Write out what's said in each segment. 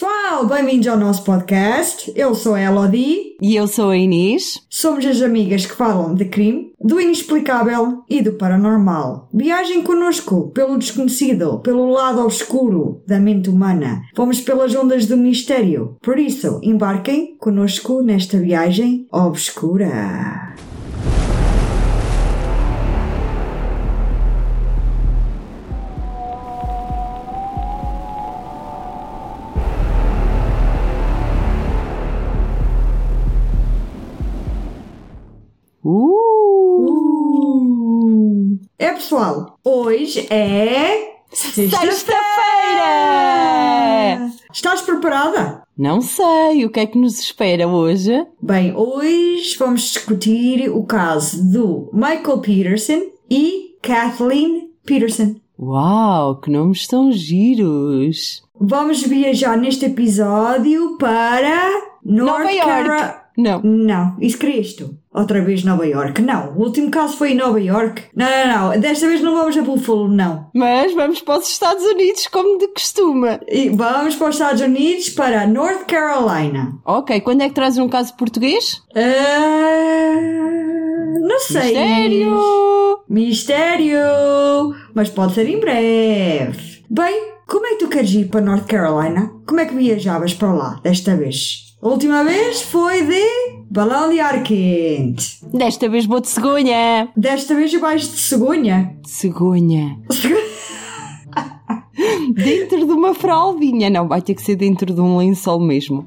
Pessoal, bem-vindos ao nosso podcast. Eu sou a Elodie. E eu sou a Inês. Somos as amigas que falam de crime, do inexplicável e do paranormal. Viagem connosco pelo desconhecido, pelo lado obscuro da mente humana. Vamos pelas ondas do mistério. Por isso, embarquem connosco nesta viagem obscura. É pessoal, hoje é. Sexta-feira! Estás preparada? Não sei o que é que nos espera hoje. Bem, hoje vamos discutir o caso do Michael Peterson e Kathleen Peterson. Uau, que nomes tão giros! Vamos viajar neste episódio para North Nova York. Cara- Não. Não, isso querias tu. Outra vez Nova York. Não, o último caso foi em Nova York. Não, não, não. Desta vez não vamos a Buffalo, não. Mas vamos para os Estados Unidos como de costume. E vamos para os Estados Unidos, para North Carolina. Ok, quando é que trazes um caso português? Ah, não sei. Mistério! Mistério! Mas pode ser em breve. Bem, como é que tu queres ir para North Carolina? Como é que viajavas para lá desta vez? A última vez foi de balão de ar quente. Desta vez vou de cegonha. Desta vez vais de cegonha. Cegonha. Dentro de uma fraldinha. Não, vai ter que ser dentro de um lençol mesmo.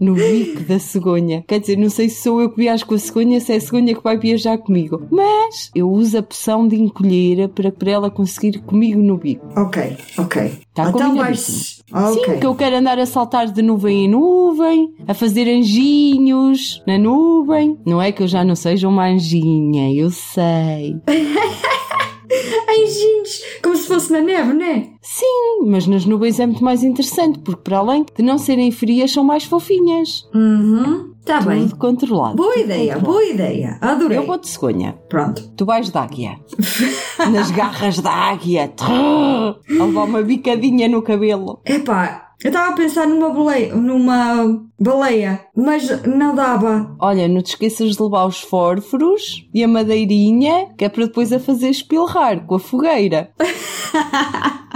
No bico da cegonha. Quer dizer, não sei se sou eu que viajo com a cegonha, se é a cegonha que vai viajar comigo. Mas eu uso a poção de encolher para, para ela conseguir comigo no bico. ok, ok. Tá então vais. Ok. Sim, que eu quero andar a saltar de nuvem em nuvem, a fazer anjinhos na nuvem. Não é que eu já não seja uma anjinha, eu sei. Anjinhos, como se fosse na neve, não é? Sim, mas nas nuvens é muito mais interessante, porque para além de não serem frias, são mais fofinhas. Uhum, tá bem. Tudo controlado. Boa tudo ideia, controlado. boa ideia. Adorei. Eu vou de cegonha. Pronto. Tu vais de águia. Nas garras da águia. Trrr, A levar uma bicadinha no cabelo. Epá, eu estava a pensar numa baleia, numa baleia, mas não dava. Olha, não te esqueças de levar os fósforos e a madeirinha, que é para depois a fazer espilrar com a fogueira.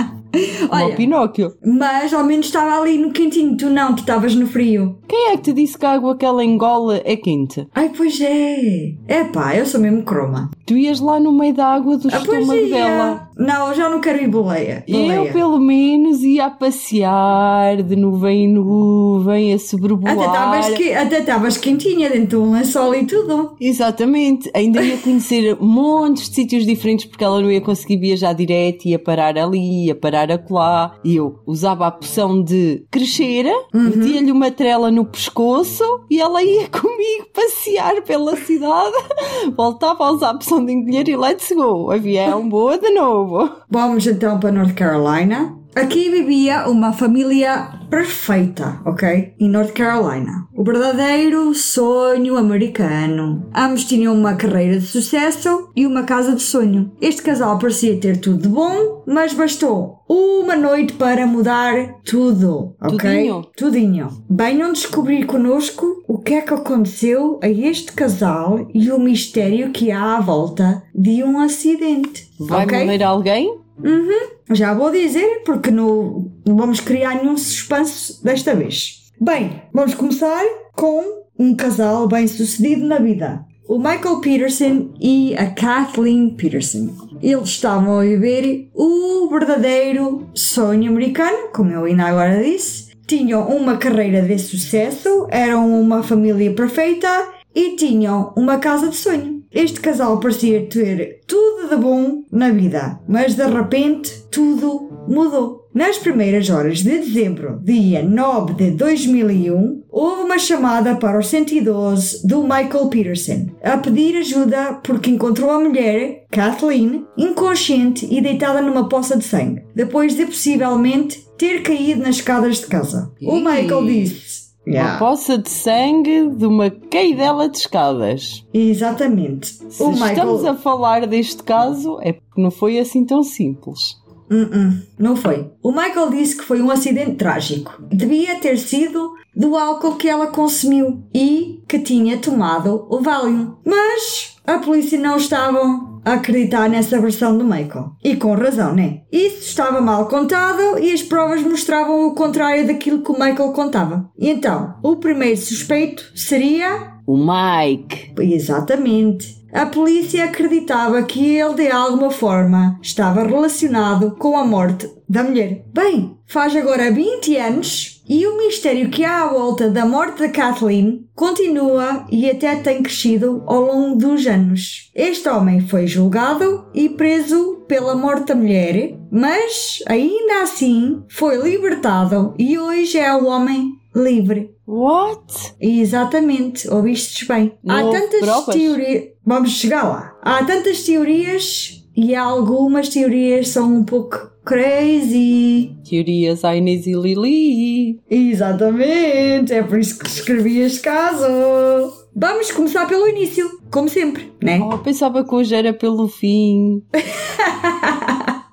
Olha. o Pinóquio. Mas ao menos estava ali no quentinho, tu não, tu estavas no frio. Quem é que te disse que a água que ela engole é quente? Ai, pois é. Epá, eu sou mesmo croma. Tu ias lá no meio da água do Ah, estômago dela. Não, eu já não quero ir baleia. baleia. Eu, pelo menos, ia a passear de nuvem em nuvem, a Até sobrevoar. estavas que- até estavas quentinha dentro de um lençol e tudo. Exatamente. Ainda ia conhecer montes de sítios diferentes porque ela não ia conseguir viajar direto, ia parar ali, ia parar acolá. E eu usava a poção de crescer, metia-lhe uma trela no pescoço e ela ia comigo passear pela cidade. Voltava a usar a poção de encolher e let's go. Avião boa de novo. Vamos então para North Carolina. Aqui vivia uma família perfeita, ok? Em North Carolina. O verdadeiro sonho americano. Ambos tinham uma carreira de sucesso e uma casa de sonho. Este casal parecia ter tudo de bom, mas bastou uma noite para mudar tudo, ok? Tudinho. Tudinho. Venham descobrir connosco o que é que aconteceu a este casal e o mistério que há à volta de um acidente. Vai ok? morrer alguém? Já vou dizer, porque não, não vamos criar nenhum suspense desta vez. Bem, vamos começar com um casal bem sucedido na vida. O Michael Peterson e a Kathleen Peterson. Eles estavam a viver o verdadeiro sonho americano, como eu ainda agora disse. Tinham uma carreira de sucesso, eram uma família perfeita e tinham uma casa de sonho. Este casal parecia ter tudo de bom na vida, mas de repente tudo mudou. Nas primeiras horas de dezembro, dia 9 de 2001, houve uma chamada para o 112 do Michael Peterson a pedir ajuda porque encontrou a mulher, Kathleen, inconsciente e deitada numa poça de sangue, depois de possivelmente ter caído nas escadas de casa. O. Michael disse. Uma poça de sangue de uma caidela de escadas. Exatamente. Se o Michael. estamos a falar deste caso, é porque não foi assim tão simples. Uh-uh, não foi. O Michael disse que foi um acidente trágico. Devia ter sido do álcool que ela consumiu e que tinha tomado o Valium. Mas a polícia não estava a acreditar nessa versão do Michael. E com razão, né? Isso estava mal contado e as provas mostravam o contrário daquilo que o Michael contava. E então, o primeiro suspeito seria. O Mike. Exatamente. A polícia acreditava que ele de alguma forma estava relacionado com a morte da mulher. Bem, faz agora 20 anos e o mistério que há à volta da morte de Kathleen continua e até tem crescido ao longo dos anos. Este homem foi julgado e preso pela morte da mulher, mas ainda assim foi libertado e hoje é um homem livre. What? Exatamente, ouvistes bem. Não há tantas teorias. Vamos chegar lá. Há tantas teorias e algumas teorias são um pouco crazy. Teorias à Inês e Lili. Exatamente, é por isso que escrevi este caso. Vamos começar pelo início, como sempre, né? Oh, pensava que hoje era pelo fim.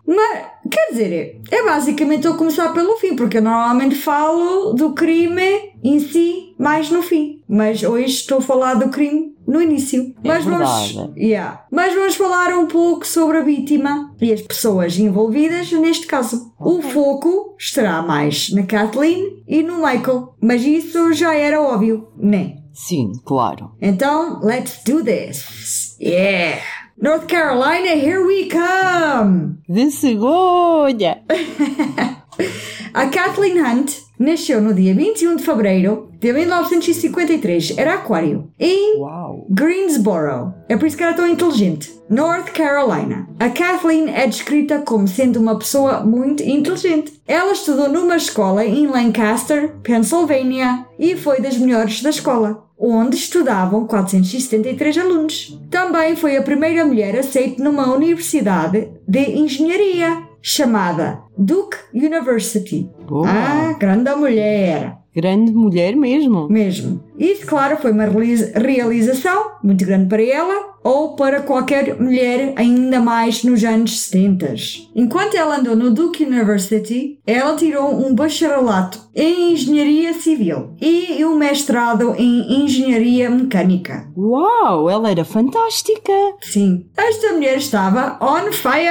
Mas, quer dizer, é basicamente eu começar pelo fim, porque eu normalmente falo do crime em si mais no fim. Mas hoje estou a falar do crime no início. É Mas vamos, yeah. Mas vamos falar um pouco sobre a vítima e as pessoas envolvidas neste caso. O foco estará mais na Kathleen e no Michael. Mas isso já era óbvio, né? Sim, claro. Então, let's do this. Yeah! North Carolina, here we come! De cegonha! A Kathleen Hunt nasceu no dia 21 de fevereiro de 1953, era aquário, em Uau! Greensboro. É por isso que era tão inteligente. North Carolina. A Kathleen é descrita como sendo uma pessoa muito inteligente. Ela estudou numa escola em Lancaster, Pennsylvania, e foi das melhores da escola, onde estudavam 473 alunos. Também foi a primeira mulher aceita numa universidade de engenharia, chamada Duke University. Boa! Ah, grande mulher! Grande mulher mesmo. Mesmo. Isso, claro, foi uma realiza- realização muito grande para ela ou para qualquer mulher, ainda mais nos anos 70. Enquanto ela andou no Duke University, ela tirou um bacharelato em Engenharia Civil e um mestrado em Engenharia Mecânica. Uau! Ela era fantástica! Sim. Esta mulher estava on fire!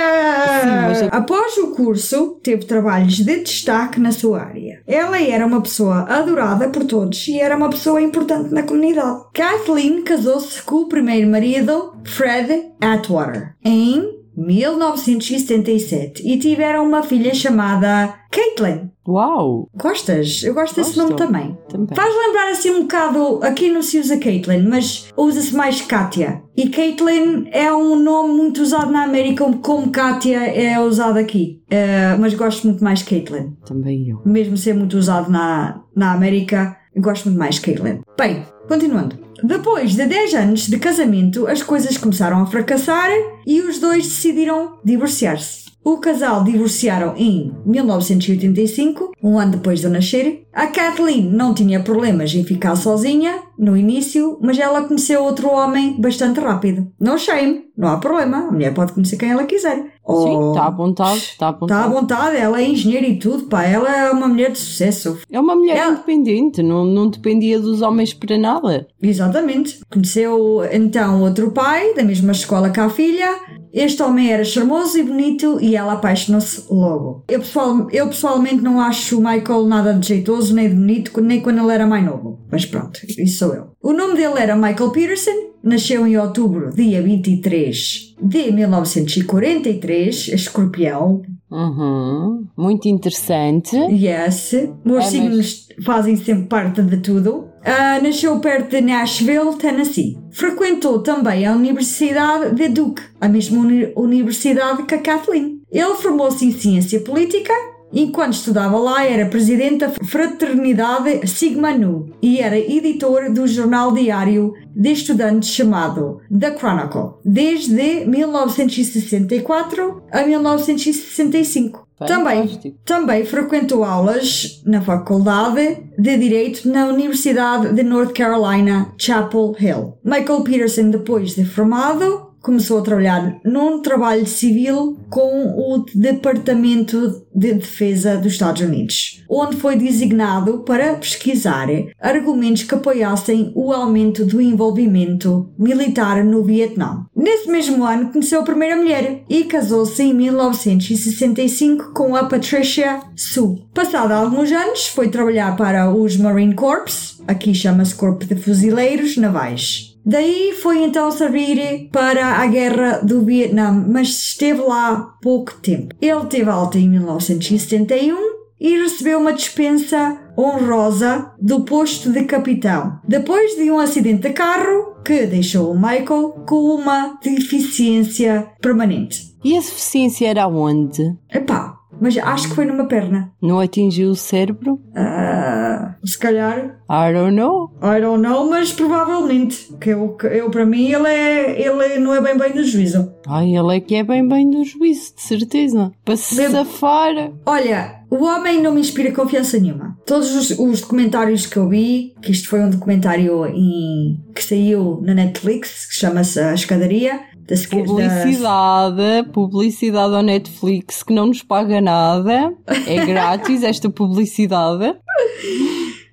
mas é- Após o curso, teve trabalhos de destaque na sua área. Ela era uma pessoa adorada por todos e era uma pessoa importante na comunidade. Kathleen casou-se com o primeiro marido, Fred Atwater, em 1977 e tiveram uma filha chamada Caitlin. Uau! Gostas? Eu gosto desse Gosto. nome também. Também. Faz lembrar assim um bocado, aqui não se usa Caitlyn, mas usa-se mais Katia. E Caitlyn é um nome muito usado na América, como Katia é usado aqui. Eh, mas gosto muito mais de Caitlyn. Também eu. Mesmo ser muito usado na, na América, gosto muito mais de Caitlyn. Bem, continuando. Depois de 10 anos de casamento, as coisas começaram a fracassar e os dois decidiram divorciar-se. O casal divorciaram em 1985, um ano depois de eu nascer. A Kathleen não tinha problemas em ficar sozinha no início, mas ela conheceu outro homem bastante rápido. No shame, não há problema, a mulher pode conhecer quem ela quiser. Sim, Oh, está à vontade, está à Está à vontade. vontade, ela é engenheira e tudo, pá, ela é uma mulher de sucesso. É uma mulher Ela- independente, não, não dependia dos homens para nada. Exatamente. Conheceu então outro pai, da mesma escola que a filha. Este homem era charmoso e bonito e ela apaixonou-se logo. Eu, pessoal, eu pessoalmente não acho o Michael nada de jeitoso, nem de bonito, nem quando ele era mais novo. Mas pronto, isso sou eu. O nome dele era Michael Peterson, nasceu em outubro, dia 23 de 1943, escorpião. Uhum. Muito interessante. Yes, os mas- signos fazem sempre parte de tudo. Ah, nasceu perto de Nashville, Tennessee. Frequentou também a Universidade de Duke, a mesma uni- universidade que a Kathleen. Ele formou-se em ciência política. Enquanto estudava lá, era presidente da fraternidade Sigma Nu e era editor do jornal diário de estudantes chamado The Chronicle, desde 1964 a 1965. Também, também frequentou aulas na Faculdade de Direito na Universidade de North Carolina, Chapel Hill. Michael Peterson, depois de formado, começou a trabalhar num trabalho civil com o Departamento de Defesa dos Estados Unidos, onde foi designado para pesquisar argumentos que apoiassem o aumento do envolvimento militar no Vietnã. Nesse mesmo ano conheceu a primeira mulher e casou-se em 1965 com a Patricia Sue. Passado alguns anos, foi trabalhar para os Marine Corps, aqui chama-se Corpo de Fuzileiros Navais. Daí foi então servir para a guerra do Vietnã, mas esteve lá pouco tempo. Ele teve alta em 1971 e recebeu uma dispensa honrosa do posto de capitão, depois de um acidente de carro que deixou o Michael com uma deficiência permanente. E a deficiência era onde? Epá, mas acho que foi numa perna. Não atingiu o cérebro? Ah, se calhar. I don't know. I don't know, mas provavelmente. Que eu, que eu para mim, ele, é, ele não é bem bem do juízo. Ai, ele é que é bem bem do juízo, de certeza. Para se Lembra- safar. Olha, o homem não me inspira confiança nenhuma. Todos os, os documentários que eu vi, que isto foi um documentário em, que saiu na Netflix, que chama-se A Escadaria. Da, esque- da- Publicidade, publicidade ao Netflix que não nos paga nada. É grátis esta publicidade.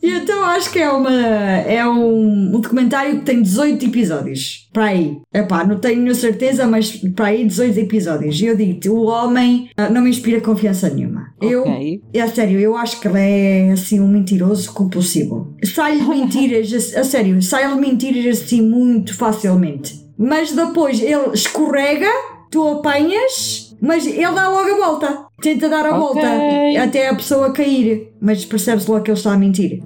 E então acho que é uma é um, um documentário que tem 18 episódios. Para aí. Epá, não tenho certeza, mas para aí 18 episódios. E eu digo-te, o homem ah, não me inspira confiança nenhuma. Eu, Ok. é sério, eu acho que ele é assim um mentiroso compulsivo. Sai-lhe mentiras, a, a sério, sai-lhe mentiras assim muito facilmente. Mas depois ele escorrega, tu apanhas, mas ele dá logo a volta. Tenta dar a Ok. volta até a pessoa cair. Mas percebe-se logo que ele está a mentir.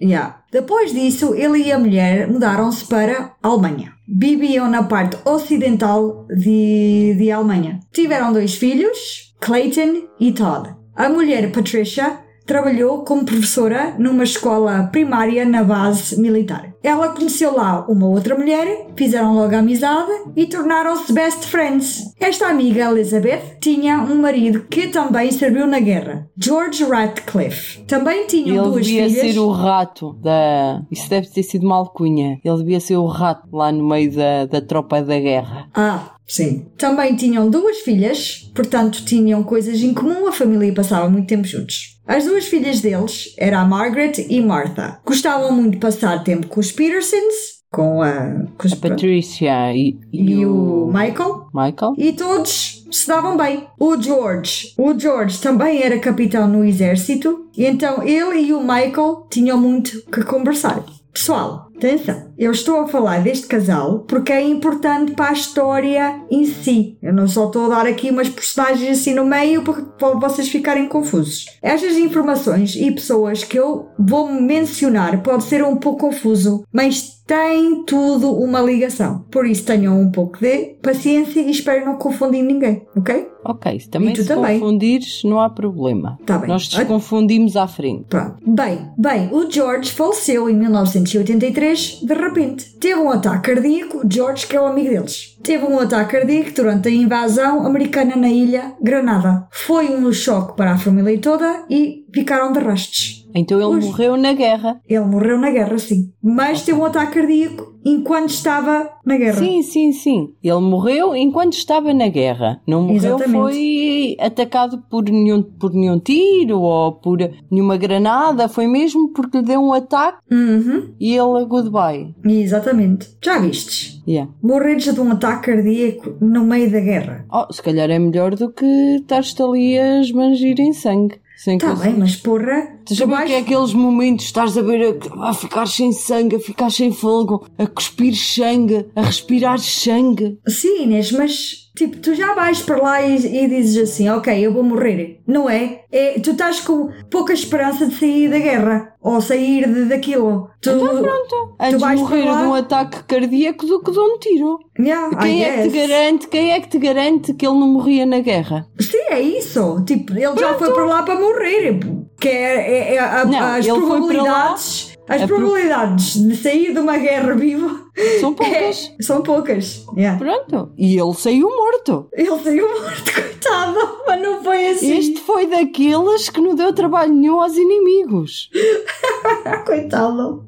Yeah. Depois disso, ele e a mulher mudaram-se para a Alemanha. Viviam na parte ocidental de, de Alemanha. Tiveram dois filhos, Clayton e Todd. A mulher, Patricia, trabalhou como professora numa escola primária na base militar. Ela conheceu lá uma outra mulher, fizeram logo amizade e tornaram-se best friends. Esta amiga, Elizabeth, tinha um marido que também serviu na guerra, George Ratcliffe. Também tinham Ele duas devia filhas. ser o rato da. Isso deve ter sido uma alcunha. Ele devia ser o rato lá no meio da, da tropa da guerra. Ah, sim. Também tinham duas filhas, portanto tinham coisas em comum, a família passava muito tempo juntos. As duas filhas deles eram a Margaret e Martha. Gostavam muito de passar tempo com os Petersons, com a, com os, A Patricia e, e, e o Michael, Michael. e todos se davam bem. O George, o George também era capitão no exército, e então ele e o Michael tinham muito que conversar. Pessoal, atenção, eu estou a falar deste casal porque é importante para a história em si. Eu não só estou a dar aqui umas personagens assim no meio para vocês ficarem confusos. Estas informações e pessoas que eu vou mencionar pode ser um pouco confuso, mas tem tudo uma ligação. Por isso tenham um pouco de paciência e espero não confundir ninguém, ok? Ok, se também se também. confundires, não há problema. Tá bem. Nós desconfundimos à frente. Pronto. Bem, bem, o George faleceu em 1983 de repente. Teve um ataque cardíaco, George que é o amigo deles. Teve um ataque cardíaco durante a invasão americana na ilha Granada. Foi um choque para a família toda e ficaram de rastos. Então ele morreu na guerra. Ele morreu na guerra, sim. Mas teve um ataque cardíaco enquanto estava na guerra. Sim, sim, sim. Ele morreu enquanto estava na guerra. Não morreu, Exatamente. foi atacado por nenhum, por nenhum tiro ou por nenhuma granada. Foi mesmo porque lhe deu um ataque Uhum, e ele goodbye. exatamente. Já vistes? Yeah. Morreres de um ataque cardíaco no meio da guerra. Oh, se calhar é melhor do que estar-te ali a esmangir em sangue. Sem Tá bem, mas porra, Tu viu que é aqueles momentos, estás a ver a, a ficar sem sangue, a ficar sem fogo, a cuspir sangue, a respirar sangue. Sim, Inês, mas tipo, tu já vais para lá e, e dizes assim, ok, eu vou morrer. Não é? é? Tu estás com pouca esperança de sair da guerra ou sair de, daquilo. Tu, Pronto. Antes de vais morrer lá- de um ataque cardíaco do que de um tiro. Yeah, Quem I é que te garante, quem é que te garante que ele não morria na guerra? Sim, é isso. Tipo, ele já foi para lá para morrer. Que é, é- é a- Não, as lá- probabilidades. As a pro- probabilidades de sair de uma guerra vivo São poucas. é- são poucas. Yeah. Pronto. E ele saiu morto. Ele saiu morto, coitado, mas não foi assim. Este foi daqueles que não deu trabalho nenhum aos inimigos. Coitado.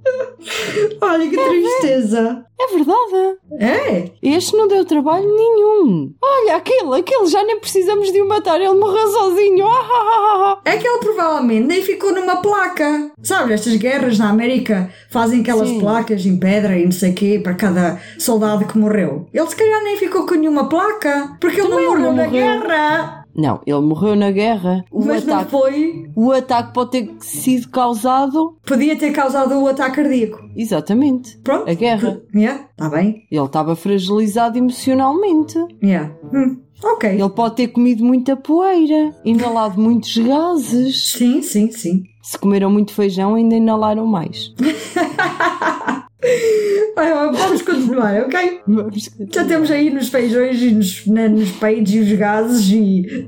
Olha que tristeza. É verdade. É? Este não deu trabalho nenhum. Olha, aquele, aquele já nem precisamos de o matar, ele morreu sozinho. Ah, ah, ah, ah. É que ele provavelmente nem ficou numa placa. Sabe, estas guerras na América fazem aquelas Sim. placas em pedra e não sei o quê para cada soldado que morreu. Ele se calhar nem ficou com nenhuma placa, porque ele não morreu não na guerra. Não, ele morreu na guerra. O Mas não ataque, foi. o ataque pode ter sido causado. Podia ter causado o ataque cardíaco. Exatamente. Pronto. A guerra. Yeah, tá bem. Ele estava fragilizado emocionalmente. Yeah. Hum, ok. Ele pode ter comido muita poeira, inalado muitos gases. Sim, sim, sim. Se comeram muito feijão, ainda inalaram mais. Vamos continuar, ok? Vamos. Já temos aí nos feijões e nos, na- nos peitos e os gases e.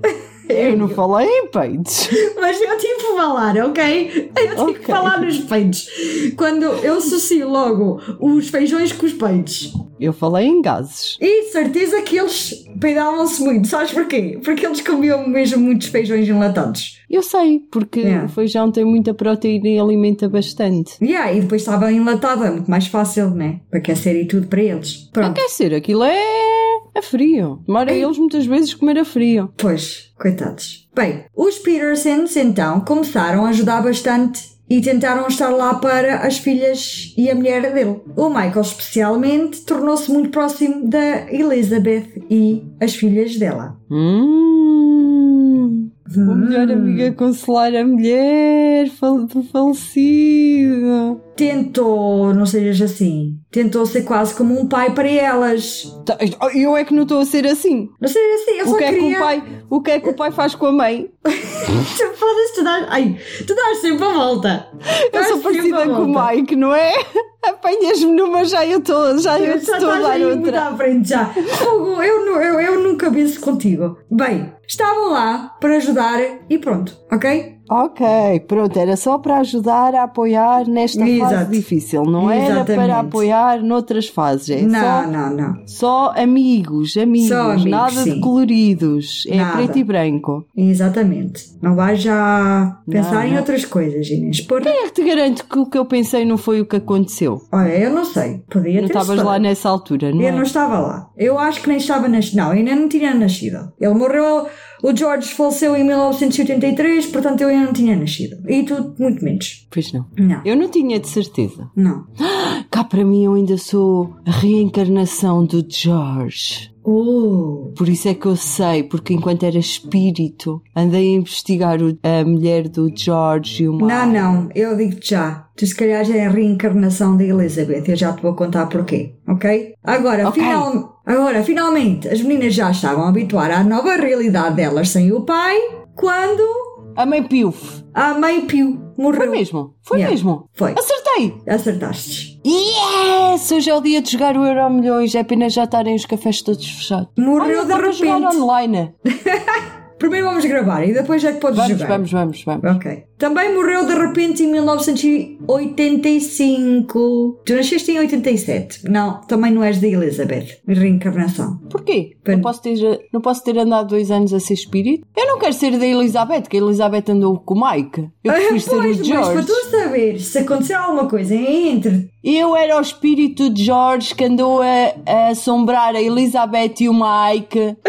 Eu não falei em peitos. Mas eu tive que falar, ok? Eu tive que Ok. falar nos peitos. Quando eu associo logo os feijões com os peitos. Eu falei em gases. E certeza que eles peidavam-se muito. Sabes porquê? Porque eles comiam mesmo muitos feijões enlatados. Eu sei, porque Yeah. o feijão tem muita proteína e alimenta bastante. Yeah, e depois estava enlatado, é muito mais fácil, né? Para aquecer e tudo para eles. Pronto. Aquecer, aquilo é, é frio. Demora Ei. eles muitas vezes comer a frio. Pois, coitados. Bem, os Petersons então começaram a ajudar bastante e tentaram estar lá para as filhas e a mulher dele. O Michael, especialmente, tornou-se muito próximo da Elizabeth e as filhas dela. Hum, o melhor amigo a consolar a mulher fal- do falecido. Tentou, não sejas assim, tentou ser quase como um pai para elas. Tá, Eu é que não estou a ser assim. Não seja assim, eu O só que, é que queria... o pai, o que é que o pai faz com a mãe? Foda-se, tu dás... Ai, tu dás sempre a volta. Eu sou parecida com o. Mike, não é? Apanhas-me numa, já eu estou já eu Já estou a dar outra. à frente já. Fogo, eu, eu, eu nunca penso contigo. Bem, estavam lá para ajudar e pronto, ok? Ok, pronto, era só para ajudar a apoiar nesta fase Exato. difícil, não era Exatamente. para apoiar noutras fases. É não, só, não, não. só amigos, amigos, Só amigos, nada sim. de coloridos, é Nada. preto e branco. Exatamente. Não vais já pensar Não, em não. outras coisas, Inês. Por... Quem é que te garante que o que eu pensei não foi o que aconteceu? Olha, eu não sei. Podia Não ter estavas lá nessa altura, não Eu é? não estava lá. Eu acho que nem estava nascido. Não, ainda não tinha nascido. Ele morreu. O George faleceu em 1983, portanto eu ainda não tinha nascido. E tu, muito menos. Pois não. Não. Eu não tinha de certeza. Não. Cá para mim eu ainda sou a reencarnação do George. Oh. Por isso é que eu sei, porque enquanto era espírito, andei a investigar o- a mulher do George e o. Não, não, eu digo-te já. Tu se calhar já é a reencarnação da Elizabeth. Eu já te vou contar porquê, ok? Agora, Ok. final- agora finalmente, as meninas já estavam a habituar à nova realidade delas sem o pai, quando A mãe Piuf. a mãe Pio morreu. Foi mesmo? Foi Yeah. mesmo? Foi. Acertei! Acertaste. Yes! Hoje é o dia de jogar o Euro Milhões. É pena já estarem os cafés todos fechados. Morreu Olha, de para jogar repente. online. Primeiro vamos gravar e depois é que podes Vamos, jogar. vamos, vamos, vamos. Ok. Também morreu de repente em 1985. Tu nasceste em 87. Não, também não és da Elizabeth. Reencarnação. Porquê? Não posso, ter, não posso ter andado dois anos a ser espírito? Eu não quero ser da Elizabeth, que a Elizabeth andou com o Mike. Eu prefiro ser o Pois, mas para George. tu saberes se acontecer alguma coisa entre. Eu era o espírito de George que andou a, a assombrar a Elizabeth e o Mike.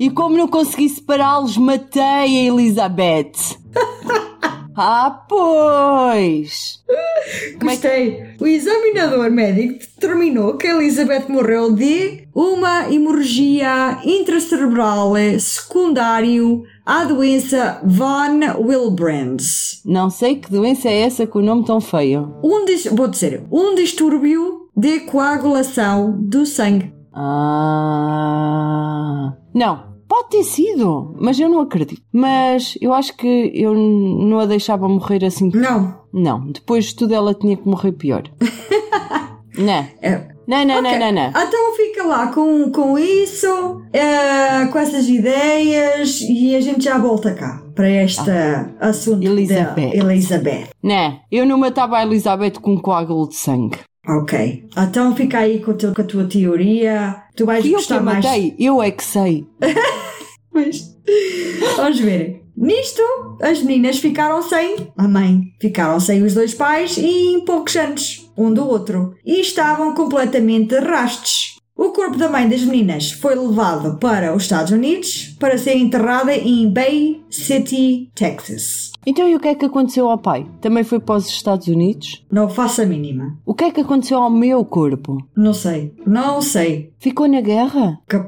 e como não consegui separá-los, matei a Elizabeth. ah, pois! Como é Gostei. O examinador médico determinou que a Elizabeth morreu de uma hemorragia intracerebral secundário à doença Von Willebrand's. Não sei que doença é essa com o nome tão feio. Um dis... Vou dizer, um distúrbio de coagulação do sangue. Ah. Não. Pode ter sido, mas eu não acredito. Mas eu acho que eu não a deixava morrer assim. Não. Não, depois de tudo ela tinha que morrer pior. não. É. Não, não, Ok. não, não, não. Então fica lá com, com isso, eh, com essas ideias e a gente já volta cá para este assunto Elizabeth. da Elizabeth. Não, eu não matava a Elizabeth com um coágulo de sangue. Ok. Então fica aí com, teu- com a tua teoria. Tu vais eu que gostar a mais. matei, eu é que sei. Pois. Vamos ver. Nisto, as meninas ficaram sem a mãe, ficaram sem os dois pais e em poucos anos, um do outro, e estavam completamente rastes. O corpo da mãe das meninas foi levado para os Estados Unidos para ser enterrada em Bay City, Texas. Então e o que é que aconteceu ao pai? Também foi para os Estados Unidos? Não faço a mínima. O que é que aconteceu ao meu corpo? Não sei. Não sei. Ficou na guerra? Que,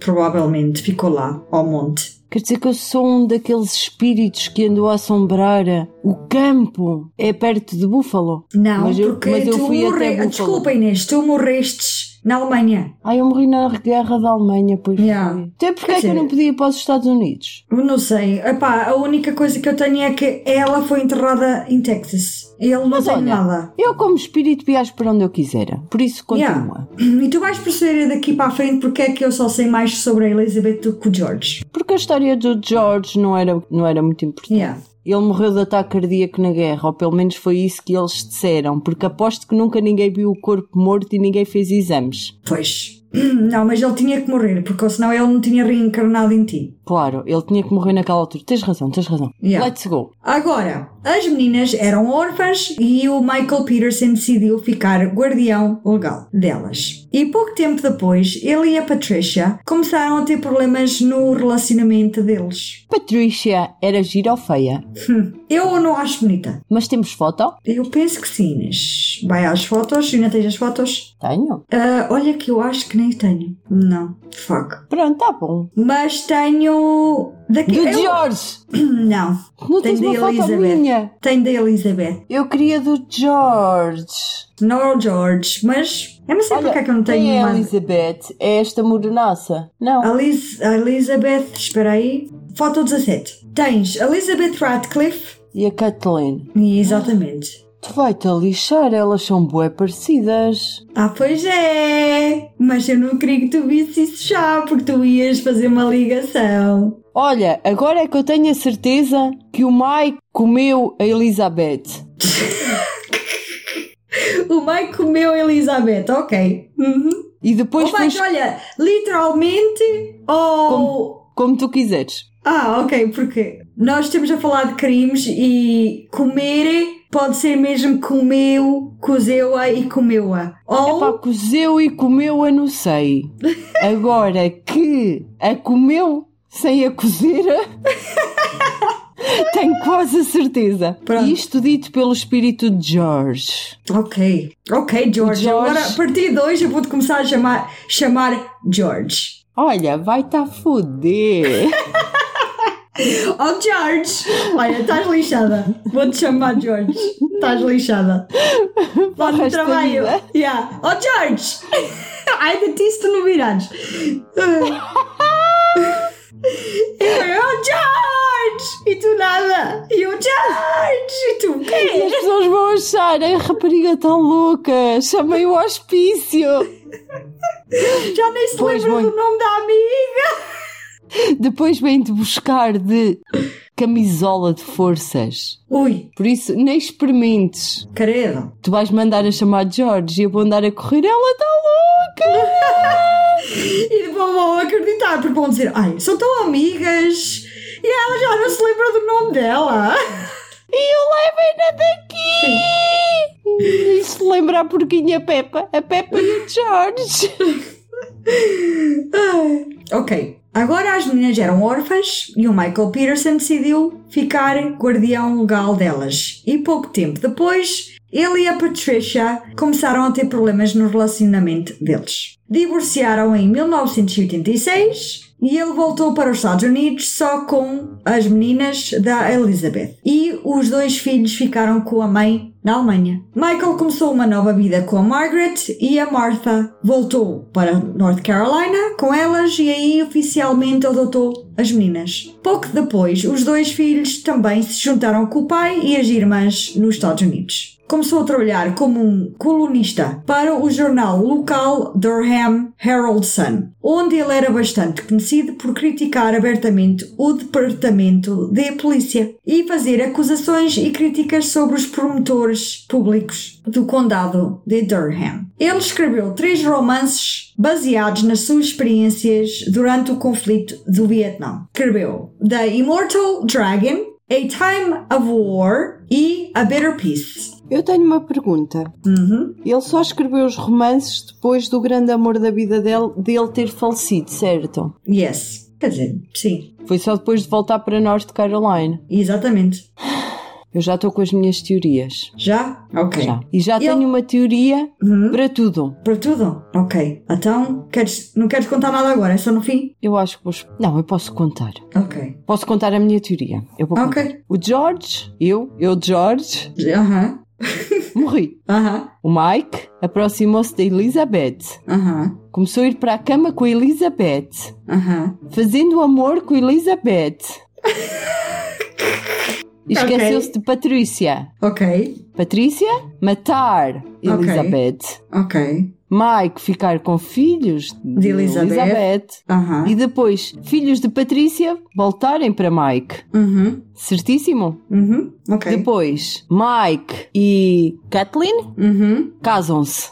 provavelmente ficou lá, ao monte. Quer dizer que eu sou um daqueles espíritos que andou a assombrar o campo. É perto de Búfalo. Não, mas eu, porque mas eu tu fui morre... até Búfalo. Desculpa Inês, tu morrestes na Alemanha. Ai, eu morri na guerra da Alemanha, pois Yeah. foi. Até porque Quer é que eu não podia ir para os Estados Unidos? Não sei. Epá, a única coisa que eu tenho é que ela foi enterrada em Texas. Ele não Mas tem olha, nada. eu como espírito viajo para onde eu quiser. Por isso continua. E tu vais perceber daqui para a frente porque é que eu só sei mais sobre a Elizabeth do que o George. Porque a história do George não era, não era muito importante. Yeah. Ele morreu de ataque cardíaco na guerra, ou pelo menos foi isso que eles disseram, porque aposto que nunca ninguém viu o corpo morto e ninguém fez exames. Pois. Não, mas ele tinha que morrer, porque senão ele não tinha reencarnado em ti. Claro, ele tinha que morrer naquela altura. Tens razão, tens razão. Yeah. Let's go. Agora, as meninas eram órfãs e o Michael Peterson decidiu ficar guardião legal delas. E pouco tempo depois, ele e a Patricia começaram a ter problemas no relacionamento deles. Patricia era gira ou feia? Hum, eu não acho bonita. Mas temos foto? Eu penso que sim, Inês. Vai às fotos, ainda tens as fotos? Tenho. Ah, olha que eu acho que nem tenho. Não, fuck. Pronto, tá bom. Mas tenho... Daqui... Do eu- George! Não, Não tens da Elizabeth. minha? tenho da Elizabeth. Eu queria do George. Não o George, mas... Eu não sei porque é que eu não tenho quem é a. Elizabeth? É esta morenaça? Não. A, Liz, a Elizabeth, espera aí. Foto 17. Tens Elizabeth Radcliffe. E a Kathleen? Exatamente. Tu vai-te a lixar, elas são bué parecidas. Ah, pois é! Mas eu não queria que tu visse isso já, porque tu ias fazer uma ligação. Olha, agora é que eu tenho a certeza que o Mike comeu a Elizabeth. O Mike comeu a Elizabeth, ok. Uhum. E depois Oh, Mike, fez olha, literalmente ou. como tu quiseres. Ah, ok, porque nós estamos a falar de crimes e comer pode ser mesmo comeu, cozeu-a e comeu-a. Ou. Epá, cozeu e comeu, eu não sei. Agora que a comeu sem a cozer, tenho quase a certeza. Pronto. Isto dito pelo espírito de George. Ok, ok, George. George. Agora, a partir de hoje, eu vou-te começar a chamar, chamar George. Olha, vai-te a foder. Oh, George! Olha, estás lixada. Vou-te chamar George. Estás lixada. Lá no trabalho. Yeah. Oh, George! Ai, de ti se tu não virares. Eu, oh, George! E tu nada. E eu, George! E tu, o E quê? as pessoas vão achar a rapariga tão louca. Chamei o hospício. Já nem se Pois lembra do nome da amiga. Depois vem-te buscar de camisola de forças. Ui, Por isso, nem experimentes. credo. Tu vais mandar a chamar George e eu vou andar a correr. Ela está louca! E depois vão acreditar, porque vão dizer, ai, são tão amigas e ela já não se lembra do nome dela. E eu levei-na daqui! Isto lembra a porquinha Peppa. A Peppa e o George. Ok, agora as meninas eram órfãs e o Michael Peterson decidiu ficar guardião legal delas. E pouco tempo depois, ele e a Patricia começaram a ter problemas no relacionamento deles. Divorciaram em 1986 e ele voltou para os Estados Unidos só com as meninas da Elizabeth. E os dois filhos ficaram com a mãe na Alemanha. Michael começou uma nova vida com a Margaret e a Martha voltou para North Carolina com elas e aí oficialmente adotou as meninas. Pouco depois, os dois filhos também se juntaram com o pai e as irmãs nos Estados Unidos. Começou a trabalhar como um colunista para o jornal local Durham Herald Sun, onde ele era bastante conhecido por criticar abertamente o departamento de polícia e fazer acusações e críticas sobre os promotores públicos do condado de Durham. Ele escreveu três romances baseados nas suas experiências durante o conflito do Vietnã. Escreveu The Immortal Dragon, A Time of War e A Bitter Peace. Eu tenho uma pergunta. Uhum. Ele só escreveu os romances depois do grande amor da vida dele, dele ter falecido, certo? Yes. Quer dizer, sim, Foi só depois de voltar para North Carolina. exatamente. Eu já estou com as minhas teorias. Já? Ok. Já. E já Ele- tenho uma teoria Uhum. para tudo. Para tudo? Ok. Então, queres, não queres contar nada agora? É só no fim? Eu acho que vou. Não, eu posso contar. Ok. Posso contar a minha teoria. Eu vou Ok. contar. O George, eu, eu, George, Aham. Morri. O Mike aproximou-se da Elizabeth. Começou a ir para a cama com a Elizabeth. Fazendo amor com a Elizabeth. Esqueceu-se de Patrícia. Ok. Patrícia, matar Elizabeth. Ok. Mike ficar com filhos De Elizabeth. Aham. E depois, filhos de Patrícia voltarem para Mike. Uhum. Certíssimo? Uhum. Ok. Depois, Mike e Kathleen Uhum. casam-se.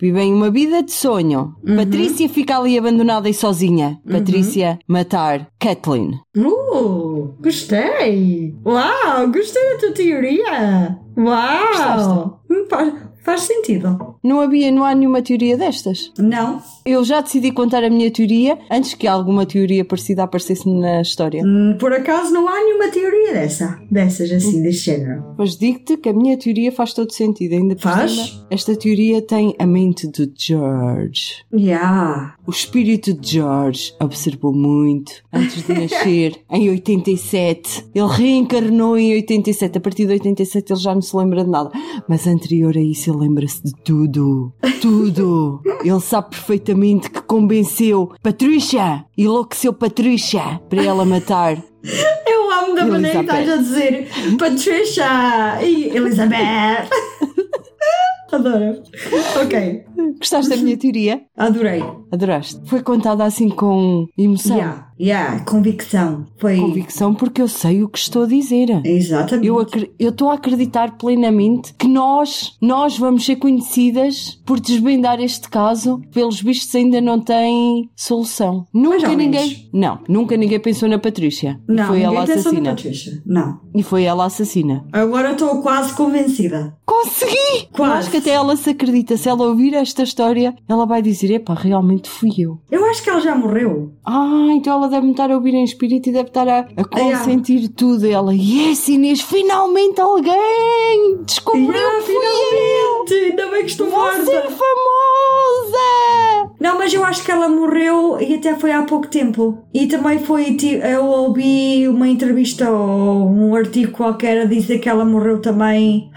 Vivem uma vida de sonho. Patrícia fica ali abandonada e sozinha. Patrícia matar Kathleen. Uh, gostei! Uau, gostei da tua teoria! Uau! Hum, Faz, faz sentido. Não havia, não há nenhuma teoria destas. Não, Eu já decidi contar a minha teoria antes que alguma teoria parecida aparecesse na história. Hum, por acaso não há nenhuma teoria dessa, dessas assim, deste género. Mas digo-te que a minha teoria faz todo sentido. Ainda por Faz? cima, esta teoria tem a mente do George. Yeah. O espírito de George observou muito antes de nascer, em 87. Ele reencarnou em 87. A partir de 87 ele já não se lembra de nada. Mas anterior a isso ele lembra-se de tudo. Tudo. Ele sabe perfeitamente que convenceu Patrícia, enlouqueceu Patrícia para ela matar. Eu amo da maneira que estás a dizer Patricia e Elizabeth. Adoro. Ok, Gostaste da minha teoria? adorei. Adoraste? Foi contada assim com emoção. Yeah, yeah, convicção. Foi. Convicção porque eu sei o que estou a dizer. Exatamente. Eu eu estou a acreditar plenamente que nós, nós vamos ser conhecidas por desvendar este caso. Pelos vistos ainda não tem solução. Nunca ninguém, não, nunca ninguém pensou na Patrícia. Não, e foi ninguém ela a pensa na assassina. Patricia. Não. E foi ela assassina. Agora estou quase convencida. Consegui! Quase. Eu acho que até ela se acredita. Se ela ouvir esta história, ela vai dizer: Epá, realmente fui eu. Eu acho que ela já morreu. Ah, então ela deve estar a ouvir em espírito e deve estar a, a consentir tudo. Ela, yes, Inês, finalmente alguém descobriu Yeah, que fui eu. finalmente! Ainda bem que estou Você morta. famosa! Não, mas eu acho que ela morreu e até foi há pouco tempo. E também foi, eu ouvi uma entrevista ou um artigo qualquer a dizer que ela morreu também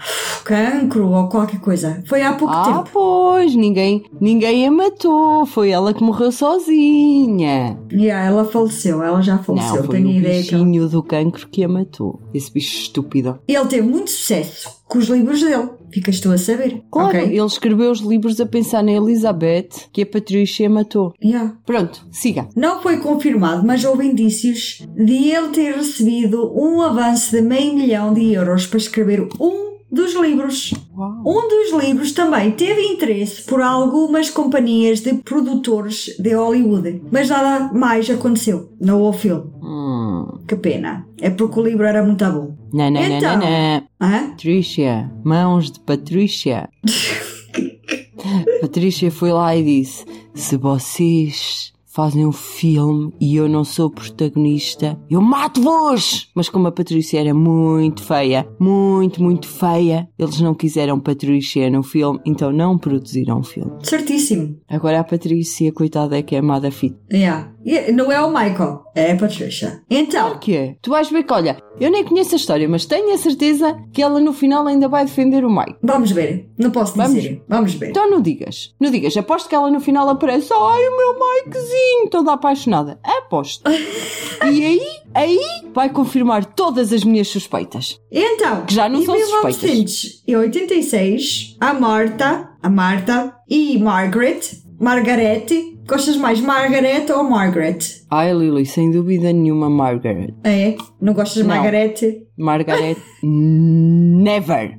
cancro ou qualquer coisa. Foi há pouco Ah, tempo. pois, ninguém, ninguém a matou. Foi ela que morreu sozinha. E yeah, ela faleceu, ela já faleceu. Não, foi Tenho o ideia que ela... bichinho do cancro que a matou. Esse bicho estúpido. Ele teve muito sucesso com os livros dele. Ficas tu a saber. Claro, ok? ele escreveu os livros a pensar na Elizabeth, que a Patrícia matou. Yeah. Pronto, siga. Não foi confirmado, mas houve indícios de ele ter recebido um avanço de meio milhão de euros para escrever um dos livros. Uau. Um dos livros também teve interesse por algumas companhias de produtores de Hollywood, mas nada mais aconteceu. Não houve filme. Hum. Que pena. É porque o livro era muito bom. Não, não, Então. não, não, não. Patrícia, mãos de Patrícia. Patrícia foi lá e disse: Se vocês fazem um filme e eu não sou protagonista, eu mato-vos! Mas como a Patrícia era muito feia, muito, muito feia, eles não quiseram Patrícia no filme, então não produziram o filme. Certíssimo. Agora a Patrícia, coitada, é que é amada fit. Yeah. Não é o Michael, é a Patricia. Então, O que é? Tu vais ver que, olha, eu nem conheço a história, mas tenho a certeza que ela no final ainda vai defender o Mike. vamos ver. Não posso dizer. Vamos ver. Então não digas, não digas, aposto que ela no final aparece, ai o meu Mikezinho, toda apaixonada. Aposto. e aí aí vai confirmar todas as minhas suspeitas. Então, Que já não em são suspeitas. 1986, a Marta, a Marta e Margaret, Margarete, gostas mais Margaret ou Margaret? Ai, Lily, sem dúvida nenhuma, Margaret. É? Não gostas de Não. Margarete? Margaret, never.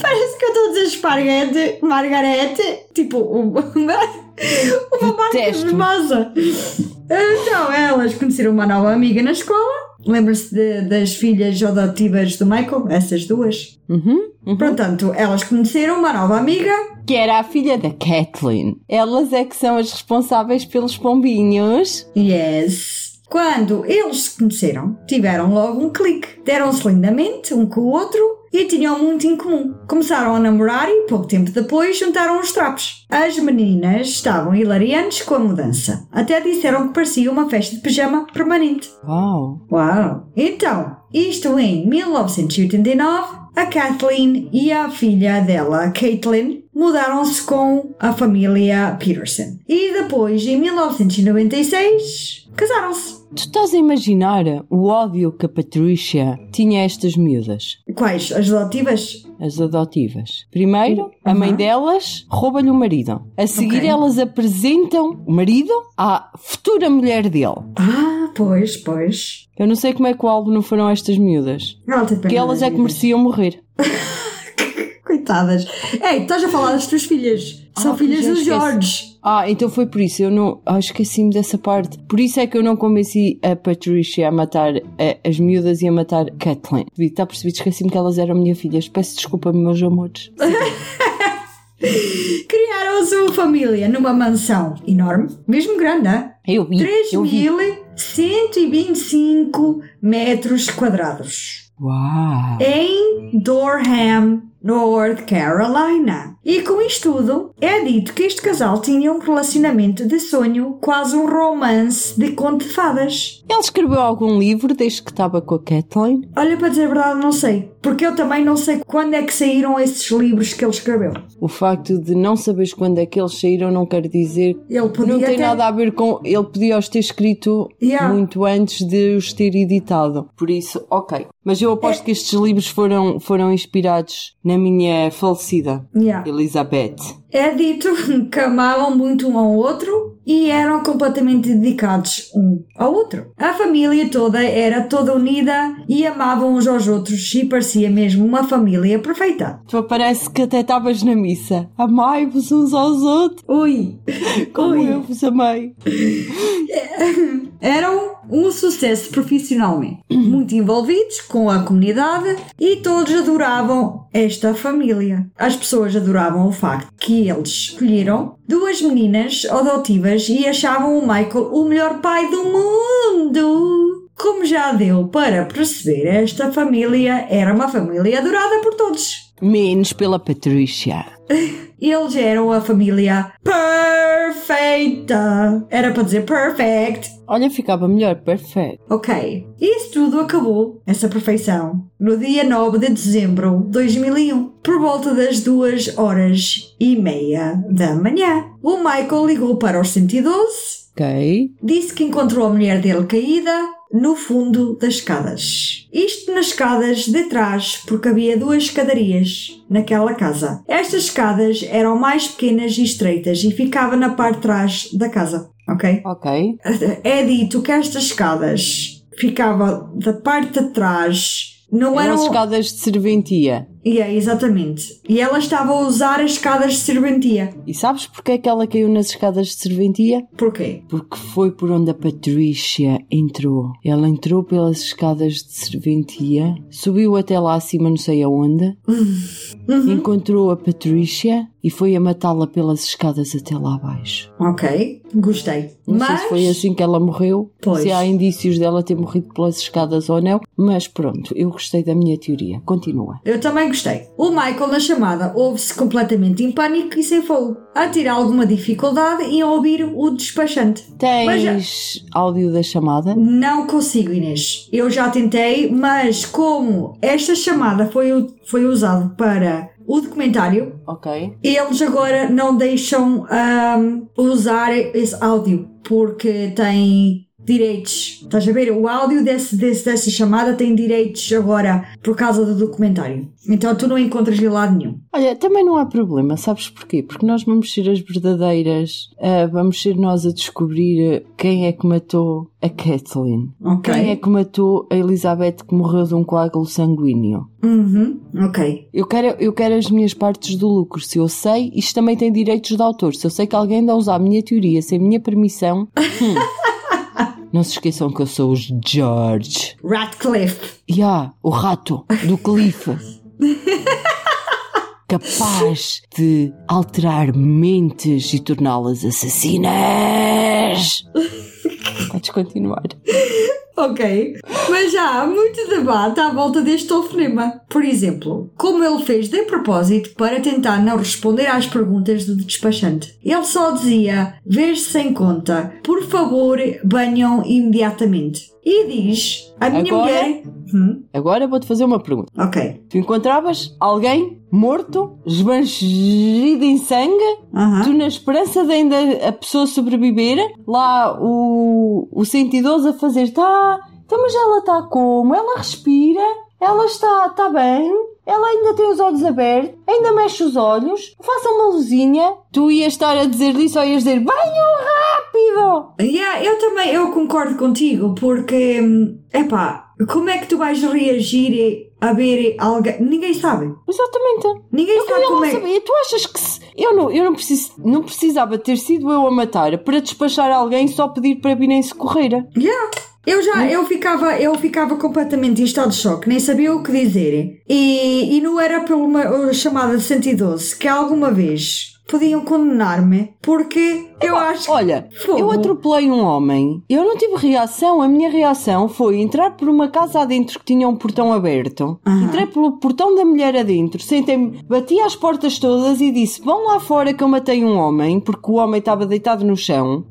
Parece que eu estou a dizer esparguete, Margarete, tipo uma, uma marca famosa. Então, elas conheceram uma nova amiga na escola. Lembra-se das filhas adotivas do Michael? Essas duas. Uhum, uhum. Portanto, elas conheceram uma nova amiga. Que era a filha da Kathleen. Elas é que são as responsáveis pelos pombinhos. Yes. Quando eles se conheceram, tiveram logo um clique. Deram-se lindamente um com o outro e tinham muito em comum. Começaram a namorar e pouco tempo depois juntaram os trapos. As meninas estavam hilariantes com a mudança. Até disseram que parecia uma festa de pijama permanente. Uau. Uau! Então, isto em 1989, a Kathleen e a filha dela, Caitlin, mudaram-se com a família Peterson. E depois, em 1996, casaram-se. Tu estás a imaginar o ódio que a Patricia tinha a estas miúdas? Quais? As adotivas? As adotivas. Primeiro, a mãe Uhum. delas rouba-lhe o marido. A seguir, Ok. elas apresentam o marido à futura mulher dele. Ah, pois, pois. Eu não sei como é que o álbum não foram estas miúdas. Pena Porque elas é que mereciam morrer. Coitadas. Ei, estás a falar das tuas filhas. São Ah, filhas do. George. Ah, então foi por isso. Eu não. Ah, esqueci-me dessa parte. Por isso é que eu não convenci a Patricia a matar eh, as miúdas e a matar Kathleen. Está percebido? Esqueci-me que elas eram minhas filhas. Peço desculpa, meus amores. Criaram a sua família numa mansão enorme, mesmo grande, hein? Vi. Eu vi. 3.125 metros quadrados. Uau! Em Durham, North Carolina. E com isto tudo, é dito que este casal tinha um relacionamento de sonho, quase um romance de conto de fadas. Ele escreveu algum livro desde que estava com a Kathleen? Olha, para dizer a verdade, não sei. Porque eu também não sei quando é que saíram esses livros que ele escreveu. O facto de não saberes quando é que eles saíram não quer dizer. Ele podia Não tem ter- nada a ver com. Ele podia os ter escrito Yeah. muito antes de os ter editado. Por isso, ok. Mas eu aposto que estes livros foram, foram inspirados na minha falecida Yeah. Elizabeth. É dito que amavam muito um ao outro e eram completamente dedicados um ao outro. A família toda era toda unida e amavam uns aos outros e parecia mesmo uma família perfeita. Tu parece que até estavas na missa. Amai-vos uns aos outros, Ui! como Ui. eu vos amei. Eram um sucesso profissionalmente, muito envolvidos com a comunidade e todos adoravam esta família. As pessoas adoravam o facto que eles escolheram duas meninas adotivas e achavam o Michael o melhor pai do mundo. Como já deu para perceber, esta família era uma família adorada por todos. Menos pela Patrícia. Eles eram a família perfeita. Era para dizer perfect. Olha, ficava melhor, perfeito. Ok, isso tudo acabou, essa perfeição, no dia 9 de dezembro de 2001, por volta das 2 horas e meia da manhã. O Michael ligou para os 112, Ok. disse que encontrou a mulher dele caída no fundo das escadas. Isto nas escadas de trás, porque havia duas escadarias naquela casa. Estas escadas eram mais pequenas e estreitas e ficava na parte de trás da casa, ok? Ok. é dito que estas escadas ficavam da parte de trás, não Eram eram. escadas de serventia. E é, exatamente. E ela estava a usar as escadas de serventia. E sabes porque é que ela caiu nas escadas de serventia? Porquê? Porque foi por onde a Patrícia entrou. Ela entrou pelas escadas de serventia, subiu até lá acima, não sei aonde, Uhum. encontrou a Patrícia e foi a matá-la pelas escadas até lá abaixo. Ok, gostei. Não Mas sei se foi assim que ela morreu, Pois. se há indícios dela ter morrido pelas escadas ou não, mas pronto, eu gostei da minha teoria. Continua. eu também gostei. O Michael na chamada ouve-se completamente em pânico e sem fogo, a ter alguma dificuldade em ouvir o despachante. Já- Tens áudio da chamada? Não consigo, Inês. Eu já tentei, mas como esta chamada foi, foi usada para o documentário, Ok. eles agora não deixam ahm, usar esse áudio porque tem direitos. Estás a ver? O áudio desse, desse, dessa chamada tem direitos agora por causa do documentário. Então tu não encontras em lado nenhum. Olha, também não há problema, sabes porquê? Porque nós vamos ser as verdadeiras, uh, vamos ser nós a descobrir quem é que matou a Kathleen. Ok. Quem é que matou a Elizabeth que morreu de um coágulo sanguíneo. Uhum, ok. Eu quero, eu quero as minhas partes do lucro. Se eu sei, isto também tem direitos de autor. Se eu sei que alguém anda a usar a minha teoria sem minha permissão. hum. Não se esqueçam que eu sou o George. Ratcliffe. Yeah, o rato do Cliff. Capaz de alterar mentes e torná-las assassinas. Podes continuar. Ok, mas já há muito debate à volta deste telefonema. Por exemplo, como ele fez de propósito para tentar não responder às perguntas do despachante. Ele só dizia: Vês-se sem conta, por favor, banham imediatamente. E diz: A minha Agora? mulher. Hum, Agora vou-te fazer uma pergunta. ok. Tu encontravas alguém morto, esbanjido em sangue, Aham. tu na esperança de ainda a pessoa sobreviver, lá o, o 112 a fazer, tá, então mas ela está como? Ela respira, ela está, está bem, ela ainda tem os olhos abertos, ainda mexe os olhos, faça uma luzinha. Tu ias estar a dizer isso ou ias dizer, venham rápido! Yeah, eu também eu concordo contigo, porque, hum, epá, como é que tu vais reagir a ver alguém? Ninguém sabe. Exatamente. Ninguém Eu sabe como é. saber. Tu achas que se... eu, não, eu não, preciso, não precisava ter sido eu a matar para despachar alguém só pedir para virem socorrer? Yeah. Eu já, eu ficava, eu ficava completamente em estado de choque, nem sabia o que dizer. E, e não era pela uma chamada 112 que alguma vez podiam condenar-me, porque eu acho que. Olha, Fogo. eu atropelei um homem, eu não tive reação, a minha reação foi entrar por uma casa adentro que tinha um portão aberto, Aham. entrei pelo portão da mulher adentro, sentei-me, bati às portas todas e disse: Vão lá fora que eu matei um homem, porque o homem estava deitado no chão.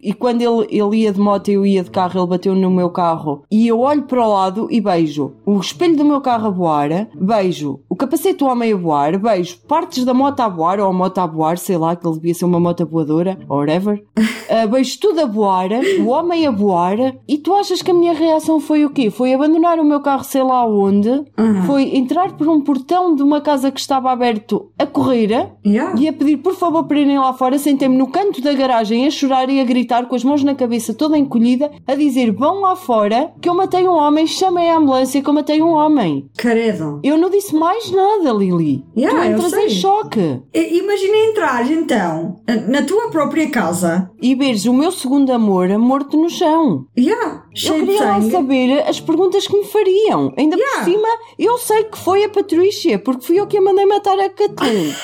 E, e quando ele, ele ia de moto e eu ia de carro, ele bateu no meu carro. E eu olho para o lado e vejo o espelho do meu carro a voar, vejo o capacete do homem a voar, vejo partes da moto a voar, ou a moto a voar, sei lá, que ele devia ser uma moto voadora, ou whatever. Ah, vejo tudo a voar, o homem a voar, e tu achas que a minha reação foi o quê? Foi abandonar o meu carro sei lá onde, Uhum. foi entrar por um portão de uma casa que estava aberto a correr, Yeah. e a pedir por favor para irem lá fora, sentei-me no canto da garagem a chorar e a gritar com as mãos na cabeça toda encolhida, a dizer vão lá fora que eu matei um homem, chamei a ambulância que eu matei um homem. Caredo. Eu não disse mais nada, Lili. Yeah, tu eu entras em choque. I- Imagina entrar então na tua própria casa. E veres o meu segundo amor morto no chão. Yeah, Eu queria lá saber as perguntas que me fariam. Ainda Yeah. por cima, eu sei que foi a Patrícia, porque fui eu que a mandei matar a Kathleen.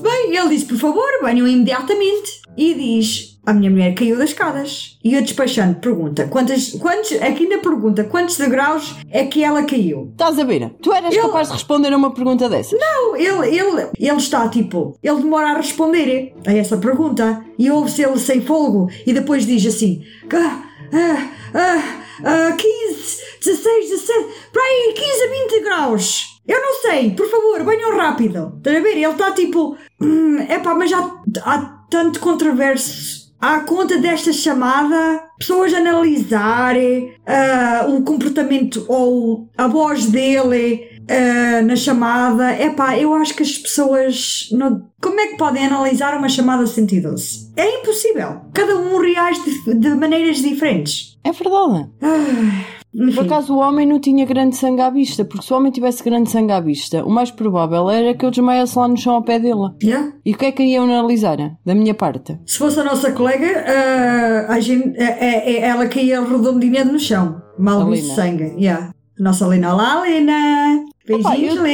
Bem, ele diz, por favor, venham imediatamente. E diz, a minha mulher caiu das escadas. E o despachante pergunta, quantas, quantos, aqui ainda pergunta, quantos degraus é que ela caiu? Estás a ver? Tu eras Eu- capaz de responder a uma pergunta dessas? Não, ele, ele, ele está tipo, ele demora a responder a essa pergunta. E ouve-se ele sem fogo. E depois diz assim, ah, ah, ah, ah, 15, 16, 17, para aí, 15 a 20 graus. Eu não sei, por favor, venham rápido. Estás a ver? Ele está tipo, hum, epá, mas já há tanto controverso. À conta desta chamada, pessoas analisarem ah, o comportamento ou a voz dele ah, na chamada. Epá, eu acho que as pessoas. Não... Como é que podem analisar uma chamada 112? É impossível. Cada um reage de, de maneiras diferentes. É verdade. Ah, Por enfim. acaso o homem não tinha grande sangue à vista, porque se o homem tivesse grande sangue à vista, o mais provável era que eu desmaiasse lá no chão ao pé dele. Yeah. E o que é que iam analisar? Da minha parte? Se fosse a nossa colega, ah, a gente, é, é- ela caía redondinha no chão. Mal Lena. sangue. Yeah. A nossa Lena. Olá, Lena! Beijinhos, eu-!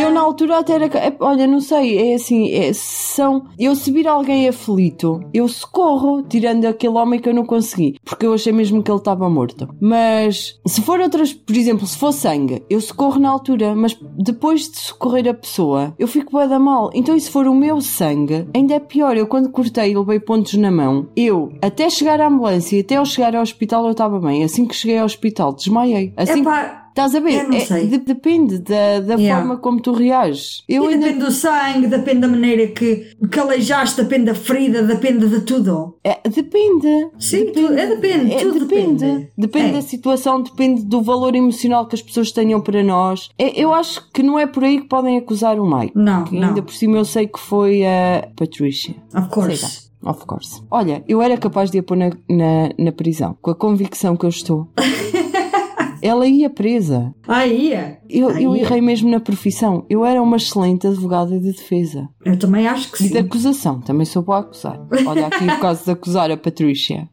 Eu na altura até era. é, Olha, não sei, é assim, é, são. Eu se vir alguém aflito, eu socorro, tirando aquele homem que eu não consegui, porque eu achei mesmo que ele estava morto. Mas se for outras, por exemplo, se for sangue, eu socorro na altura, mas depois de socorrer a pessoa, eu fico bué da mal. Então, e se for o meu sangue, ainda é pior. Eu quando cortei e levei pontos na mão, eu até chegar à ambulância e até eu chegar ao hospital eu estava bem. Assim que cheguei ao hospital, desmaiei. Assim Epá, Estás a ver? É- sei. de- depende da, da, Yeah. forma como tu reages. Eu ainda depende do sangue, depende da maneira que, aleijaste, depende da ferida, depende de tudo. É, depende. Sim, tu- é, depende, É, depende. depende. Depende É. da situação, depende do valor emocional que as pessoas tenham para nós. É, eu acho que não é por aí que podem acusar o Mike. Não, Que não. ainda por cima eu sei que foi a Patricia. Of course. Of course. Olha, eu era capaz de a pôr na, na, na prisão, com a convicção que eu estou. Ela ia presa. Aí é. Eu, eu Aí é. errei mesmo na profissão. Eu era uma excelente advogada de defesa. Eu também acho que E sim. de acusação, também sou boa a acusar. Olha aqui o caso de acusar a Patricia.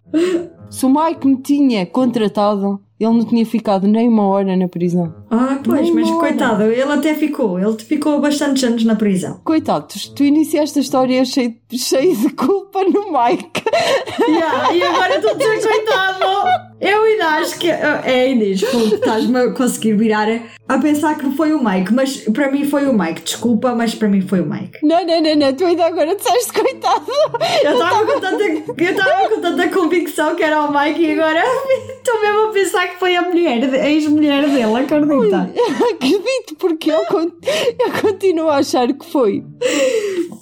Se o Mike me tinha contratado, ele não tinha ficado nem uma hora na prisão. Ah, pois, Nem mas coitado, ele até ficou. Ele ficou bastantes anos na prisão. Coitado, tu, tu iniciaste a história cheio, cheio de culpa no Mike. Yeah, e agora estou a dizer coitado. Eu ainda acho que. É, Inês, pô, estás-me a conseguir virar a pensar que foi o Mike, mas para mim foi o Mike. Desculpa, mas para mim foi o Mike. Não, não, não, não, tu ainda agora disseste coitado. Eu estava com tanta, com tanta convicção que era o Mike e agora estou mesmo a pensar que foi a mulher, a ex-mulher dele, acredita? Acredito, porque eu, eu continuo a achar que foi.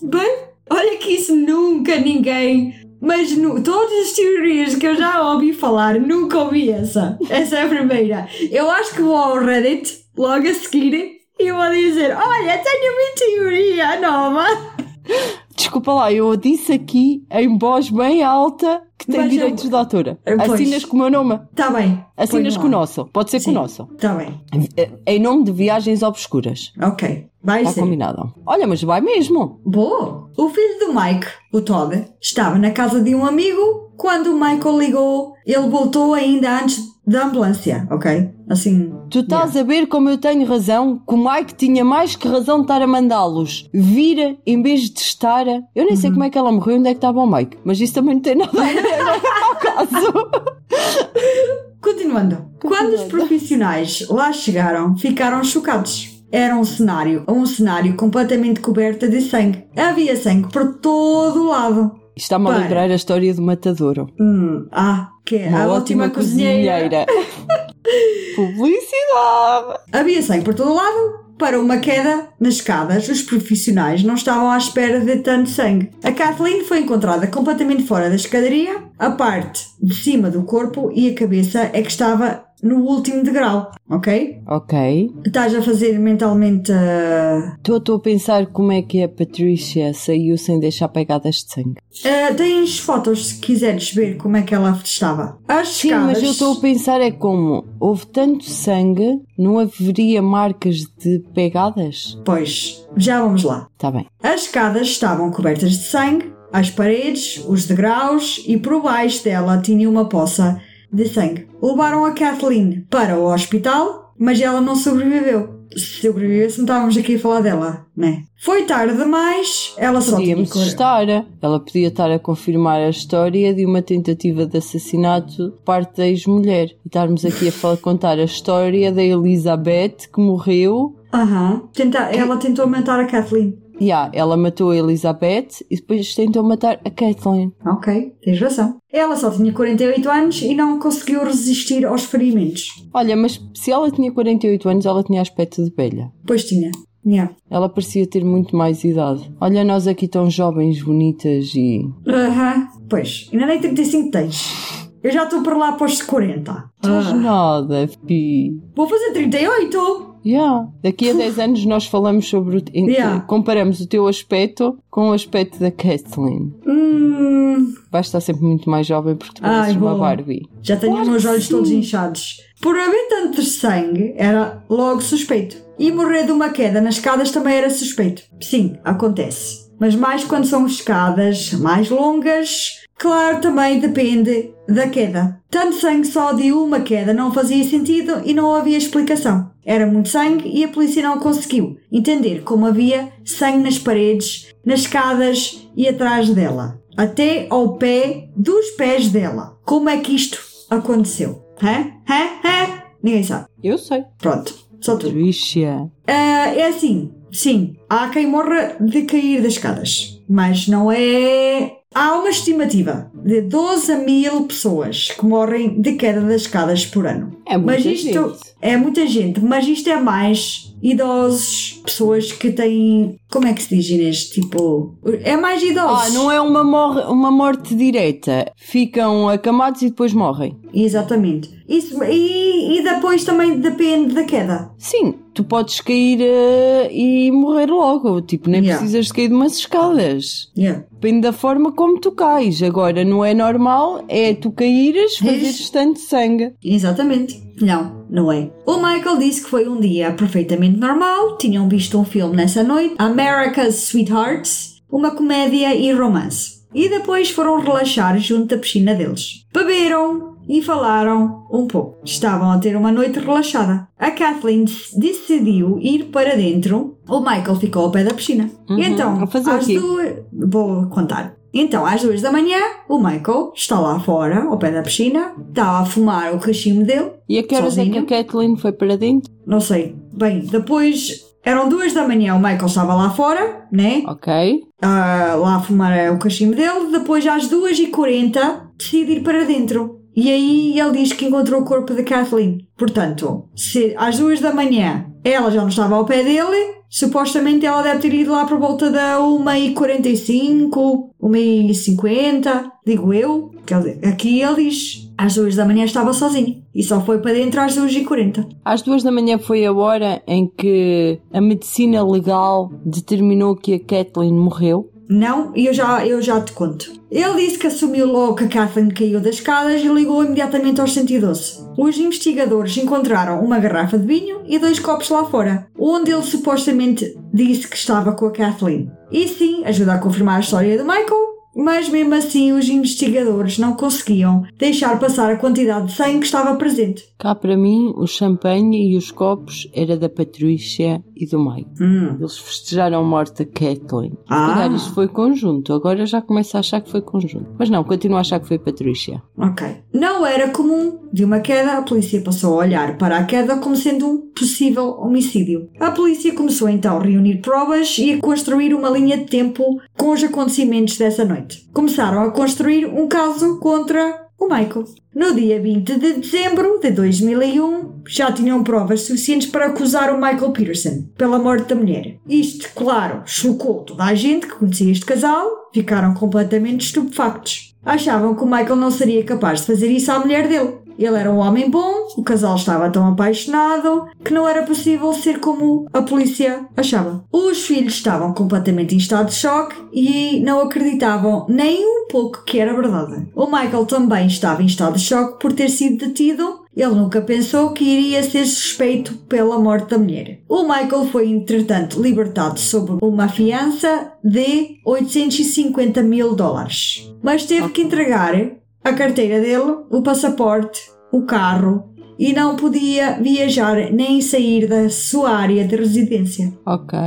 Bem, olha que isso nunca ninguém. Mas nu, todas as teorias que eu já ouvi falar, nunca ouvi essa. Essa é a primeira. Eu acho que vou ao Reddit logo a seguir e vou dizer: Olha, tenho uma teoria nova. Desculpa lá, eu disse aqui em voz bem alta que tem Mas eu- direitos de autora. Eh, pois. Assinas com o meu nome. Tá bem. Assinas com o nosso. Pode ser com o nosso. Tá bem. Eh, Em nome de Viagens Obscuras. Ok. Vai Está ser. combinado. Olha, mas vai mesmo. Boa! O filho do Mike, o Todd, estava na casa de um amigo quando o Michael ligou. Ele voltou ainda antes da ambulância, ok? Assim. Tu estás a ver como eu tenho razão, que o Mike tinha mais que razão de estar a mandá-los vir em vez de estar. a- Eu nem sei Uhum. como é que ela morreu, onde é que estava o Mike, mas isso também não tem nada a ver ao caso. Continuando. Quando os profissionais lá chegaram, ficaram chocados. Era um cenário, um cenário completamente coberto de sangue. Havia sangue por todo o lado. Está-me a Para. lembrar a história do Matadouro. Hum, ah, que é Uma a ótima, ótima cozinheira. Publicidade! Havia sangue por todo o lado. Para uma queda nas escadas, os profissionais não estavam à espera de tanto sangue. A Kathleen foi encontrada completamente fora da escadaria. A parte de cima do corpo e a cabeça é que estava no último degrau, ok? Ok. Estás a fazer mentalmente ah, Estou a pensar como é que a Patricia saiu sem deixar pegadas de sangue. ah, tens fotos se quiseres ver como é que ela estava. As Sim, escadas. mas eu estou a pensar é como houve tanto sangue, não haveria marcas de pegadas? Pois, já vamos lá. Está bem. As escadas estavam cobertas de sangue, as paredes, os degraus e por baixo dela tinha uma poça de sangue. Levaram a Kathleen para o hospital, mas ela não sobreviveu. Se sobrevivesse, não estávamos aqui a falar dela, né? Foi tarde demais, ela só tinha Podíamos cor- estar. Ela podia estar a confirmar a história de uma tentativa de assassinato por parte da ex-mulher. E estarmos aqui a falar, contar a história da Elizabeth que morreu. Aham. Tenta- Ela tentou matar a Kathleen. Yeah, ela matou a Elizabeth e depois tentou matar a Kathleen. Ok, tens razão. Ela só tinha 48 anos e não conseguiu resistir aos ferimentos. Olha, mas se ela tinha 48 anos, ela tinha aspecto de velha. Pois tinha. Yeah. Ela parecia ter muito mais idade. Olha, nós aqui tão jovens, bonitas e. Aham. Pois, ainda nem 35 tens. Eu já estou por lá para os 40. Estás Ah. nada, fi. Vou fazer 38! Yeah. Daqui a 10 anos nós falamos sobre o. Yeah. Comparamos o teu aspecto com o aspecto da Kathleen. Hum, Vais estar sempre muito mais jovem porque tu pareces uma. Barbie. já tenho Claro os meus olhos todos sim. inchados. Por haver tanto sangue, era logo suspeito. E morrer de uma queda nas escadas também era suspeito. Sim, acontece. Mas mais quando são escadas mais longas, claro, também depende da queda. Tanto sangue só de uma queda não fazia sentido e não havia explicação. Era muito sangue e a polícia não conseguiu entender como havia sangue nas paredes, nas escadas e atrás dela. Até ao pé dos pés dela. Como é que isto aconteceu? Hã? Hã? Hã? Ninguém sabe. Eu sei. Pronto, só tu. Tricia. Ah, é assim, sim, há quem morra de cair das escadas, mas não é. Há uma estimativa de 12 mil pessoas que morrem de queda das escadas por ano. É muita mas isto gente. é muita gente, mas isto é mais idosos, pessoas que têm. Como é que se diz, Inês? Tipo. É mais idosos. Ah, não é uma, morre, uma morte direta. Ficam acamados e depois morrem. Exatamente. Isso, e, e depois também depende da queda. Sim, tu podes cair uh, e morrer logo. Tipo, nem Yeah. precisas de cair de umas escadas. Yeah. Depende da forma como tu cais. Agora, não é normal, é tu caíres, fazeres tanto sangue. Exatamente. Não, não é. O Michael disse que foi um dia perfeitamente normal, tinham visto um filme nessa noite, America's Sweethearts, uma comédia e romance. E depois foram relaxar junto da piscina deles. Beberam e falaram um pouco. Estavam a ter uma noite relaxada. A Kathleen decidiu ir para dentro. O Michael ficou ao pé da piscina. Uhum. Então, às duas... Vou contar. Então, às duas da manhã, o Michael está lá fora, ao pé da piscina, está a fumar o cachimbo dele. E a que horas é que a? Kathleen foi para dentro? Não sei. Bem, depois eram duas da manhã, o Michael estava lá fora, né? Ok. Ah, lá a fumar o cachimbo dele. Depois, às duas e quarenta, decide ir para dentro. E aí ele diz que encontrou o corpo da Kathleen. Portanto, se às duas da manhã ela já não estava ao pé dele, supostamente ela deve ter ido lá por volta da 1h45, 1h50, digo eu. Aqui ele diz, às duas da manhã estava sozinho. E só foi para dentro às 2h40. Às duas da manhã foi a hora em que a medicina legal determinou que a Kathleen morreu. Não, eu já, eu já te conto. Ele disse que assumiu logo que a Kathleen caiu das escadas e ligou imediatamente aos 112. Os investigadores encontraram uma garrafa de vinho e dois copos lá fora, onde ele supostamente disse que estava com a Kathleen. E sim, ajuda a confirmar a história de Michael, mas mesmo assim os investigadores não conseguiam deixar passar a quantidade de sangue que estava presente. Cá para mim, o champanhe e os copos era da Patrícia e do Mike. Hum. Eles festejaram a morte da Kathleen. Ah. calhar isto foi conjunto. Agora já começo a achar que foi conjunto. Mas não, continuo a achar que foi Patrícia. Ok. Não era comum. De uma queda, a polícia passou a olhar para a queda como sendo um possível homicídio. A polícia começou então a reunir provas e a construir uma linha de tempo com os acontecimentos dessa noite. Começaram a construir um caso contra o Michael. No dia 20 de dezembro de 2001, já tinham provas suficientes para acusar o Michael Peterson pela morte da mulher. Isto, claro, chocou toda a gente que conhecia este casal, ficaram completamente estupefactos. Achavam que o Michael não seria capaz de fazer isso à mulher dele. Ele era um homem bom, o casal estava tão apaixonado que não era possível ser como a polícia achava. Os filhos estavam completamente em estado de choque e não acreditavam nem um pouco que era verdade. O Michael também estava em estado de choque por ter sido detido. Ele nunca pensou que iria ser suspeito pela morte da mulher. O Michael foi, entretanto, libertado sob uma fiança de 850 mil dólares. Mas teve que entregar a carteira dele, o passaporte, o carro e não podia viajar nem sair da sua área de residência. Ok.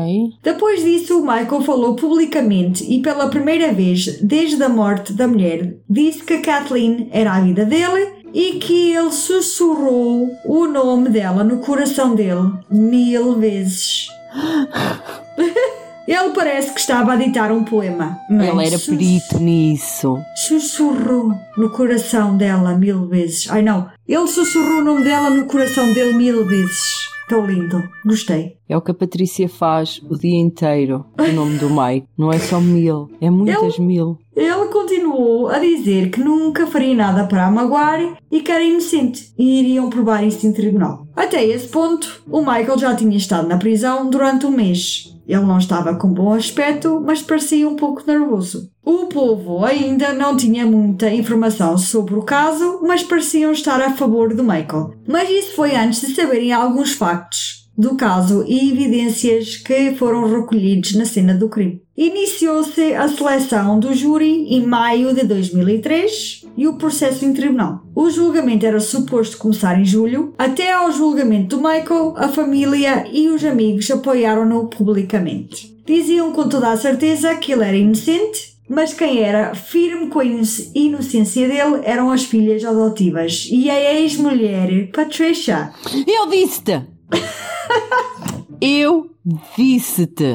Depois disso, o Michael falou publicamente e pela primeira vez desde a morte da mulher, disse que a Kathleen era a vida dele e que ele sussurrou o nome dela no coração dele mil vezes. Ele parece que estava a ditar um poema. Ele era perito nisso. Sussurrou no coração dela mil vezes. Ai não, ele sussurrou o nome dela no coração dele mil vezes. Tão lindo. Gostei. É o que a Patrícia faz o dia inteiro. O nome do Mike. Não é só mil, é muitas mil. Ele continuou a dizer que nunca faria nada para a magoar e que era inocente e iriam provar isso em tribunal. Até esse ponto, o Michael já tinha estado na prisão durante um mês. Ele não estava com bom aspecto, mas parecia um pouco nervoso. O povo ainda não tinha muita informação sobre o caso, mas pareciam estar a favor do Michael. Mas isso foi antes de saberem alguns factos do caso e evidências que foram recolhidos na cena do crime. Iniciou-se a seleção do júri em maio de 2003 e o processo em tribunal. O julgamento era suposto começar em julho. Até ao julgamento do Michael, a família e os amigos apoiaram-no publicamente. Diziam com toda a certeza que ele era inocente, mas quem era firme com a inoc- inocência dele eram as filhas adotivas e a ex-mulher Patricia. Eu disse-te! Eu disse-te!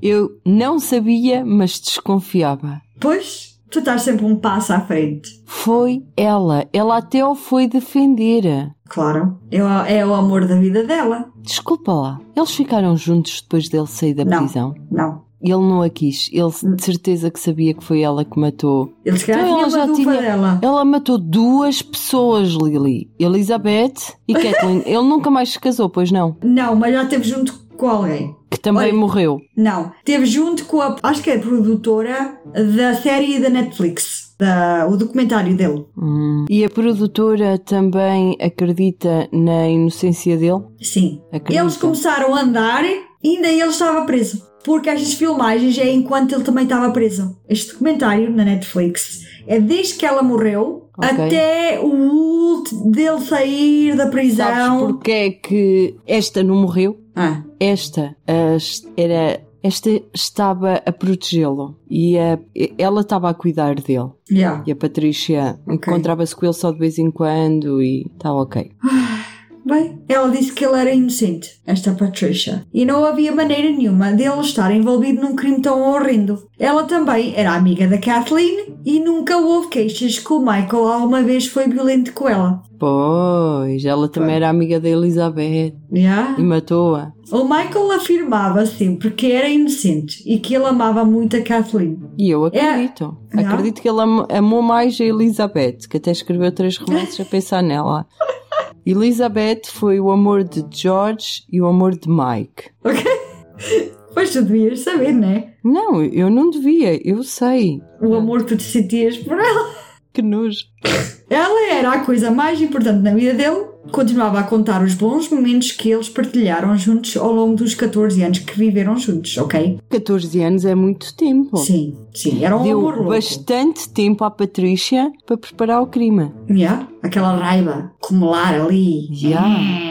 Eu não sabia, mas desconfiava. Pois, Tu estás sempre um passo à frente. Foi ela. Ela até o foi defender. Claro. É o, é o amor da vida dela. Desculpa lá. Eles ficaram juntos depois dele sair da Não. prisão? Não. Ele não a quis. Ele de certeza que sabia que foi ela que matou. Ele Então ela já tinha- dela. Ela matou duas pessoas, Lily. Elizabeth e Kathleen. Ele nunca mais se casou, pois não? Não, mas já esteve junto com alguém. Que também Olha- morreu. Não. Esteve junto com a. Acho que é a produtora da série da Netflix. Da, o documentário dele. Hum. E a produtora também acredita na inocência dele? Sim. Acredita. Eles começaram a andar e ainda ele estava preso. Porque estas filmagens é enquanto ele também estava preso. Este documentário na Netflix é desde que ela morreu Ok. até o último dele sair da Sabes prisão. porque é que esta não morreu? Ah, Esta ah, est- era. Esta estava a protegê-lo e a- ela estava a cuidar dele. yeah. E a Patrícia encontrava-se com ele só de vez em quando e está ok. Bem, ela disse que ele era inocente, esta Patricia, e não havia maneira nenhuma dele estar envolvido num crime tão horrendo. Ela também era amiga da Kathleen e nunca houve queixas que o Michael alguma vez foi violento com ela. Pois, ela também era amiga da Elizabeth Yeah? e matou-a. O Michael afirmava sempre que era inocente e que ele amava muito a Kathleen. E eu acredito. É. Acredito que ele am- amou mais a Elizabeth, que até escreveu três romances a pensar nela. Elizabeth foi o amor de George e o amor de Mike. Ok? Pois tu devias saber, né? Não, eu não devia, eu sei. O amor que tu te sentias por ela. Que nojo. Ela era a coisa mais importante na vida dele. Continuava a contar os bons momentos que eles partilharam juntos ao longo dos 14 anos que viveram juntos, ok? 14 anos é muito tempo. Sim, sim, era um amor Deu louco. bastante tempo à Patrícia para preparar o crime. Yeah? Aquela raiva acumular ali. Yeah.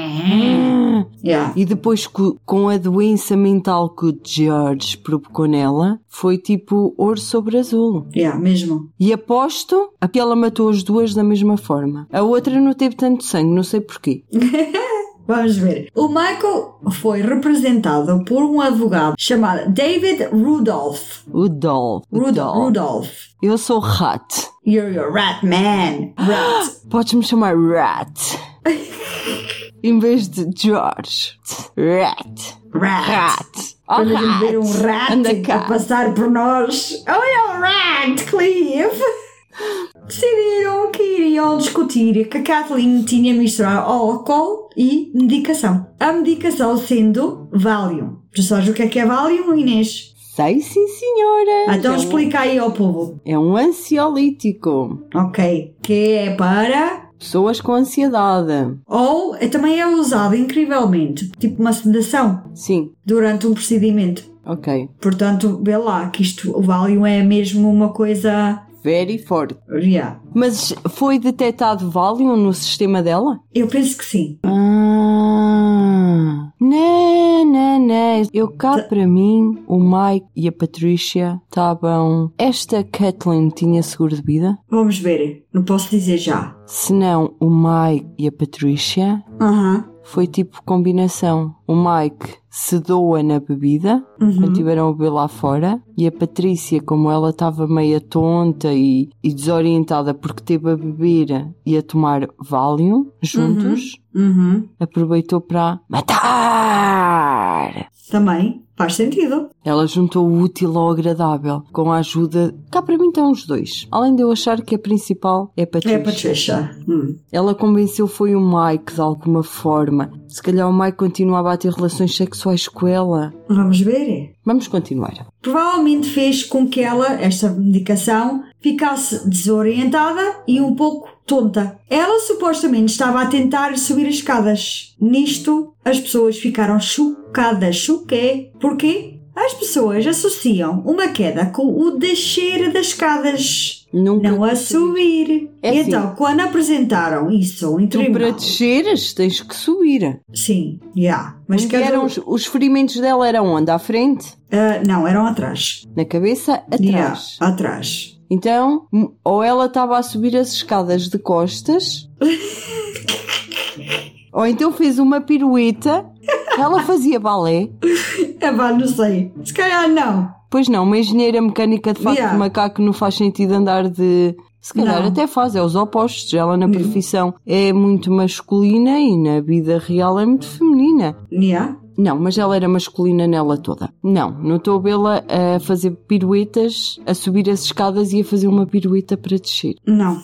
Yeah. E depois co- com a doença mental que o George provocou nela, foi tipo ouro sobre azul. Yeah, mesmo. E aposto a que ela matou as duas da mesma forma. A outra não teve tanto sangue, não sei porquê. Vamos ver. O Michael foi representado por um advogado chamado David Rudolph. Rudolph. Dolph. Rudolph. Eu sou Rat. You're a rat man. Rat. Podes-me chamar Rat. em vez de George. Rat. Rat. Rat. Oh, Quando a gente ver um rat a passar por nós. Olha o rat, Clive! Decidiram que iriam discutir que a Kathleen tinha misturado álcool e medicação. A medicação sendo Valium. Tu sabes o que é que é Valium, Inês? Sei sim, senhora. Então é um, explica aí ao povo. é um ansiolítico. Ok. Que é para... Pessoas com ansiedade. Ou é- também é usado incrivelmente, tipo uma sedação, Sim. durante um procedimento. Ok. Portanto, vê lá que isto, o Valium é mesmo uma coisa... Very forte. Yeah. Mas foi detectado Valium no sistema dela? Eu penso que sim. Ah, não, não, não. Eu cá para mim, o Mike e a Patricia estavam. Esta Kathleen tinha seguro de vida? Vamos ver. Não posso dizer já. Se não, o Mike e a Patricia Aham. Foi tipo combinação. O Mike sedou-a na bebida quando tiveram a beber lá fora e a Patrícia, como ela estava meia tonta e, e desorientada porque teve a beber e a tomar Valium juntos, Uhum. aproveitou para matar. Também faz sentido. Ela juntou o útil ao agradável com a ajuda. Cá para mim estão os dois. Além de eu achar que a principal é a Patrícia. É a Patricia. Hum. Ela convenceu foi o Mike de alguma forma. Se calhar o Mike continuava a ter relações sexuais com ela. Vamos ver. Vamos continuar. Provavelmente fez com que ela, esta medicação, ficasse desorientada e um pouco tonta. Ela supostamente estava a tentar subir as escadas. Nisto, as pessoas ficaram chocadas. Choqué. Porquê? As pessoas associam uma queda com o descer das escadas. Nunca não a subir. É assim. então, quando apresentaram isso em Tu para tribunal... desceres tens que subir. Sim, já. Mas Onde cada... eram os, os ferimentos dela eram onde? À frente? Ah, não, eram atrás. Na cabeça? Atrás. Yeah, atrás. Então, ou ela estava a subir as escadas de costas, ou então fez uma pirueta, ela fazia balé, É pá, não sei. Se calhar não. Pois não, uma engenheira mecânica de facto Yeah. de macaco não faz sentido andar de. Se calhar Não. até faz, é os opostos. Ela na profissão é muito masculina e na vida real é muito feminina. Yeah. Não, mas ela era masculina nela toda. Não, não estou a vê-la a fazer piruetas, a subir as escadas e a fazer uma pirueta para descer. Não.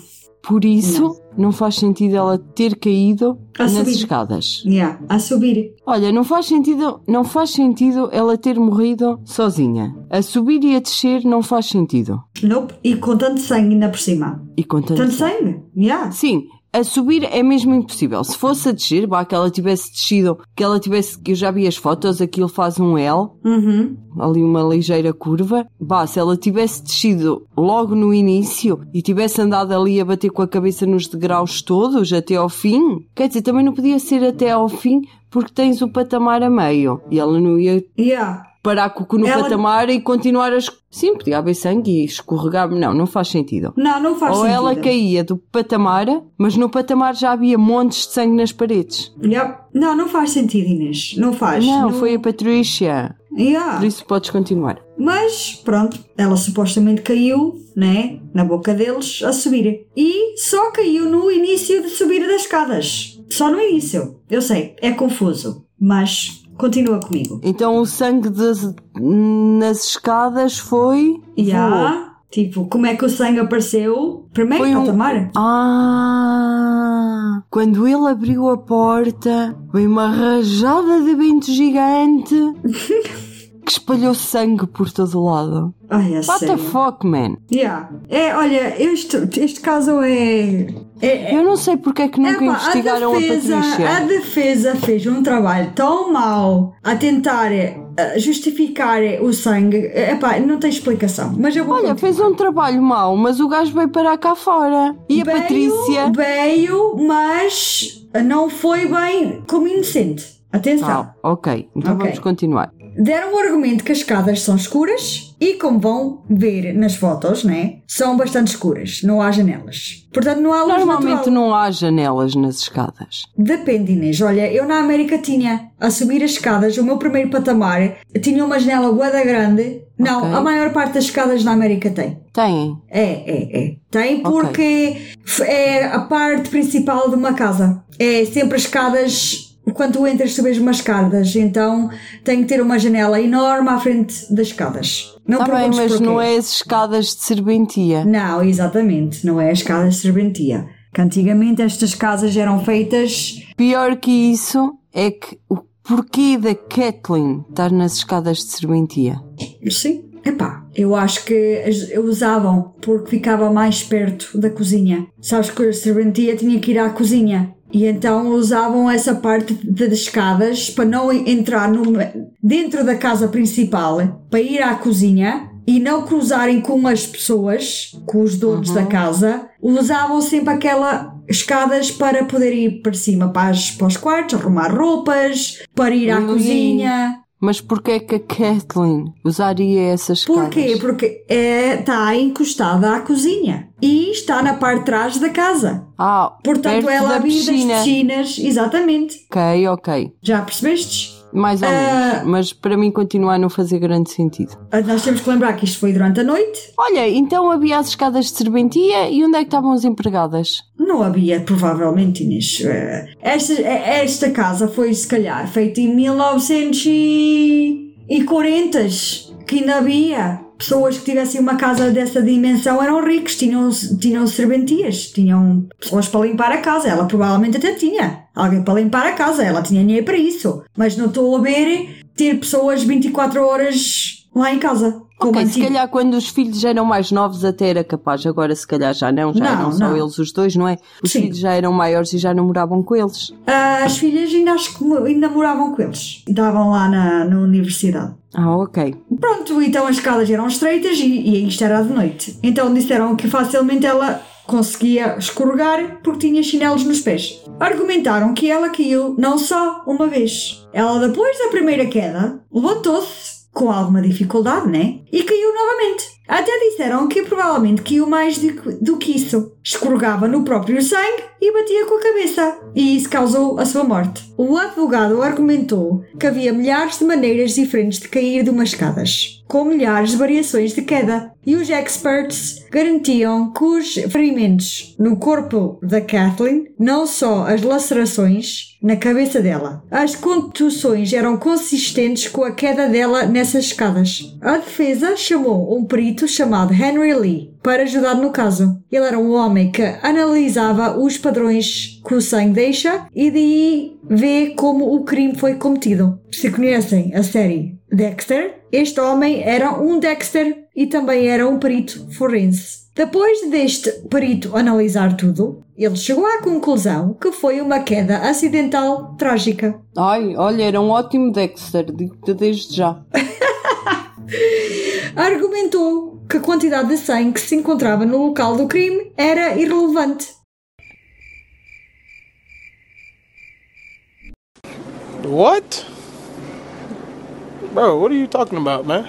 Por isso, não, faz sentido ela ter caído A nas subir. escadas. Yeah. A subir. Olha, não faz sentido, não faz sentido ela ter morrido sozinha. A subir e a descer não faz sentido. Nope. E com tanto sangue ainda por cima. E com tanto Tanto sangue? Yeah. Sim, a subir é mesmo impossível. Se fosse a descer, bah, que ela tivesse descido, que ela tivesse, que eu já vi as fotos, aquilo faz um L, Uhum. ali uma ligeira curva. Bah, se ela tivesse descido logo no início e tivesse andado ali a bater com a cabeça nos degraus todos até ao fim, quer dizer, também não podia ser até ao fim porque tens o patamar a meio. E ela não ia Yeah. Parar com o cu no Ela- patamar e continuar a. Sim, podia haver sangue e escorregar. Não, não faz sentido. Não, não faz Ou sentido. ela caía do patamar, mas no patamar já havia montes de sangue nas paredes. Yep. Não, não faz sentido, Inês. Não faz. Não, foi a Patrícia. Yeah. Por isso podes continuar. Mas, pronto, ela supostamente caiu, né? Na boca deles a subir. E só caiu no início de subir das escadas. Só no início. Eu sei, é confuso. Mas continua comigo. Então o sangue das- nas escadas foi. Há, tipo, como é que o sangue apareceu? Primeiro Foi um- patamar? Ah! Quando ele abriu a porta, veio uma rajada de vento gigante que espalhou sangue por todo o lado. Ai, é What the sério. fuck, man? Yeah. É, olha, este, este caso é... é, é Eu não sei porque é que nunca Epá, investigaram a, defesa, Patrícia. a defesa fez um trabalho tão mau a tentar eh, justificar o sangue. Epá, não tem explicação. Mas eu vou Olha, continuar. fez um trabalho mau, mas o gajo veio parar cá fora. E a Veio- Patrícia. Veio, mas não foi bem como inocente. Atenção. Ah, ok, então Ok. vamos continuar. Deram o argumento que as escadas são escuras e, como vão ver nas fotos, né? São bastante escuras. Não há janelas. Portanto, não há luz Normalmente natural. não há janelas nas escadas. Depende, Inês. Olha, eu na América tinha a subir as escadas, o meu primeiro patamar tinha uma janela guarda grande. Não, a maior parte das escadas na América tem. Têm. É, é, é. Tem porque f- é a parte principal de uma casa. É sempre as escadas. Quando tu entras, tu vês umas escadas, então tem que ter uma janela enorme à frente das escadas. Não Tá bem, mas porquê. não é as escadas de serventia. Não, exatamente. Não é as escadas de serventia. Que antigamente estas casas eram feitas Pior que isso é que o porquê da Kathleen estar nas escadas de serventia. Sim. Epá, eu acho que as- usavam porque ficava mais perto da cozinha. Sabes que a serventia tinha que ir à cozinha. E então usavam essa parte das escadas para não entrar numa- dentro da casa principal, para ir à cozinha e não cruzarem com as pessoas, com os donos da casa. Usavam sempre aquela escadas para poder ir para cima, para, as- para os quartos, arrumar roupas, para ir à Ui. cozinha. Mas porquê que a Kathleen usaria essas? Porquê? Porque é, está encostada à cozinha e está na parte de trás da casa. Ah, Portanto, ela da das piscina. piscinas, exatamente. Ok, ok. Já percebestes? Mais ou Ah. menos. Mas para mim continua a não fazer grande sentido. Ah, Nós temos que lembrar que isto foi durante a noite. Olha, então havia as escadas de serventia e onde é que estavam as empregadas? Não havia, provavelmente, Inês. Eh, Esta, eh, esta casa foi, se calhar, feita em 1940, que ainda havia. Pessoas que tivessem uma casa dessa dimensão eram ricos, tinham, tinham serventias, tinham pessoas para limpar a casa. Ela provavelmente até tinha alguém para limpar a casa, ela tinha dinheiro para isso. Mas não estou a ver ter pessoas 24 horas lá em casa. Como Ok, se antigo. calhar quando os filhos eram mais novos até era capaz, agora se calhar já não, já Não, eram só não. eles os dois, não é? Os Sim. filhos já eram maiores e já não moravam com eles. As filhas ainda ainda moravam com eles. Estavam lá na, na universidade. Ah, ok. Pronto, então as escadas eram estreitas e, e isto era de noite. Então disseram que facilmente ela conseguia escorregar porque tinha chinelos nos pés. Argumentaram que ela caiu não só uma vez. Ela, depois da primeira queda, levantou-se com alguma dificuldade, né? E caiu novamente. Até disseram que provavelmente caiu mais do, que isso. Escorregava no próprio sangue e batia com a cabeça. E isso causou a sua morte. O advogado argumentou que havia milhares de maneiras diferentes de cair de umas escadas, com milhares de variações de queda. E os experts garantiam que os ferimentos no corpo da Kathleen, não só as lacerações na cabeça dela, as contusões eram consistentes com a queda dela nessas escadas. A defesa chamou um perito chamado Henry Lee para ajudar no caso. Ele era um homem que analisava os padrões que o sangue deixa e daí vê como o crime foi cometido. Se conhecem a série Dexter, este homem era um Dexter e também era um perito forense. Depois deste perito analisar tudo, ele chegou à conclusão que foi uma queda acidental trágica. Ai, olha, era um ótimo Dexter, digo-te desde já. Argumentou que a quantidade de sangue que se encontrava no local do crime era irrelevante. What? Bro, what are you talking about, man?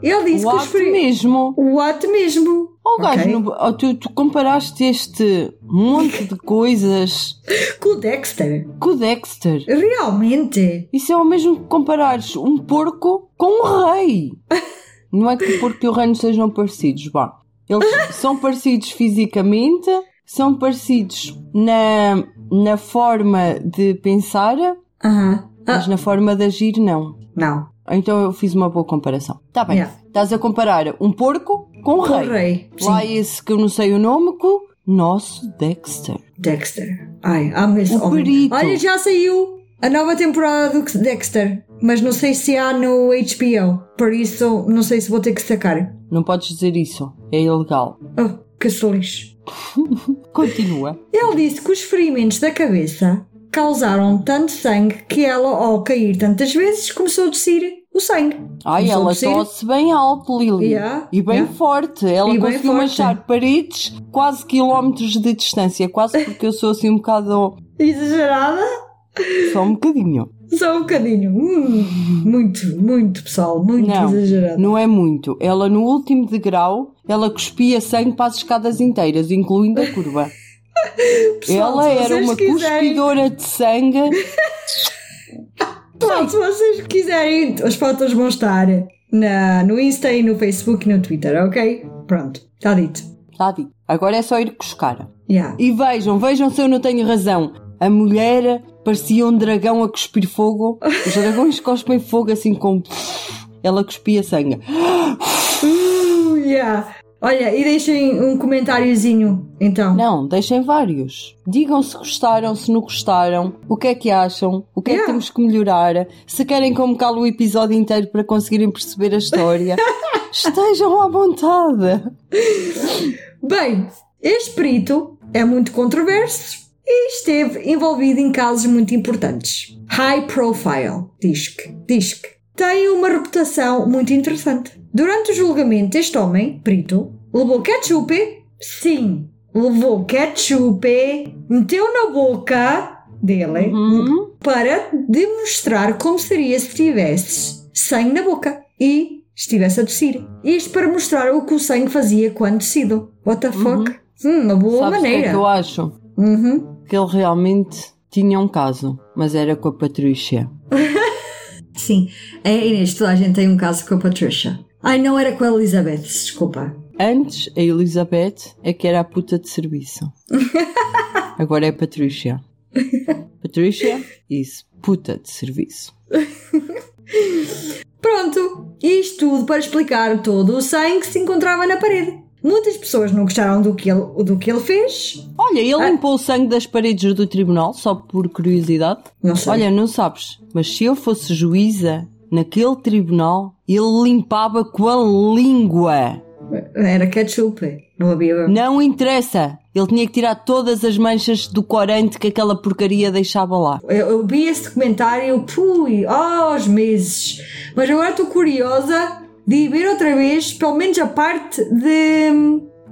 Ele disse O que os feri- mesmo. O ato mesmo. Oh, gajo, Ok. no- oh, tu, tu comparaste este monte de coisas Com o Dexter. com o Dexter. Realmente. Isso é o mesmo que comparares um porco com um rei. Não é que o porco e o rei não sejam parecidos, vá. Eles são parecidos fisicamente, são parecidos na, na forma de pensar, Aham. mas Ah, na forma de agir, não. não. Então eu fiz uma boa comparação. Tá bem. Yeah. Estás a comparar um porco com um Com o rei. rei. Lá Sim. esse que eu não sei o nome, com o nosso Dexter. Dexter. Ai, amo esse O homem. perito. Olha, já saiu a nova temporada do Dexter. Mas não sei se há no HBO. Por isso, não sei se vou ter que sacar. Não podes dizer isso. É ilegal. Oh, que lixo. Continua. Ele disse que os ferimentos da cabeça causaram tanto sangue que ela, ao cair tantas vezes, começou a descer o sangue. Ai, ela tosse bem alto, Lili. Yeah, e bem yeah. forte. Ela E conseguiu manchar paredes quase quilómetros de distância. Quase porque eu sou assim um bocado. Exagerada? Só um bocadinho. Só um bocadinho. Hum, muito, muito, pessoal. Muito Não, exagerado. não é muito. Ela no último degrau, ela cuspia sangue para as escadas inteiras, incluindo a curva. Pessoal, ela era uma quiserem- cuspidora de sangue. Pessoal, se vocês quiserem, as fotos vão estar na, no Insta e no Facebook e no Twitter, ok? Pronto, está dito. Está dito. Agora é só ir buscar. Yeah. E vejam, vejam se eu não tenho razão. A mulher parecia um dragão a cuspir fogo. Os dragões cospem fogo assim com. Ela cuspia sangue. Uh, yeah. Olha, e deixem um comentáriozinho, então. Não, deixem vários. Digam se gostaram, se não gostaram, o que é que acham, o que é que Yeah. temos que melhorar, se querem cale o episódio inteiro para conseguirem perceber a história. Estejam à vontade. Bem, este perito é muito controverso e esteve envolvido em casos muito importantes. High profile, diz que. Diz que. Tem uma reputação muito interessante. Durante o julgamento, este homem, perito, levou ketchup, sim, levou ketchup, meteu na boca dele Uhum. para demonstrar como seria se tivesse sangue na boca e estivesse a tossir. Isto para mostrar o que o sangue fazia quando tossido. What the fuck? Hum, uma boa Sabes que é maneira. que eu acho? Uhum. Que ele realmente tinha um caso, mas era com a Patrícia. Sim, é Inês, toda a gente tem um caso com a Patricia. Ai, não era com a Elizabeth, desculpa. Antes, a Elizabeth é que era a puta de serviço. Agora é a Patrícia. Patrícia, isso, puta de serviço. Pronto, isto tudo para explicar todo o sangue que se encontrava na parede. Muitas pessoas não gostaram do que ele, do que ele fez. Olha, ele Ah. limpou o sangue das paredes do tribunal, só por curiosidade. Não sei. Olha, não sabes, mas se eu fosse juíza naquele tribunal, ele limpava com a língua. Era ketchup, não havia. Não interessa. Ele tinha que tirar todas as manchas do corante que aquela porcaria deixava lá. Eu, eu vi esse documentário, pui, aos meses. Mas agora estou curiosa de ver outra vez, pelo menos a parte de,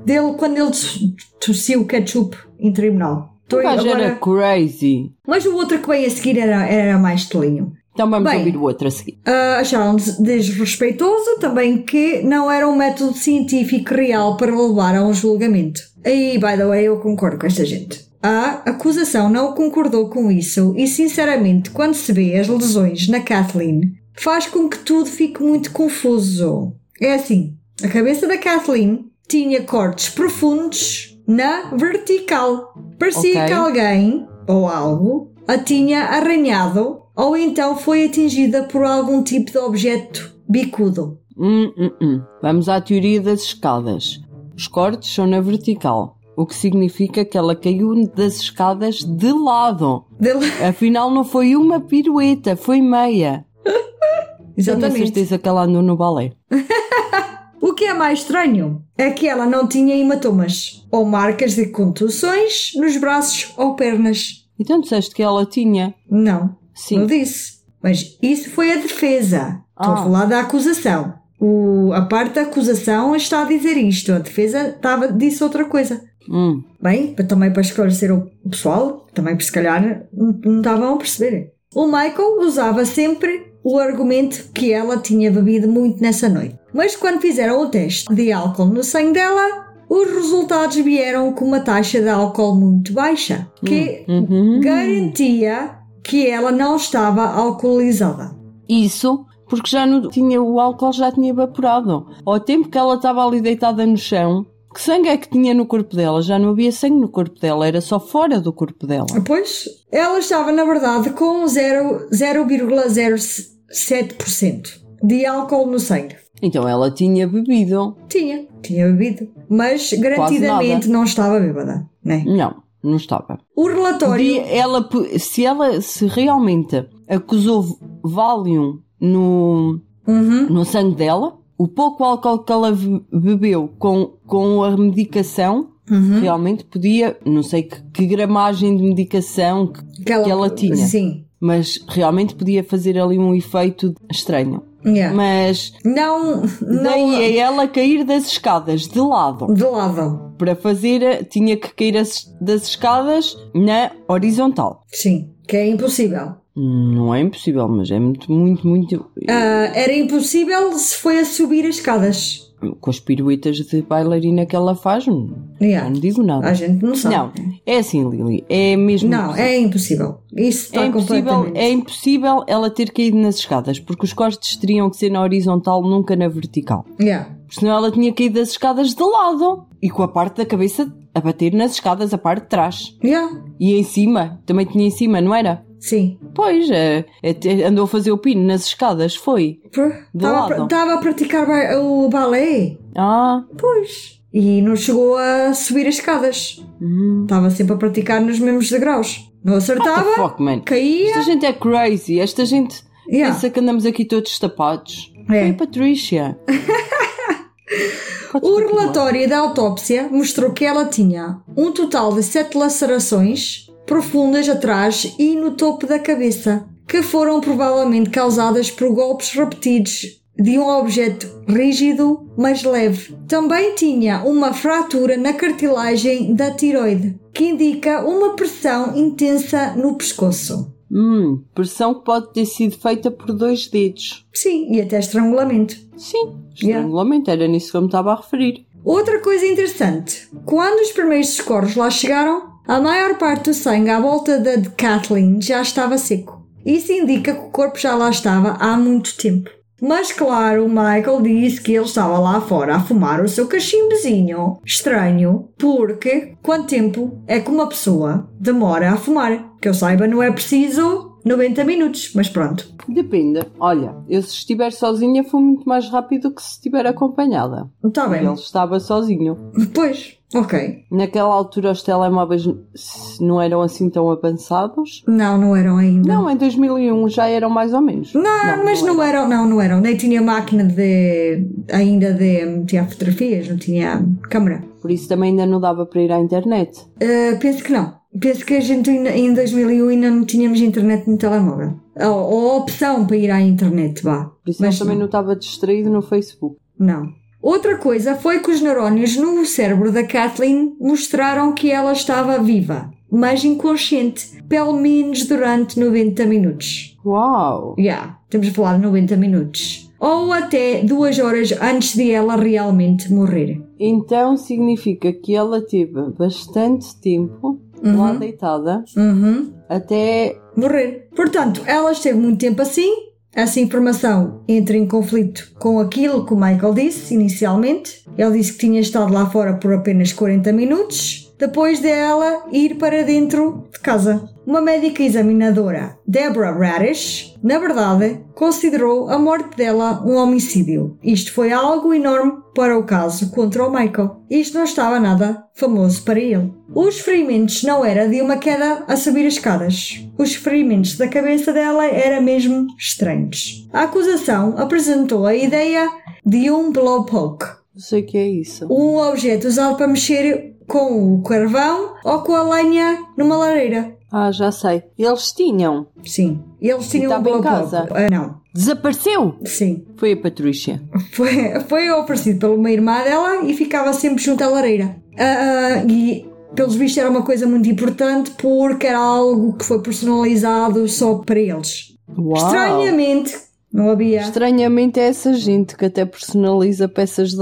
dele quando ele tos- tossiu o ketchup em tribunal. O Estou agora- era crazy. Mas o outro que veio a seguir era, era mais tolinho. Então vamos Bem. ouvir o outro a seguir. Ah, acharam des- desrespeitoso também que não era um método científico real para levar a um julgamento. E, by the way, eu concordo com esta gente. A acusação não concordou com isso e, sinceramente, quando se vê as lesões na Kathleen, faz com que tudo fique muito confuso. É assim, a cabeça da Kathleen tinha cortes profundos na vertical. Parecia Ok. que alguém, ou algo, a tinha arranhado ou então foi atingida por algum tipo de objeto bicudo. Hum, hum, hum. Vamos à teoria das escadas. Os cortes são na vertical, o que significa que ela caiu das escadas de lado. Dele- Afinal, não foi uma pirueta, foi meia. Tenho a Exatamente. certeza que ela andou no balé. O que é mais estranho é que ela não tinha hematomas ou marcas de contusões nos braços ou pernas. Então disseste que ela tinha. Não, Sim. não disse. Mas isso foi a defesa. Estou a Ah. falar da acusação. O- a parte da acusação está a dizer isto. A defesa estava, disse outra coisa. Hum. Bem, para- também para esclarecer o o pessoal, também por se calhar não não estavam a perceber. O Michael usava sempre o argumento que ela tinha bebido muito nessa noite. Mas quando fizeram o teste de álcool no sangue dela, os resultados vieram com uma taxa de álcool muito baixa, que Uhum. garantia que ela não estava alcoolizada. Isso porque já não tinha, o álcool já tinha evaporado. Ao tempo que ela estava ali deitada no chão, que sangue é que tinha no corpo dela? Já não havia sangue no corpo dela, era só fora do corpo dela. Pois, ela estava na verdade com 0 0,07% de álcool no sangue. Então ela tinha bebido. Tinha, tinha bebido. Mas garantidamente não estava bêbada, né? Não, não estava. O relatório. Ela, se ela se realmente acusou Valium no, Uhum. no sangue dela, o pouco álcool que ela be- bebeu com, com a medicação Uhum. realmente podia, não sei que, que gramagem de medicação, que- Que ela, que ela tinha. Sim. Mas realmente podia fazer ali um efeito estranho. Yeah. Mas Não. daí não a ela cair das escadas de lado. de lado. Para fazer, tinha que cair as- das escadas na horizontal. Sim. Que é impossível. Não é impossível, mas é muito, muito, muito. Ah, era impossível se foi a subir as escadas. Com as piruetas de bailarina que ela faz, não, Yeah. não digo nada. A gente não sabe. Não, é assim, Lili. É mesmo. Não, é impossível. Isso está É impossível, é impossível ela ter caído nas escadas, porque os cortes teriam que ser na horizontal, nunca na vertical. Yeah. Porque senão ela tinha caído das escadas de lado e com a parte da cabeça a bater nas escadas, a parte de trás. Yeah. E em cima, também tinha em cima, não era? Sim. Pois, é, é, andou a fazer o pino nas escadas, foi. Estava a praticar ba- o balé. Ah, Pois. E não chegou a subir as escadas. hum. Estava sempre a praticar nos mesmos degraus. Não acertava, fuck, caía. Esta gente é crazy, esta gente Yeah. pensa que andamos aqui todos tapados. É. Ei, Patrícia. O relatório da autópsia mostrou que ela tinha um total de sete lacerações profundas atrás e no topo da cabeça, que foram provavelmente causadas por golpes repetidos de um objeto rígido, mas leve. Também tinha uma fratura na cartilagem da tiroide, que indica uma pressão intensa no pescoço. Hum, pressão que pode ter sido feita por dois dedos. Sim, e até estrangulamento. Sim, estrangulamento, era nisso que eu me estava a referir. Outra coisa interessante: quando os primeiros socorros lá chegaram, a maior parte do sangue à volta da de Kathleen já estava seco. Isso indica que o corpo já lá estava há muito tempo. Mas claro, Michael disse que ele estava lá fora a fumar o seu cachimbozinho. Estranho, porque quanto tempo é que uma pessoa demora a fumar? Que eu saiba, não é preciso 90 minutos, mas pronto. Depende. Olha, eu se estiver sozinha fui muito mais rápido que se estiver acompanhada. Está Ele bem. estava sozinho. Pois, ok. Naquela altura os telemóveis não eram assim tão avançados. Não, não eram ainda. Não, em 2001 já eram mais ou menos. Não, mas não, eram, não, não eram. Nem tinha máquina de. ainda de tirar fotografias, não tinha câmera. Por isso também ainda não dava para ir à internet. Uh, penso que não. Penso que a gente em 2001 ainda não tínhamos internet no telemóvel. Ou, ou opção para ir à internet, vá. Por isso Mas também não. não estava distraído no Facebook. Não. Outra coisa foi que os neurónios no cérebro da Kathleen mostraram que ela estava viva, mas inconsciente, pelo menos durante 90 minutos. Uau! Yeah, temos a falar de 90 minutos. Ou até duas horas antes de ela realmente morrer. Então significa que ela teve bastante tempo lá deitada Uhum. até. morrer. Portanto, ela esteve muito tempo assim. Essa informação entra em conflito com aquilo que o Michael disse inicialmente. Ele disse que tinha estado lá fora por apenas 40 minutos, depois dela ir para dentro de casa. Uma médica examinadora, Deborah Radish, na verdade, considerou a morte dela um homicídio. Isto foi algo enorme para o caso contra o Michael. Isto não estava nada famoso para ele. Os ferimentos não era de uma queda a subir as escadas. Os ferimentos da cabeça dela eram mesmo estranhos. A acusação apresentou a ideia de um blowpoke, Não sei o que é isso. um objeto usado para mexer com o carvão ou com a lenha numa lareira. Ah, já sei. Eles tinham. Sim. Eles tinham um estava em casa? Ah, não. Desapareceu! Sim. Foi a Patrícia. Foi, foi oferecido pela uma irmã dela e ficava sempre junto à lareira. Ah, ah, e, pelos vistos, era uma coisa muito importante porque era algo que foi personalizado só para eles. Uau! Estranhamente, não havia. Estranhamente é essa gente que até personaliza peças de,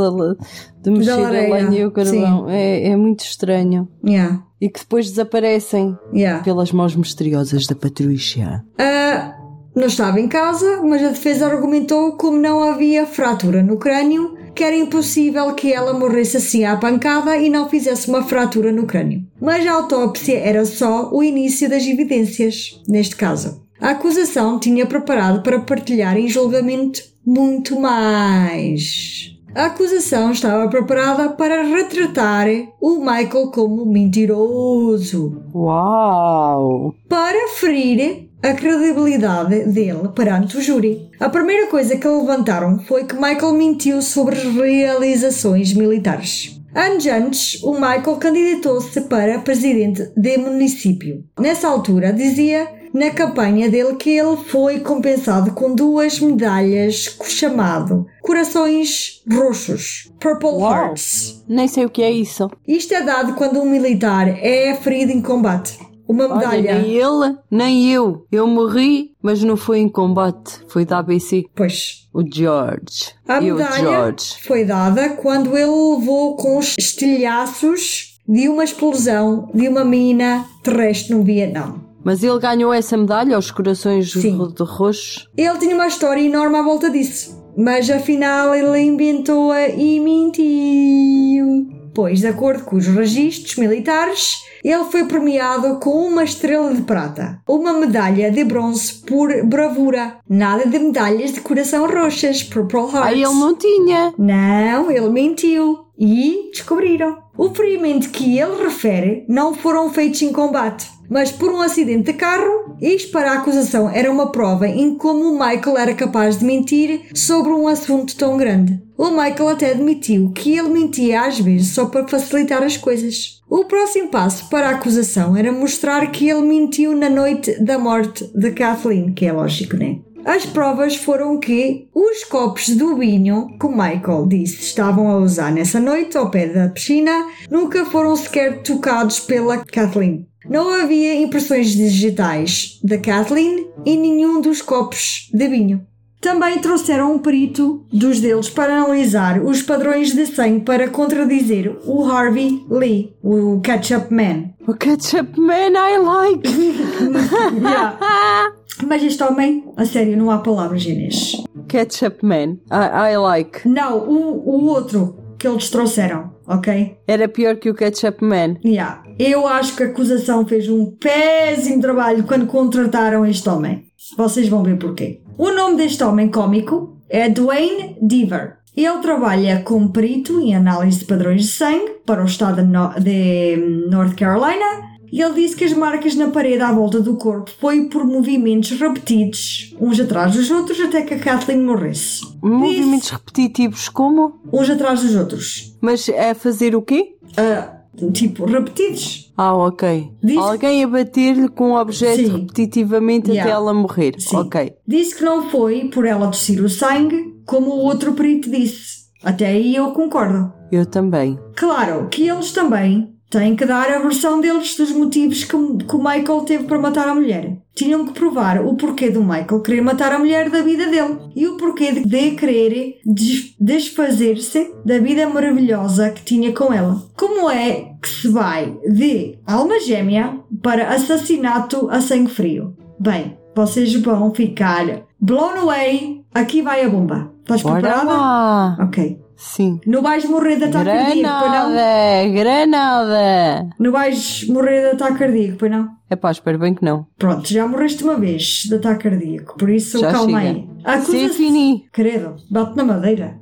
de mexer a lenha e o carvão. É, é muito estranho. Yeah, E que depois desaparecem yeah. pelas mãos misteriosas da Patrícia. Ah, não estava em casa, mas a defesa argumentou como não havia fratura no crânio, que era impossível que ela morresse assim à pancada e não fizesse uma fratura no crânio. Mas a autópsia era só o início das evidências, neste caso. A acusação tinha preparado para partilhar em julgamento muito mais. A acusação estava preparada para retratar o Michael como mentiroso, Uau! para ferir a credibilidade dele perante o júri. A primeira coisa que levantaram foi que Michael mentiu sobre realizações militares. Anos antes, o Michael candidatou-se para presidente de município. Nessa altura, dizia na campanha dele que ele foi compensado com duas medalhas chamado Corações Roxos, Purple Uau. Hearts. Nem sei o que é isso. Isto é dado quando um militar é ferido em combate. Uma Olha, medalha. nem ele, nem eu. Eu morri, mas não foi em combate. Foi da ABC. Pois. O George. A medalha George. foi dada quando ele levou com os estilhaços de uma explosão de uma mina terrestre no Vietnã. Mas ele ganhou essa medalha aos corações Sim. de roxos. Ele tinha uma história enorme à volta disso, mas afinal ele inventou-a e mentiu. Pois, de acordo com os registros militares, ele foi premiado com uma estrela de prata, uma medalha de bronze por bravura, nada de medalhas de coração roxas, Purple Hearts. Aí ele não tinha. Não, ele mentiu. E descobriram. O ferimento que ele refere não foram feitos em combate, mas por um acidente de carro. Isto para a acusação era uma prova em como o Michael era capaz de mentir sobre um assunto tão grande. O Michael até admitiu que ele mentia às vezes só para facilitar as coisas. O próximo passo para a acusação era mostrar que ele mentiu na noite da morte de Kathleen, que é lógico, né? As provas foram que os copos do vinho que o Michael disse estavam a usar nessa noite ao pé da piscina nunca foram sequer tocados pela Kathleen. Não havia impressões digitais da Kathleen em nenhum dos copos de vinho. Também trouxeram um perito dos deles para analisar os padrões de sangue para contradizer o Harvey Lee, o Ketchup Man. O Ketchup Man I like. Mas este homem, a sério, não há palavras, Inês. Ketchup Man I, I like. Não, o, o outro que eles trouxeram, ok? Era pior que o Ketchup Man. Yeah. Eu acho que a acusação fez um péssimo trabalho quando contrataram este homem. Vocês vão ver porquê. O nome deste homem cómico é Dwayne Deaver. Ele trabalha como perito em análise de padrões de sangue para o estado de North Carolina e ele disse que as marcas na parede à volta do corpo foi por movimentos repetidos, uns atrás dos outros, até que a Kathleen morresse. Movimentos repetitivos como? Uns atrás dos outros. Mas é fazer o quê? Ah, tipo, repetidos. Ah, ok. Diz- Alguém a bater-lhe com um objeto Sim. repetitivamente Yeah. até ela morrer. Sim. Ok. Disse que não foi por ela tossir o sangue, como o outro perito disse. Até aí eu concordo. Eu também. Claro que eles também têm que dar a versão deles dos motivos que, que o Michael teve para matar a mulher. Tinham que provar o porquê do Michael querer matar a mulher da vida dele e o porquê de, de querer des- desfazer-se da vida maravilhosa que tinha com ela. Como é que se vai de alma gêmea para assassinato a sangue frio? Bem, vocês vão ficar blown away. Aqui vai a bomba. Estás Bora preparada? lá. Ok. Sim. Não vais morrer de ataque cardíaco, pois não? Granada! Granada! Não vais morrer de ataque cardíaco, pois não? É pá, espero bem que não. Pronto, já morreste uma vez de ataque cardíaco, por isso Já calma chega. aí. A Sim, fini. Credo, bate na madeira.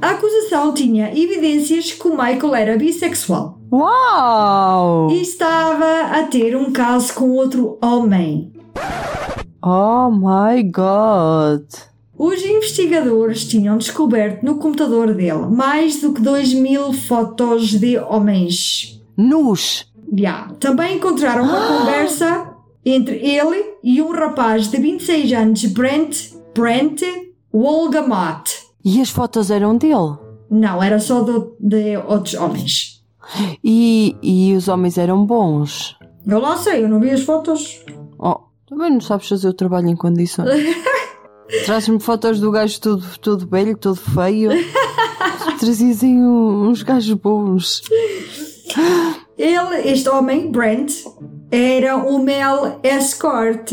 A acusação tinha evidências que o Michael era bissexual Uau! e estava a ter um caso com outro homem. Oh my god! Os investigadores tinham descoberto no computador dele mais do que 2 mil fotos de homens. Nus! Já. Também encontraram uma conversa entre ele e um rapaz de 26 anos, Brent, Brent Wolgamott. E as fotos eram dele? Não, era só do- de outros homens. E, e os homens eram bons? Eu lá sei, eu não vi as fotos. Oh, também não sabes fazer o trabalho em condições. Trazes-me fotos do gajo todo, todo velho, todo feio. Um- uns gajos bons. Ele, este homem, Brent, era um male escort.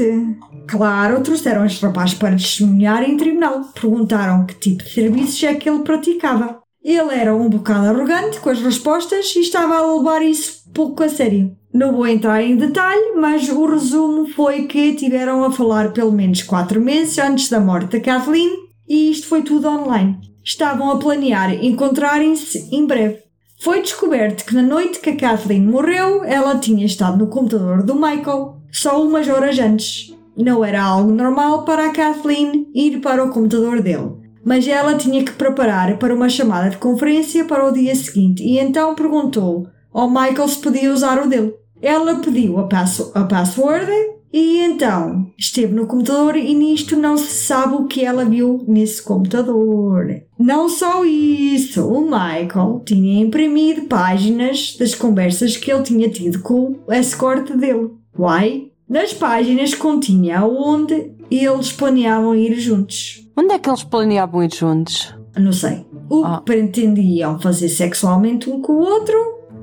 Claro, trouxeram este rapaz para testemunhar em tribunal. Perguntaram que tipo de serviços é que ele praticava. Ele era um bocado arrogante com as respostas e estava a levar isso pouco a sério. Não vou entrar em detalhe, mas o resumo foi que tiveram a falar pelo menos quatro meses antes da morte da Kathleen e isto foi tudo online. Estavam a planear encontrarem-se em breve. Foi descoberto que na noite que a Kathleen morreu, ela tinha estado no computador do Michael só umas horas antes. Não era algo normal para a Kathleen ir para o computador dele, mas ela tinha que preparar para uma chamada de conferência para o dia seguinte e então perguntou ao Michael se podia usar o dele. Ela pediu a, passo- a password e então esteve no computador e nisto não se sabe o que ela viu nesse computador. Não só isso, o Michael tinha imprimido páginas das conversas que ele tinha tido com o escort dele. Why? Nas páginas continha onde eles planeavam ir juntos. Onde é que eles planeavam ir juntos? Não sei. O Ah. que pretendiam fazer sexualmente um com o outro.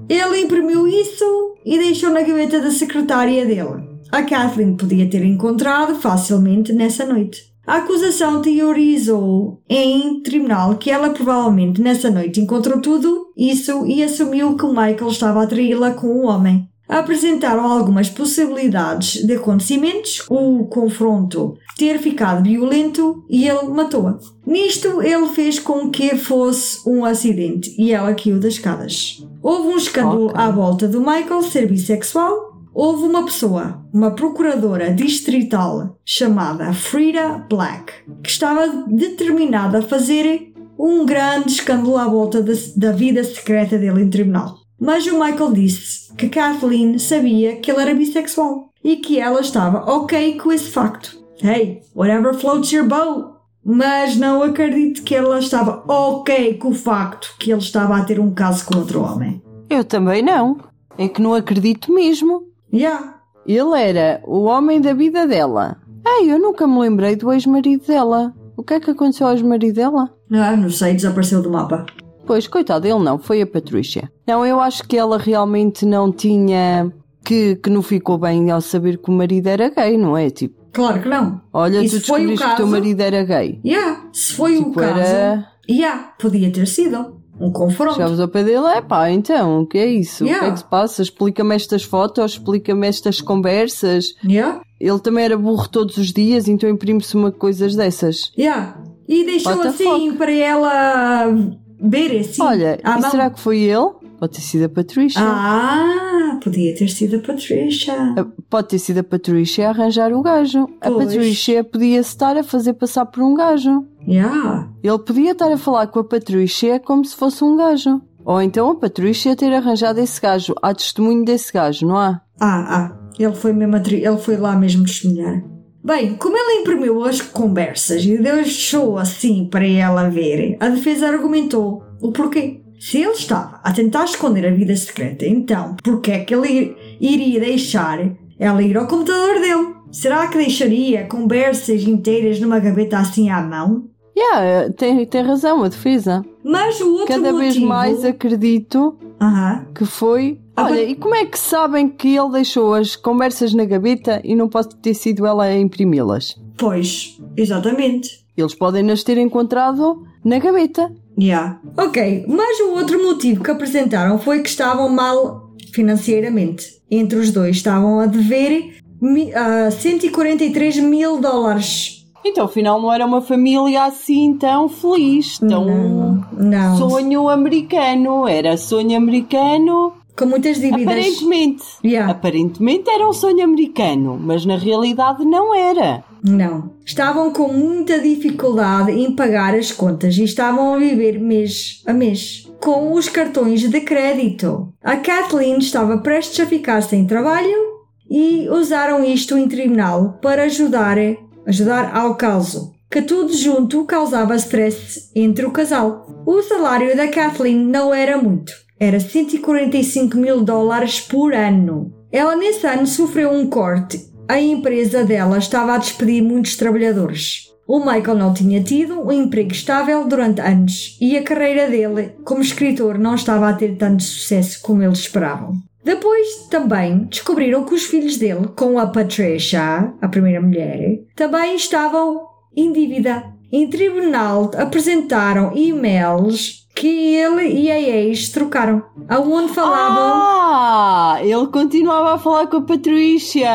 Ele imprimiu isso e deixou na gaveta da secretária dele. A Kathleen podia ter encontrado facilmente nessa noite. A acusação teorizou em tribunal que ela provavelmente nessa noite encontrou tudo isso e assumiu que o Michael estava a traí-la com o homem. Apresentaram algumas possibilidades de acontecimentos, o confronto ter ficado violento e ele matou-a. Nisto, ele fez com que fosse um acidente e ela caiu das escadas. Houve um escândalo Ok. à volta do Michael ser bissexual. Houve uma pessoa, uma procuradora distrital chamada Frida Black, que estava determinada a fazer um grande escândalo à volta da, da vida secreta dele em tribunal. Mas o Michael disse que Kathleen sabia que ele era bissexual e que ela estava ok com esse facto. Hey, whatever floats your boat. Mas não acredito que ela estava ok com o facto que ele estava a ter um caso com outro homem. Eu também não. É que não acredito mesmo. Yeah. Ele era o homem da vida dela. Ei, eu nunca me lembrei do ex-marido dela. O que é que aconteceu ao ex-marido dela? Ah, não sei, desapareceu do mapa. Pois, coitado, ele não, foi a Patrícia. Não, eu acho que ela realmente não tinha. Que, que não ficou bem ao saber que o marido era gay, não é? Tipo, Claro que não. olha, E tu o descobriste que o teu caso? marido era gay. Yeah, se foi o Tipo, caso. era- Yeah, podia ter sido um confronto. Chegámos ao pé dele, é pá, então, o que é isso? O que Yeah. é que se passa? Explica-me estas fotos, explica-me estas conversas. Yeah, Ele também era burro todos os dias, então imprime-se uma coisas dessas. yeah. E deixou assim para ela ver assim. Olha, e mão. será que foi ele? Pode ter sido a Patrícia. Ah, podia ter sido a Patricia. A- Pode ter sido a Patrícia a arranjar o gajo. A Pois. Patrícia podia estar a fazer passar por um gajo. Yeah. Ele podia estar a falar com a Patrícia como se fosse um gajo. Ou então a Patrícia ter arranjado esse gajo. Há testemunho desse gajo, não há? Ah, ah. Ele foi mesmo ele foi lá mesmo testemunhar. Bem, como ele imprimiu as conversas e deixou assim para ela ver, a defesa argumentou o porquê. Se ele estava a tentar esconder a vida secreta, então por que é que ele iria deixar ela ir ao computador dele? Será que deixaria conversas inteiras numa gaveta assim à mão? Yeah, tem, tem razão, a defesa. Mas o outro Cada vez motivo... mais acredito Aham. que foi. Olha, e como é que sabem que ele deixou as conversas na gaveta e não pode ter sido ela a imprimi-las? Pois, exatamente. Eles podem nas ter encontrado na gaveta. Yeah. Ok, mas o outro motivo que apresentaram foi que estavam mal financeiramente. Entre os dois estavam a dever mi- ah, 143 mil dólares. Então, afinal, não era uma família assim tão feliz, tão Não, não. sonho americano. Era sonho americano. Com muitas dívidas. Aparentemente. Yeah. Aparentemente era um sonho americano, mas na realidade não era. Não. Estavam com muita dificuldade em pagar as contas e estavam a viver mês a mês com os cartões de crédito. A Kathleen estava prestes a ficar sem trabalho e usaram isto em tribunal para ajudar, ajudar ao caso. Que tudo junto causava stress entre o casal. O salário da Kathleen não era muito, era 145 mil dólares por ano. Ela nesse ano sofreu um corte a empresa dela estava a despedir muitos trabalhadores. O Michael não tinha tido um emprego estável durante anos e a carreira dele como escritor não estava a ter tanto sucesso como eles esperavam. Depois também descobriram que os filhos dele, com a Patricia, a primeira mulher, também estavam em dívida. Em tribunal apresentaram e-mails que ele e a ex trocaram, aonde falavam Ah, ele continuava a falar com a Patrícia.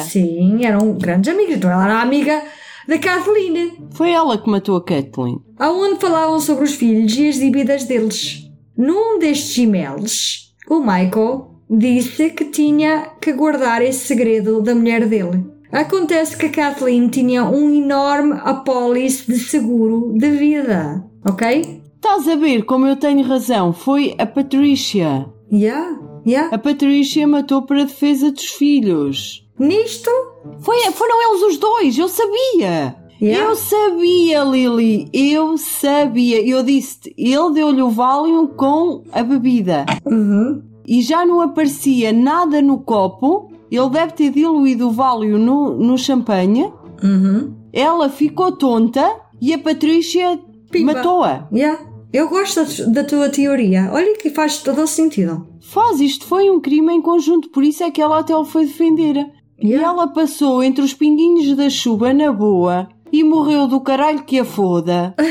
Sim, eram grandes amigos. Então ela era amiga da Kathleen, Foi ela que matou a Kathleen. aonde falavam sobre os filhos e as dívidas deles. Num destes e-mails, o Michael disse que tinha que guardar esse segredo da mulher dele. Acontece que a Kathleen tinha um enorme apólice de seguro de vida, ok? Estás a ver como eu tenho razão? Foi a Patrícia. Yeah, yeah. A Patrícia matou para a defesa dos filhos. Nisto, Foi, foram eles os dois, eu sabia. Yeah. Eu sabia, Lily, eu sabia. Eu disse-te, ele deu-lhe o Valium com a bebida. uhum, E já não aparecia nada no copo. Ele deve ter diluído o Valium no, no champanhe. uhum. Ela ficou tonta e a Patrícia matou-a. Yeah. Eu gosto da, tua teoria. Olha que faz todo o sentido. Faz, isto foi um crime em conjunto, por isso é que ela até o foi defender. E Yeah. ela passou entre os pinguinhos da chuva na boa e morreu do caralho que a foda.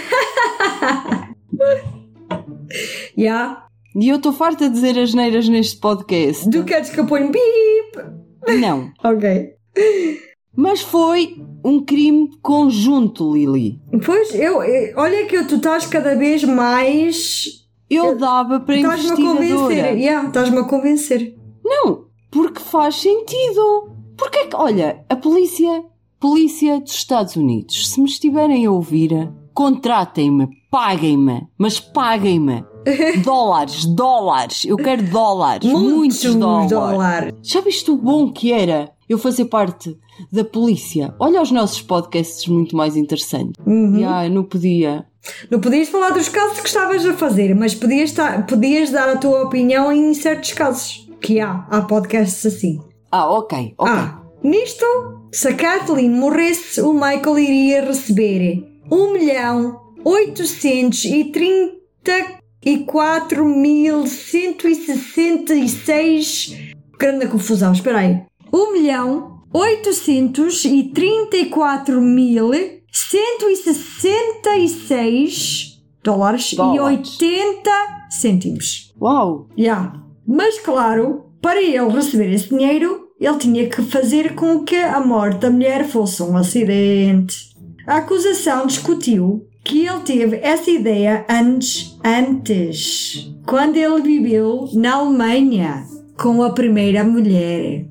Yeah. E eu estou farta de dizer as neiras neste podcast. Tu queres que eu ponha bip? Não. Ok. Mas foi um crime conjunto, Lily. Pois, eu, eu- olha que tu estás cada vez mais. Eu dava para a Estás-me a convencer. investigadora. Yeah, estás-me a convencer. Não, porque faz sentido. Porque é que, olha, a polícia, polícia dos Estados Unidos, se me estiverem a ouvir, contratem-me, paguem-me, mas paguem-me. dólares, dólares, eu quero dólares, muitos, dólares. dólares. Já viste o bom que era eu fazer parte da polícia? Olha os nossos podcasts muito mais interessantes. Uhum. Eu não podia. Não podias falar dos casos que estavas a fazer, mas podias, ta- podias dar a tua opinião em certos casos. Que há, há podcasts assim. Ah, ok, ok. Ah, nisto, se a Kathleen morresse, o Michael iria receber 1 milhão 834 mil 166 grande confusão, espera aí 1 milhão 834 mil 166 dólares, Dólares. e 80 cêntimos Uau! Yeah. Mas claro, para ele receber esse dinheiro, ele tinha que fazer com que a morte da mulher fosse um acidente. A acusação discutiu que ele teve essa ideia antes, antes, quando ele viveu na Alemanha com a primeira mulher.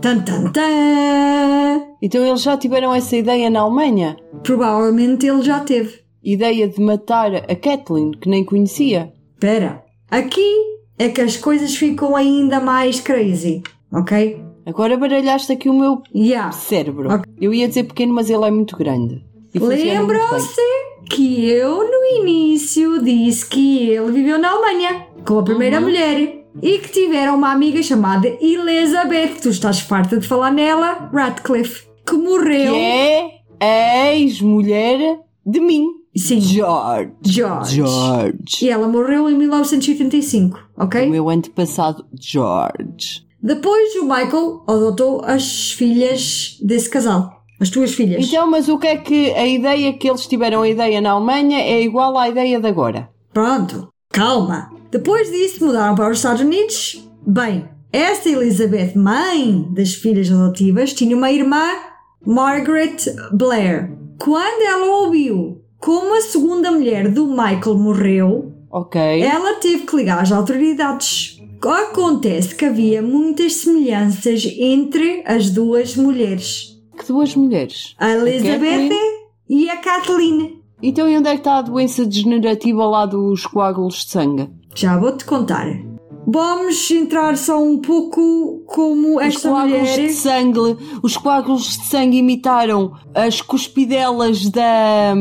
Tan tan tan! Então eles já tiveram essa ideia na Alemanha? Provavelmente ele já teve. Ideia de matar a Kathleen, que nem conhecia. Espera, aqui é que as coisas ficam ainda mais crazy. ok? Agora baralhaste aqui o meu Yeah. cérebro. Ok. Eu ia dizer pequeno, mas ele é muito grande. Lembram-se que eu no início disse que ele viveu na Alemanha com a primeira Uhum. mulher e que tiveram uma amiga chamada Elizabeth, tu estás farta de falar nela, Radcliffe, que morreu. Que é ex-mulher de mim. Sim, George. George. George. E ela morreu em 1985, ok? O meu antepassado, George. Depois o Michael adotou as filhas desse casal. As tuas filhas. Então, mas o que é que a ideia que eles tiveram a ideia na Alemanha é igual à ideia de agora? Pronto, calma. Depois disso mudaram para os Estados Unidos. Bem, esta Elizabeth, mãe das filhas adotivas, tinha uma irmã, Margaret Blair. Quando ela ouviu como a segunda mulher do Michael morreu, Ok. ela teve que ligar às autoridades. Acontece que havia muitas semelhanças entre as duas mulheres, Que duas mulheres. a Elizabeth Kathleen? e a Kathleen. Então, e onde é que está a doença degenerativa lá dos coágulos de sangue? Já vou-te contar. Vamos entrar só um pouco como Os esta coágulos mulher. de sangue, os coágulos de sangue imitaram as cuspidelas da,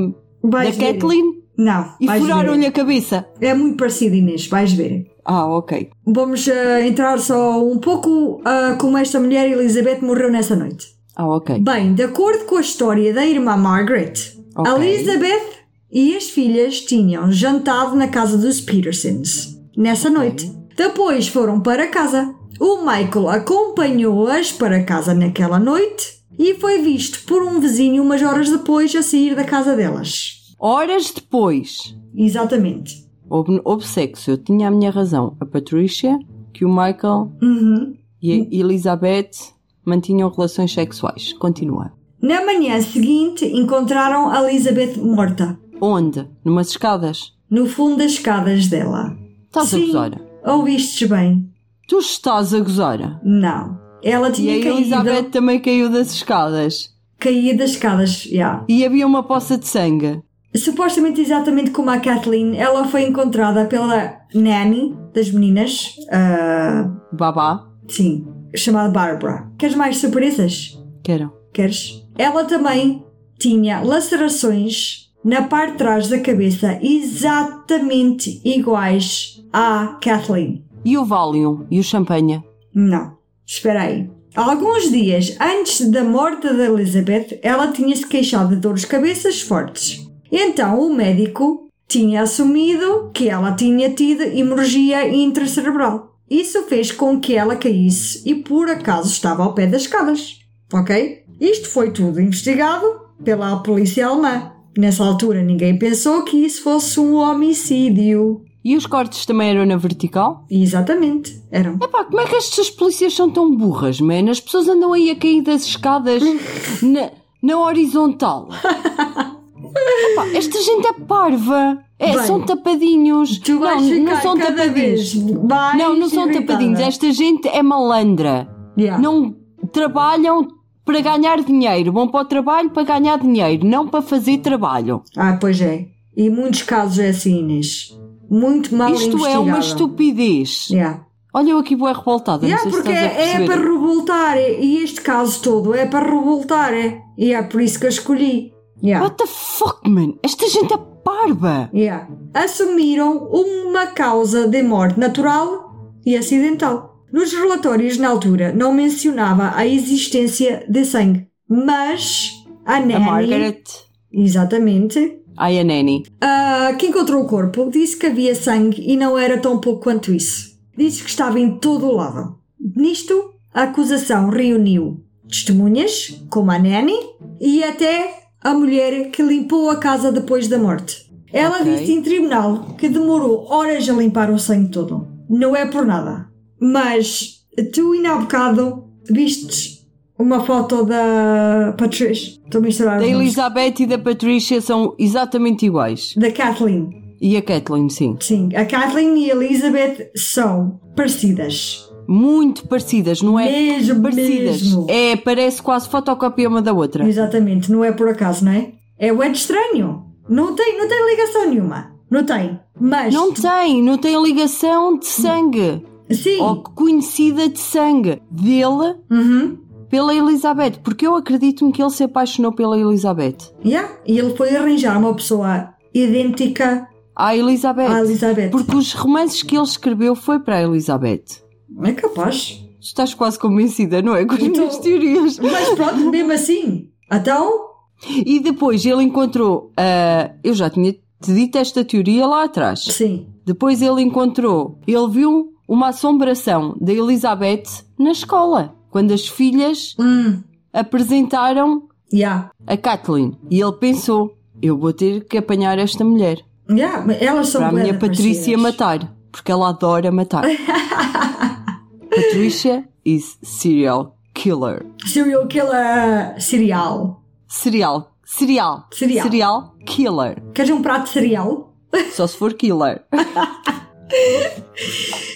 da ver. Kathleen Não, e furaram-lhe a cabeça. É muito parecido, Inês, vais ver. Ah, ok. Vamos ah, entrar só um pouco ah, como esta mulher Elizabeth morreu nessa noite. Ah, ok. Bem, de acordo com a história da irmã Margaret, Ok. a Elizabeth e as filhas tinham jantado na casa dos Petersons nessa noite. Depois foram para casa. O Michael acompanhou-as para casa naquela noite e foi visto por um vizinho umas horas depois a sair da casa delas. Horas depois, Exatamente. Houve, houve sexo. Eu tinha a minha razão. A Patricia, que o Michael Uhum. e a Elizabeth mantinham relações sexuais. Continua. Na manhã seguinte encontraram a Elizabeth morta, Onde? Numas escadas? no fundo das escadas dela. Estás a Sim. gozar? Ouvistes bem? Tu estás a gozar? Não. Ela E tinha a caído, Elizabeth também caiu das escadas. caído das escadas, já. E havia uma poça de sangue. Supostamente exatamente como a Kathleen, ela foi encontrada pela nanny das meninas, ah, Babá. sim, chamada Barbara. Queres mais surpresas? Quero. Queres? Ela também tinha lacerações na parte de trás da cabeça exatamente iguais à Kathleen. E o Valium? E o champanhe? Não, espera aí. Alguns dias antes da morte da Elizabeth, ela tinha-se queixado de dores de cabeças fortes. Então o médico tinha assumido que ela tinha tido hemorragia intracerebral. Isso fez com que ela caísse e por acaso estava ao pé das escadas. Ok? Isto foi tudo investigado pela polícia alemã. Nessa altura ninguém pensou que isso fosse um homicídio. E os cortes também eram na vertical? Exatamente, eram. Epá, como é que estas polícias são tão burras, man? As pessoas andam aí a cair das escadas na, na horizontal. Epá, esta gente é parva. É, Bem, são tapadinhos. Tu vais não, ficar não são cada tapadinhos. vez mais Não, não são irritada. tapadinhos. Esta gente é malandra. Yeah. Não trabalham para ganhar dinheiro. Vão para o trabalho para ganhar dinheiro, não para fazer trabalho. Ah, pois é. E muitos casos é assim, Inês. Muito mal Isto é uma estupidez. Yeah. Olha, eu aqui vou revoltada. Yeah, porque é, é para revoltar. é- E este caso todo é para revoltar. É. E é por isso que eu escolhi. Yeah. What the fuck, man? Esta gente é parva. Yeah. Assumiram uma causa de morte natural e acidental. Nos relatórios na altura não mencionava a existência de sangue, mas a A Nanny, Margaret. exatamente, Ai, a Nanny. Ah, que encontrou o corpo disse que havia sangue e não era tão pouco quanto isso. Disse que estava em todo o lado. Nisto, a acusação reuniu testemunhas, como a Nanny, e até a mulher que limpou a casa depois da morte. Ela Ok. disse em tribunal que demorou horas a limpar o sangue todo. Não é por nada. Mas tu, ainda há bocado, vistes uma foto da Patricia. Estou a misturar Da. Elizabeth e da Patricia são exatamente iguais. Da Kathleen. E a Kathleen, sim. Sim, a Kathleen e a Elizabeth são parecidas. Muito parecidas, não é? Mesmo, parecidas. mesmo. É, parece quase fotocópia uma da outra. Exatamente, não é por acaso, não é? É o é de estranho. Não tem, não tem ligação nenhuma. Não tem. Mas. Não tem, não tem ligação de sangue. Sim. ou conhecida de sangue dele Uhum. pela Elizabeth, porque eu acredito-me que ele se apaixonou pela Elizabeth. Yeah. E ele foi arranjar uma pessoa idêntica À Elizabeth. à Elizabeth. Porque os romances que ele escreveu foi para a Elizabeth. É capaz. Estás quase convencida, não é? Com as Então- minhas teorias. Mas pronto, mesmo assim. Então, E depois ele encontrou. ah, eu já tinha te dito esta teoria lá atrás. sim. Depois ele encontrou. Ele viu uma assombração da Elizabeth na escola. Quando as filhas Hum. apresentaram Yeah. a Kathleen. E ele pensou: eu vou ter que apanhar esta mulher. Yeah. Elas são para a minha Patrícia parecidas. matar. Porque ela adora matar. Patricia is serial killer. Serial killer cereal. Serial. Serial. Cereal. Serial killer. Queres um prato de cereal? Só se for killer.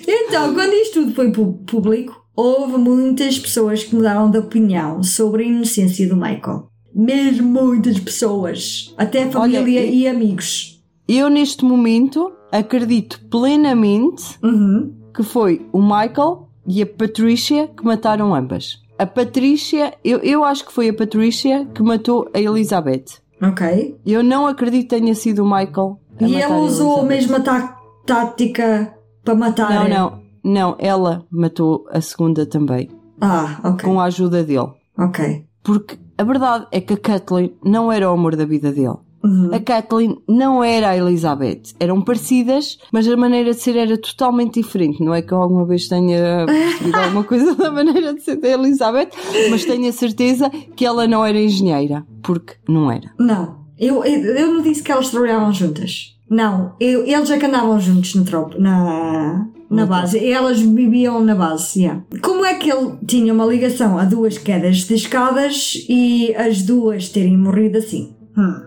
Então, quando isto tudo foi público, houve muitas pessoas que mudaram de opinião sobre a inocência do Michael. Mesmo muitas pessoas. Até família Olha, e amigos. Eu, neste momento, acredito plenamente Uhum. que foi o Michael e a Patricia que mataram ambas. A Patricia, eu, eu acho que foi a Patricia que matou a Elizabeth. Ok. Eu não acredito que tenha sido o Michael. A E ela usou a mesma tá- tática para matar. Não, não, não, ela matou a segunda também, Ah, ok. com a ajuda dele. Ok. Porque a verdade é que a Kathleen não era o amor da vida dele. Uhum. A Kathleen não era a Elizabeth. Eram parecidas, mas a maneira de ser era totalmente diferente. Não é que eu alguma vez tenha percebido alguma coisa da maneira de ser da Elizabeth, mas tenho a certeza que ela não era engenheira. Porque não era. Não. Eu, eu, eu não disse que elas trabalhavam juntas. Não. Eu, eles é que andavam juntos no tropo, na, na base. Elas viviam na base, yeah. Como é que ele tinha uma ligação a duas quedas de escadas e as duas terem morrido assim? Hum,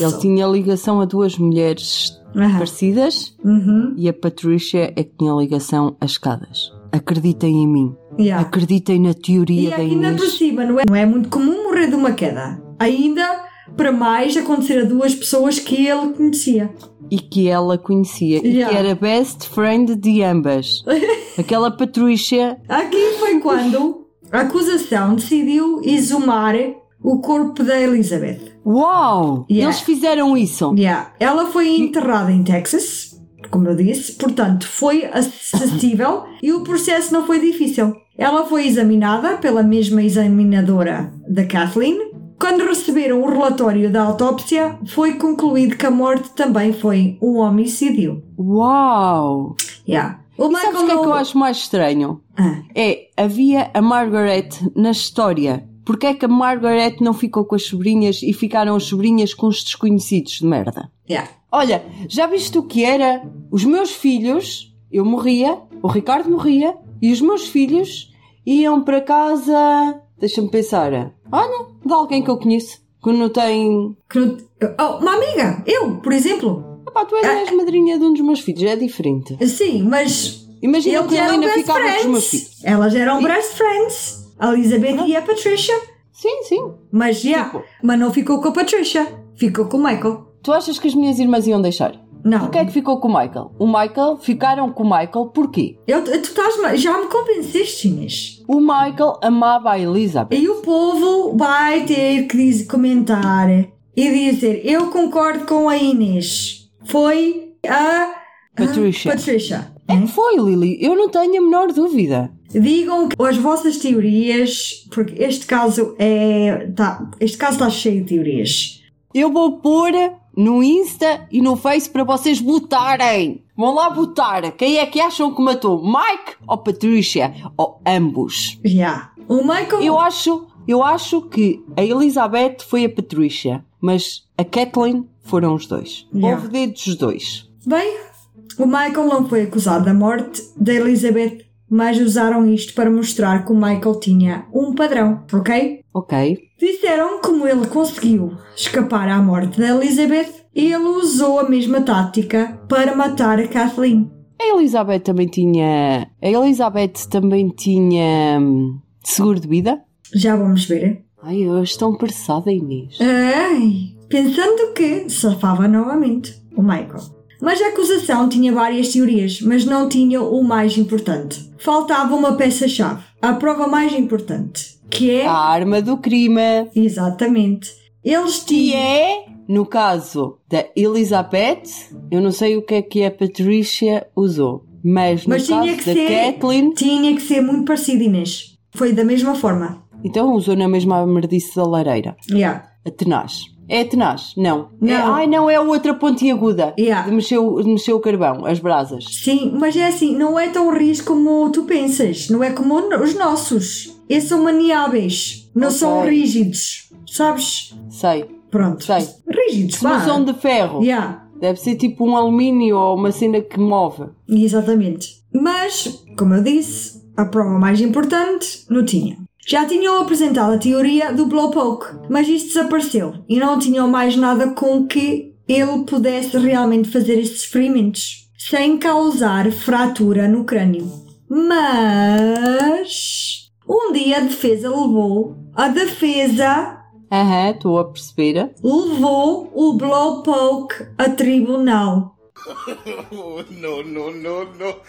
Ele tinha ligação a duas mulheres Aham. parecidas Uhum. e a Patricia é que tinha ligação a escadas. Acreditem em mim. Yeah. Acreditem na teoria E da ainda por Inês. cima, não é, não é muito comum morrer de uma queda. Ainda para mais acontecer a duas pessoas que ele conhecia. E que ela conhecia. E Yeah. que era best friend de ambas. Aquela Patricia Aqui foi quando a acusação decidiu exumar o corpo da Elizabeth. Uau! Yeah. Eles fizeram isso. Yeah. Ela foi enterrada em Texas, como eu disse, portanto foi acessível e o processo não foi difícil. Ela foi examinada pela mesma examinadora da Kathleen. Quando receberam o relatório da autópsia, foi concluído que a morte também foi um homicídio. Uau! Yeah. O E sabes o que é que eu acho mais estranho? Ah, É, havia a Margaret na história. Porquê é que a Margaret não ficou com as sobrinhas e ficaram as sobrinhas com os desconhecidos de merda? yeah. Olha, já viste o que era? Os meus filhos, eu morria, o Ricardo morria, e os meus filhos iam para casa. Deixa-me pensar. Olha, de alguém que eu conheço, que não tem. Que não- Oh, uma amiga, eu, por exemplo. Epá, tu és madrinha de um dos meus filhos, é diferente. Sim, mas Imagina que a Helena ficava com os meus filhos. Elas eram best friends. A Elizabeth e a Patricia. Sim, sim. Mas, yeah, Tipo- mas não ficou com a Patricia. Ficou com o Michael. Tu achas que as minhas irmãs iam deixar? Não. Porquê é que ficou com o Michael? O Michael, ficaram com o Michael porquê? Eu, tu estás, já me convenceste, Inês. O Michael amava a Elizabeth. E o povo vai ter que dizer, comentar e dizer: Eu concordo com a Inês. Foi a Patricia. Patricia. É que foi, Lily. Eu não tenho a menor dúvida. Digam as vossas teorias, porque este caso é. Tá, este caso está cheio de teorias. Eu vou pôr no Insta e no Face para vocês votarem. Vão lá votar. Quem é que acham que matou? Mike ou Patricia? Ou ambos? Já. O Michael. Eu acho, eu acho que a Elizabeth foi a Patricia, mas a Kathleen foram os dois. Yeah. Houve dedos dos dois. Bem, o Michael não foi acusado da morte da Elizabeth, mas usaram isto para mostrar que o Michael tinha um padrão, ok? Ok. Disseram como ele conseguiu escapar à morte da Elizabeth e ele usou a mesma tática para matar a Kathleen. A Elizabeth também tinha. A Elizabeth também tinha. hum, seguro de vida? Já vamos ver. Ai, eu estou apressada, Inês. Ai, pensando que safava novamente o Michael. Mas a acusação tinha várias teorias, mas não tinha o mais importante. Faltava uma peça-chave, a prova mais importante, que é A arma do crime. exatamente. Eles Que tinham é, no caso da Elizabeth, eu não sei o que é que a Patricia usou, mas no Mas tinha caso que da ser- Kathleen, tinha que ser muito parecido, Inês. Foi da mesma forma. então usou na mesma merdice da lareira. Yeah. A tenaz. É tenaz? Não. Não. É, ai, não, é outra pontiaguda. Yeah. De mexer, o- de mexer o carvão, as brasas. Sim, mas é assim, não é tão risco como tu pensas. Não é como os nossos. Esses são maniáveis. Não Ok. são rígidos. Sabes? Sei, Pronto. sei. Rígidos, não vá. são de ferro, Yeah. deve ser tipo um alumínio ou uma cena que move. Exatamente. Mas, como eu disse, a prova mais importante não tinha. Já tinham apresentado a teoria do blowpoke, mas isto desapareceu e não tinham mais nada com que ele pudesse realmente fazer estes experimentos sem causar fratura no crânio. Mas um dia a defesa levou a defesa Aham, estou a perceber. levou o blowpoke a tribunal. Oh, no, no, no, no.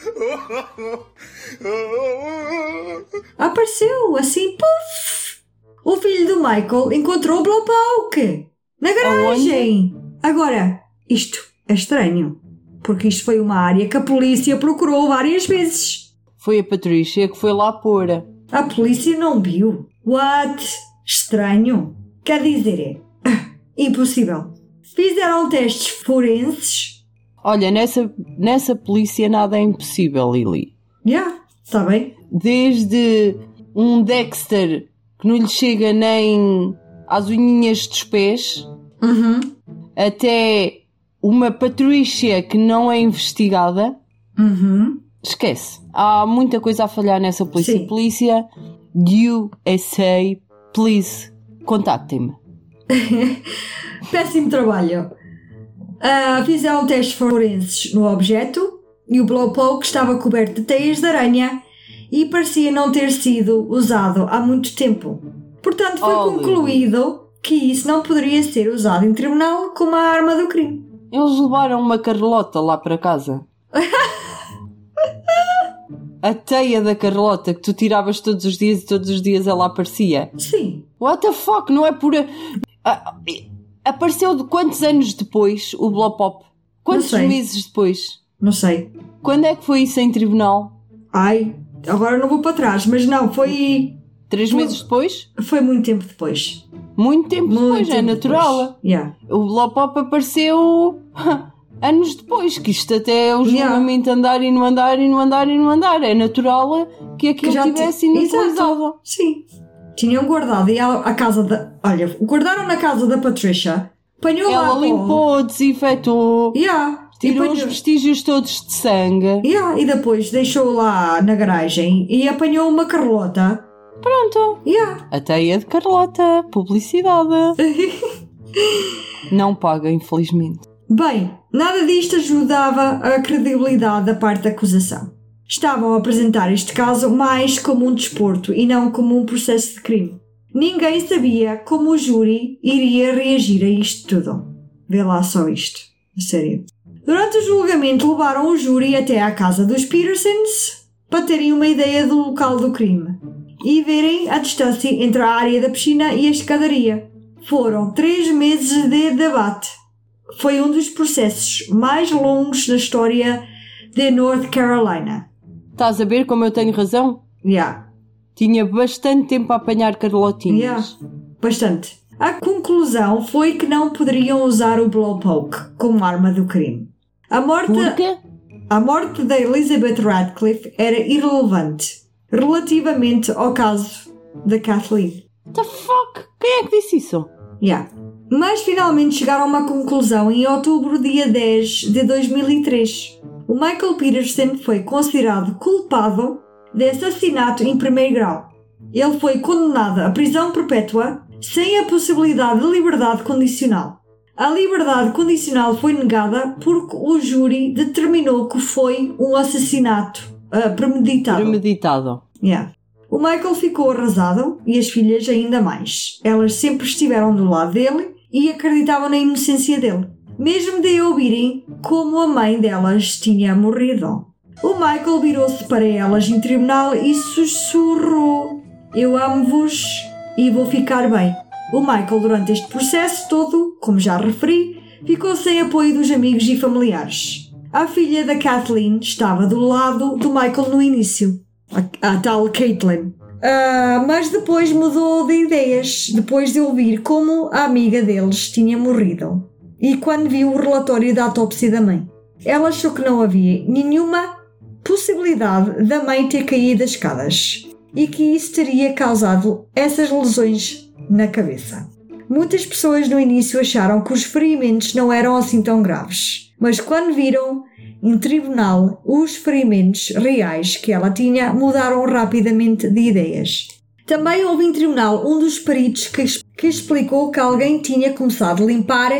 Apareceu assim, puf! O filho do Michael encontrou o Blowpoke na garagem. Agora, isto é estranho, porque isto foi uma área que a polícia procurou várias vezes. Foi a Patrícia que foi lá pôr. A polícia não viu. What? Estranho. Quer dizer, é ah, impossível. Fizeram testes forenses. Olha, nessa, nessa polícia nada é impossível, Lili. Já, está bem? Desde um Dexter que não lhe chega nem às unhinhas dos pés, Uhum. até uma Patrícia que não é investigada, Uhum. esquece. Há muita coisa a falhar nessa polícia. Sim. Polícia USA, please, contactem-me. Péssimo trabalho. Fizeram testes forenses no objeto e o Blowpoke estava coberto de teias de aranha e parecia não ter sido usado há muito tempo. Portanto, foi Oh, concluído que isso não poderia ser usado em tribunal como a arma do crime. Eles levaram uma Carlota lá para casa. A teia da Carlota que tu tiravas todos os dias e todos os dias ela aparecia. Sim, What the fuck? Não é por. Ah, apareceu de quantos anos depois o Blowpop? Quantos sei. meses depois? não sei. Quando é que foi isso em tribunal? Ai, agora não vou para trás, mas não, foi, Três Foi- meses depois? foi muito tempo depois. Muito tempo Muito depois, é tempo natural. depois. Yeah. O Blowpop apareceu anos depois, que isto até é o Yeah. julgamento andar e não andar e não andar e não andar. É natural que aquilo já tivesse ti- inutilizado. Sim. Tinham guardado e a, casa da. Olha, guardaram na casa da Patricia, apanhou lá. Ela pó. limpou, desinfetou, Yeah. E, tirou os apanhou- vestígios todos de sangue. Yeah, e depois deixou lá na garagem e apanhou uma Carlota. Pronto. Yeah. A teia de Carlota, publicidade. Não paga, infelizmente. Bem, nada disto ajudava a credibilidade da parte da acusação. Estavam a apresentar este caso mais como um desporto e não como um processo de crime. Ninguém sabia como o júri iria reagir a isto tudo. Vê lá só isto. A sério. Durante o julgamento levaram o júri até à casa dos Petersons para terem uma ideia do local do crime e verem a distância entre a área da piscina e a escadaria. Foram três meses de debate. Foi um dos processos mais longos da história de North Carolina. Estás a ver como eu tenho razão? Yeah, Tinha bastante tempo a apanhar Carlotinhas. yeah, bastante. A conclusão foi que não poderiam usar o blowpoke como arma do crime. A morte, Porque? a morte da Elizabeth Radcliffe era irrelevante relativamente ao caso da Kathleen. The fuck? Quem é que disse isso? Yeah. Mas finalmente chegaram a uma conclusão em outubro, dia 10 de 2003. O Michael Peterson foi considerado culpado de assassinato em primeiro grau. Ele foi condenado à prisão perpétua sem a possibilidade de liberdade condicional. A liberdade condicional foi negada porque o júri determinou que foi um assassinato ah, premeditado. Premeditado. Yeah. O Michael ficou arrasado e as filhas ainda mais. Elas sempre estiveram do lado dele e acreditavam na inocência dele. Mesmo de ouvirem como a mãe delas tinha morrido. O Michael virou-se para elas em tribunal e sussurrou: Eu amo-vos e vou ficar bem. O Michael, durante este processo todo, como já referi, ficou sem apoio dos amigos e familiares. A filha da Kathleen estava do lado do Michael no início, a, a tal Caitlin. Ah, mas depois mudou de ideias, depois de ouvir como a amiga deles tinha morrido e quando viu o relatório da autópsia da mãe. Ela achou que não havia nenhuma possibilidade da mãe ter caído das escadas e que isso teria causado essas lesões na cabeça. Muitas pessoas no início acharam que os ferimentos não eram assim tão graves, mas quando viram em tribunal os ferimentos reais que ela tinha, mudaram rapidamente de ideias. Também houve em tribunal um dos peritos que, que explicou que alguém tinha começado a limpar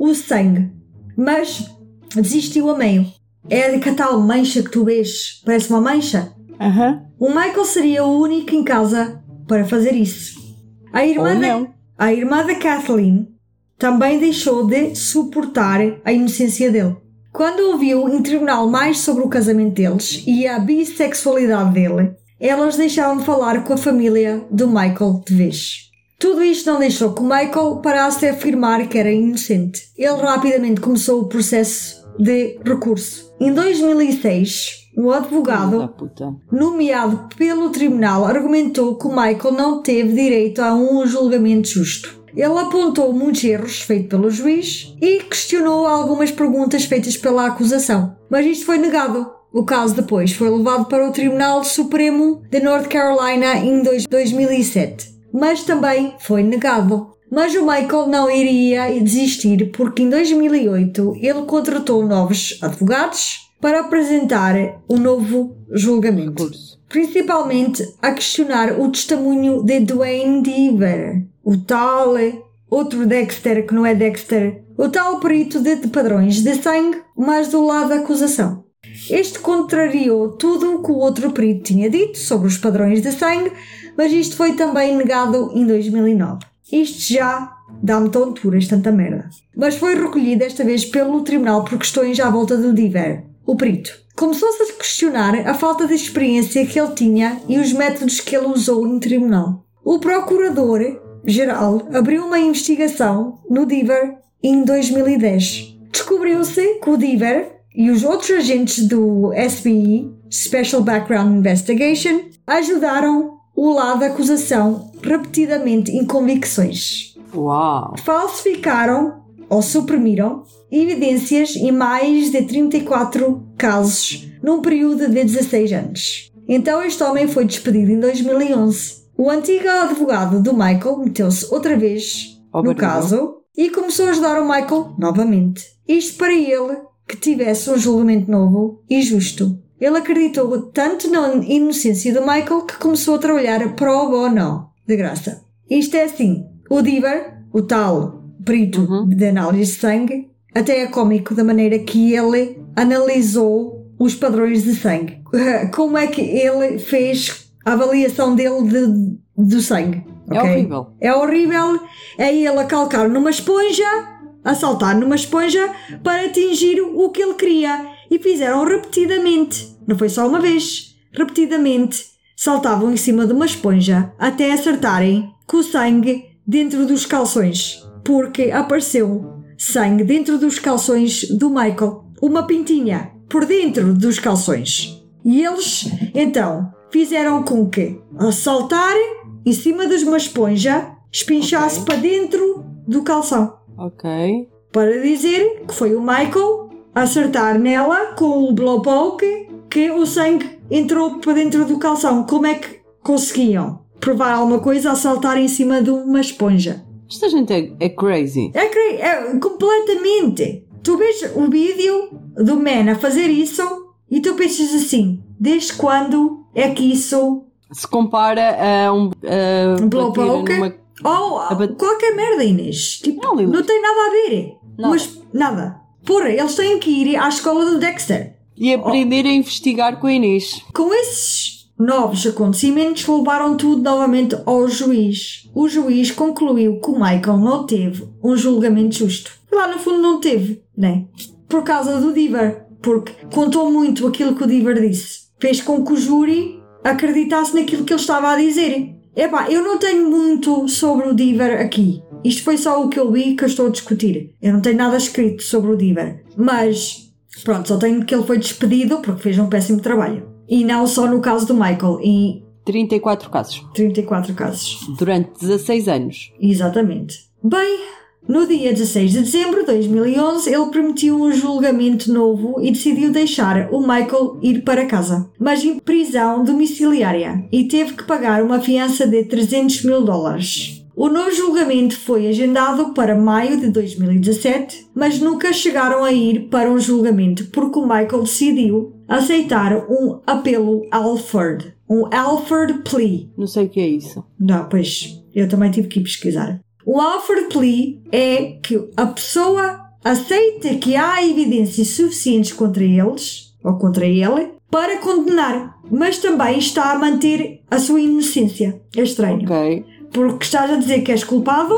o sangue, mas desistiu a meio. É de que tal mancha que tu vês? Parece uma mancha? Aham. O Michael seria o único em casa para fazer isso. A irmã, da, a irmã da Kathleen também deixou de suportar a inocência dele. Quando ouviu em tribunal mais sobre o casamento deles e a bissexualidade dele, elas deixaram de falar com a família do Michael de vez. Tudo isto não deixou que o Michael parasse a afirmar que era inocente. Ele rapidamente começou o processo de recurso. Em 2006, o advogado nomeado pelo tribunal, argumentou que o Michael não teve direito a um julgamento justo. Ele apontou muitos erros feitos pelo juiz e questionou algumas perguntas feitas pela acusação, mas isto foi negado. O caso depois foi levado para o Tribunal Supremo de North Carolina em dois- 2007, mas também foi negado. Mas o Michael não iria desistir porque em 2008 ele contratou novos advogados para apresentar um novo julgamento principalmente a questionar o testemunho de Dwayne Deaver, o tal outro Dexter que não é Dexter, o tal perito de, de padrões de sangue, mas do lado da acusação. Este contrariou tudo o que o outro perito tinha dito sobre os padrões de sangue, mas isto foi também negado em 2009. Isto já dá-me tonturas, tanta merda. Mas foi recolhido desta vez pelo tribunal por questões à volta do Diver, o perito. Começou-se a questionar a falta de experiência que ele tinha e os métodos que ele usou em tribunal. O procurador-geral abriu uma investigação no Diver em 2010. Descobriu-se que o Diver e os outros agentes do SBI, Special Background Investigation, ajudaram o lado da acusação repetidamente em convicções Uau. falsificaram ou suprimiram evidências em mais de 34 casos num período de 16 anos. Então este homem foi despedido em 2011. O antigo advogado do Michael meteu-se outra vez no Obrigado. caso e começou a ajudar o Michael novamente. Isto para ele que tivesse um julgamento novo e justo. Ele acreditou tanto na inocência do Michael que começou a trabalhar pro bono, de graça. Isto é assim, o Diver, o tal perito Uhum. de análise de sangue, até é cómico da maneira que ele analisou os padrões de sangue. Como é que ele fez a avaliação dele de- do sangue. É ok? horrível. É horrível. É ele a calcar numa esponja, a saltar numa esponja para atingir o que ele queria. E fizeram repetidamente. Não foi só uma vez. Repetidamente saltavam em cima de uma esponja até acertarem com o sangue dentro dos calções. Porque apareceu sangue dentro dos calções do Michael. Uma pintinha por dentro dos calções. E eles, então, fizeram com que, ao saltar em cima de uma esponja, espinchasse Ok. para dentro do calção. Ok. Para dizer que foi o Michael acertar nela com o blowpoke que o sangue entrou para dentro do calção. Como é que conseguiam provar alguma coisa a saltar em cima de uma esponja? Esta gente é, é crazy. É, é completamente. Tu vês o vídeo do man a fazer isso e tu pensas assim: desde quando é que isso. Se compara a um. A Um blowpoke? numa- Oh, bat- qualquer merda, Inês. Tipo, Não, não tem nada a ver. Mas nada. Porra, eles têm que ir à escola do Dexter. E aprender a investigar com a Inês. Com esses novos acontecimentos levaram tudo novamente ao juiz. O juiz concluiu que o Michael não teve um julgamento justo. Lá no fundo não teve, né? Por causa do Diver. Porque contou muito aquilo que o Diver disse. Fez com que o júri acreditasse naquilo que ele estava a dizer. Epá, eu não tenho muito sobre o Diver aqui. Isto foi só o que eu vi que eu estou a discutir. Eu não tenho nada escrito sobre o Diver. Mas, pronto, só tenho que ele foi despedido porque fez um péssimo trabalho. E não só no caso do Michael, em 34 casos. 34 casos. Durante 16 anos. Exatamente. Bem, no dia 16 de dezembro de 2011, ele permitiu um julgamento novo e decidiu deixar o Michael ir para casa, mas em prisão domiciliária, e teve que pagar uma fiança de 300 mil dólares. O novo julgamento foi agendado para maio de 2017, mas nunca chegaram a ir para um julgamento porque o Michael decidiu aceitar um apelo Alford, um Alford plea. Não sei o que é isso. Não, pois eu também tive que ir pesquisar. O Alford plea é que a pessoa aceita que há evidências suficientes contra eles ou contra ele para condenar, mas também está a manter a sua inocência. É estranho. Ok. Porque estás a dizer que és culpado,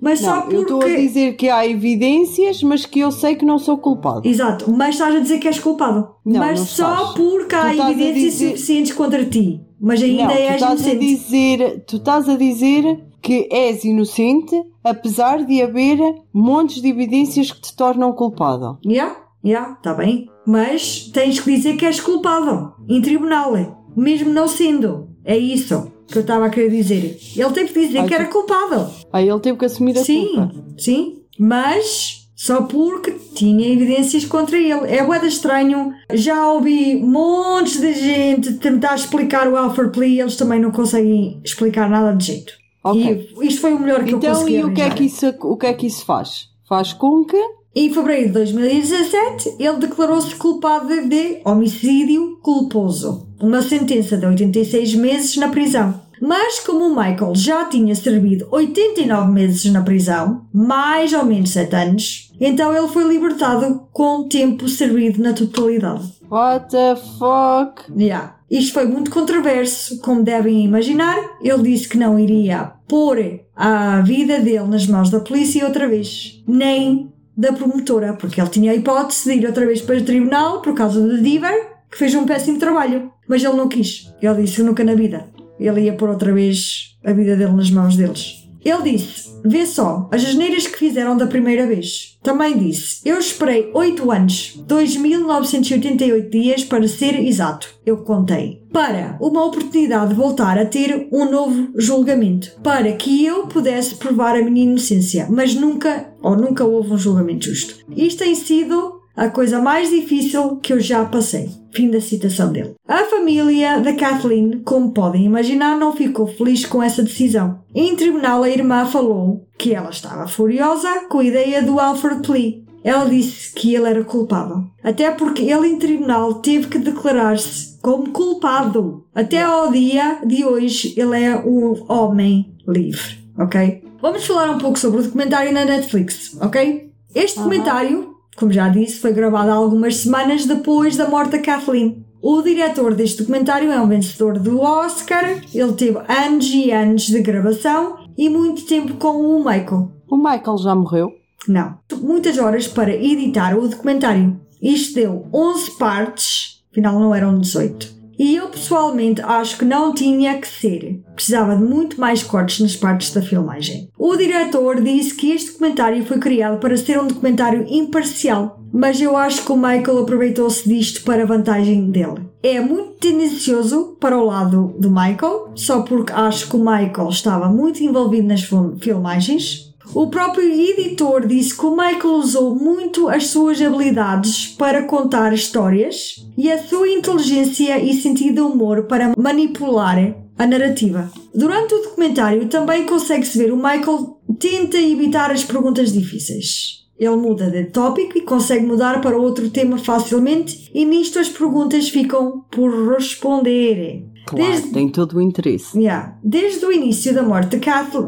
mas Não, só porque. eu estou a dizer que há evidências, mas que eu sei que não sou culpado. Exato, mas estás a dizer que és culpado. Não, mas não só estás. porque há Tu estás a evidências dizer- suficientes contra ti. Mas ainda Não, tu és estás a inocente. dizer, tu estás a dizer que és inocente, apesar de haver montes de evidências que te tornam culpado. Já, já, está bem. Mas tens que dizer que és culpado em tribunal, mesmo não sendo. É isso que eu estava a querer dizer. Ele teve que dizer que era culpado. Aí ele teve que assumir a Sim, culpa. sim. Mas só porque tinha evidências contra ele. É boeda estranho. Já ouvi montes de gente tentar explicar o Alfred Plea eles também não conseguem explicar nada de jeito. Ok. E isto foi o melhor que eu Então, consegui e o que, é que isso, o que é que isso faz? Faz com que Em fevereiro de 2017, ele declarou-se culpado de homicídio culposo, uma sentença de 86 meses na prisão. Mas como o Michael já tinha servido 89 meses na prisão, mais ou menos 7 anos, então ele foi libertado com tempo servido na totalidade. What the fuck? Yeah. Isto foi muito controverso, como devem imaginar. Ele disse que não iria pôr a vida dele nas mãos da polícia outra vez, nem da promotora, porque ele tinha a hipótese de ir outra vez para o tribunal por causa do Diver, que fez um péssimo trabalho. Mas ele não quis. Ele disse nunca na vida. Ele ia pôr outra vez a vida dele nas mãos deles. Ele disse: Vê só, as asneiras que fizeram da primeira vez. Também disse: Eu esperei 8 anos, 2.988 dias para ser exato. Eu contei. Para uma oportunidade de voltar a ter um novo julgamento. Para que eu pudesse provar a minha inocência. Mas nunca, ou nunca houve um julgamento justo. Isto tem sido a coisa mais difícil que eu já passei. Fim da citação dele. A família da Kathleen, como podem imaginar, não ficou feliz com essa decisão. Em tribunal, a irmã falou que ela estava furiosa com a ideia do Alfred Plea. Ela disse que ele era culpável. Até porque ele em tribunal teve que declarar-se como culpado. Até ao dia de hoje, ele é um homem livre. Ok? Vamos falar um pouco sobre o documentário na Netflix. Ok? Este documentário como já disse, foi gravado há algumas semanas depois da morte da Kathleen. O diretor deste documentário é um vencedor do Oscar, ele teve anos e anos de gravação e muito tempo com o Michael. O Michael já morreu? Não. Muitas horas para editar o documentário. Isto deu 11 partes, afinal não eram 18. E eu pessoalmente acho que não tinha que ser. Precisava de muito mais cortes nas partes da filmagem. O diretor disse que este documentário foi criado para ser um documentário imparcial, mas eu acho que o Michael aproveitou-se disto para a vantagem dele. É muito tendencioso para o lado do Michael, só porque acho que o Michael estava muito envolvido nas fil- filmagens. O próprio editor disse que o Michael usou muito as suas habilidades para contar histórias e a sua inteligência e sentido de humor para manipular a narrativa. Durante o documentário também consegue-se ver o Michael tenta evitar as perguntas difíceis. Ele muda de tópico e consegue mudar para outro tema facilmente e nisto as perguntas ficam por responder. Claro, Desde- tem todo o interesse. Yeah. Desde o início da morte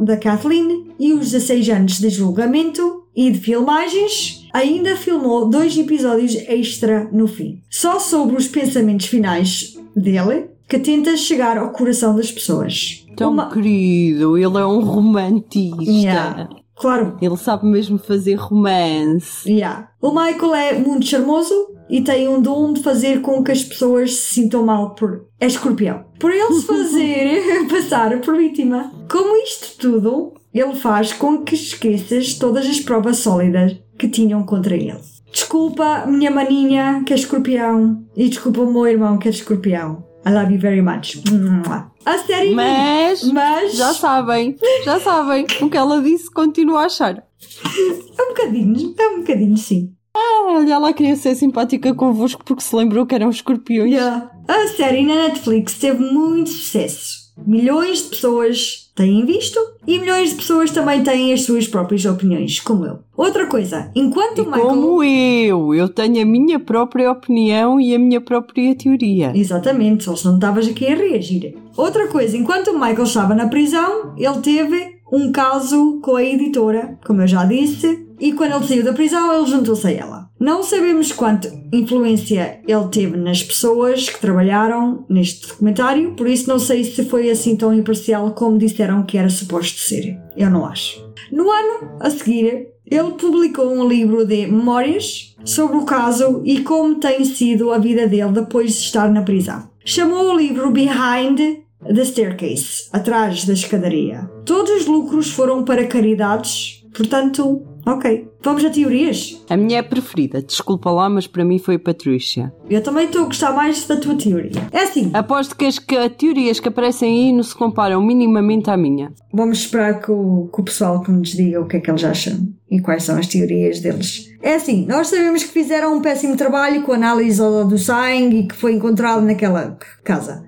da Kathleen e os 16 anos de julgamento e de filmagens, ainda filmou dois episódios extra no fim. Só sobre os pensamentos finais dele, que tenta chegar ao coração das pessoas. Tão Uma- querido, ele é um romantista. Yeah. Claro, Ele sabe mesmo fazer romance. Yeah. O Michael é muito charmoso e tem um dom de fazer com que as pessoas se sintam mal por. É escorpião. Por ele se fazer passar por vítima. Como isto tudo, ele faz com que esqueças todas as provas sólidas que tinham contra ele. Desculpa, minha maninha, que é escorpião. E desculpa o meu irmão, que é escorpião. I love you very much. A série. Mas, Mas- já sabem, já sabem. O que ela disse continua a achar. É um bocadinho, é um bocadinho sim. Ah, olha, ela queria ser simpática convosco porque se lembrou que eram escorpiões. Yeah. A série na Netflix teve muito sucesso. Milhões de pessoas têm visto e milhões de pessoas também têm as suas próprias opiniões, como eu. Outra coisa, enquanto E o Michael. como eu, eu tenho a minha própria opinião e a minha própria teoria. Exatamente, só se não estavas aqui a reagir. Outra coisa, enquanto o Michael estava na prisão, ele teve um caso com a editora, como eu já disse, e quando ele saiu da prisão, ele juntou-se a ela. Não sabemos quanto influência ele teve nas pessoas que trabalharam neste documentário, por isso não sei se foi assim tão imparcial como disseram que era suposto ser. Eu não acho. No ano a seguir, ele publicou um livro de memórias sobre o caso e como tem sido a vida dele depois de estar na prisão. Chamou o livro Behind the Staircase atrás da escadaria. Todos os lucros foram para caridades, portanto, ok. Vamos a teorias? A minha é preferida, desculpa lá, mas para mim foi a Patrícia. Eu também estou a gostar mais da tua teoria. É assim, Aposto que as que- teorias que aparecem aí não se comparam minimamente à minha. vamos esperar que o, que o pessoal que nos diga o que é que eles acham e quais são as teorias deles. É assim, nós sabemos que fizeram um péssimo trabalho com a análise do sangue que foi encontrado naquela casa.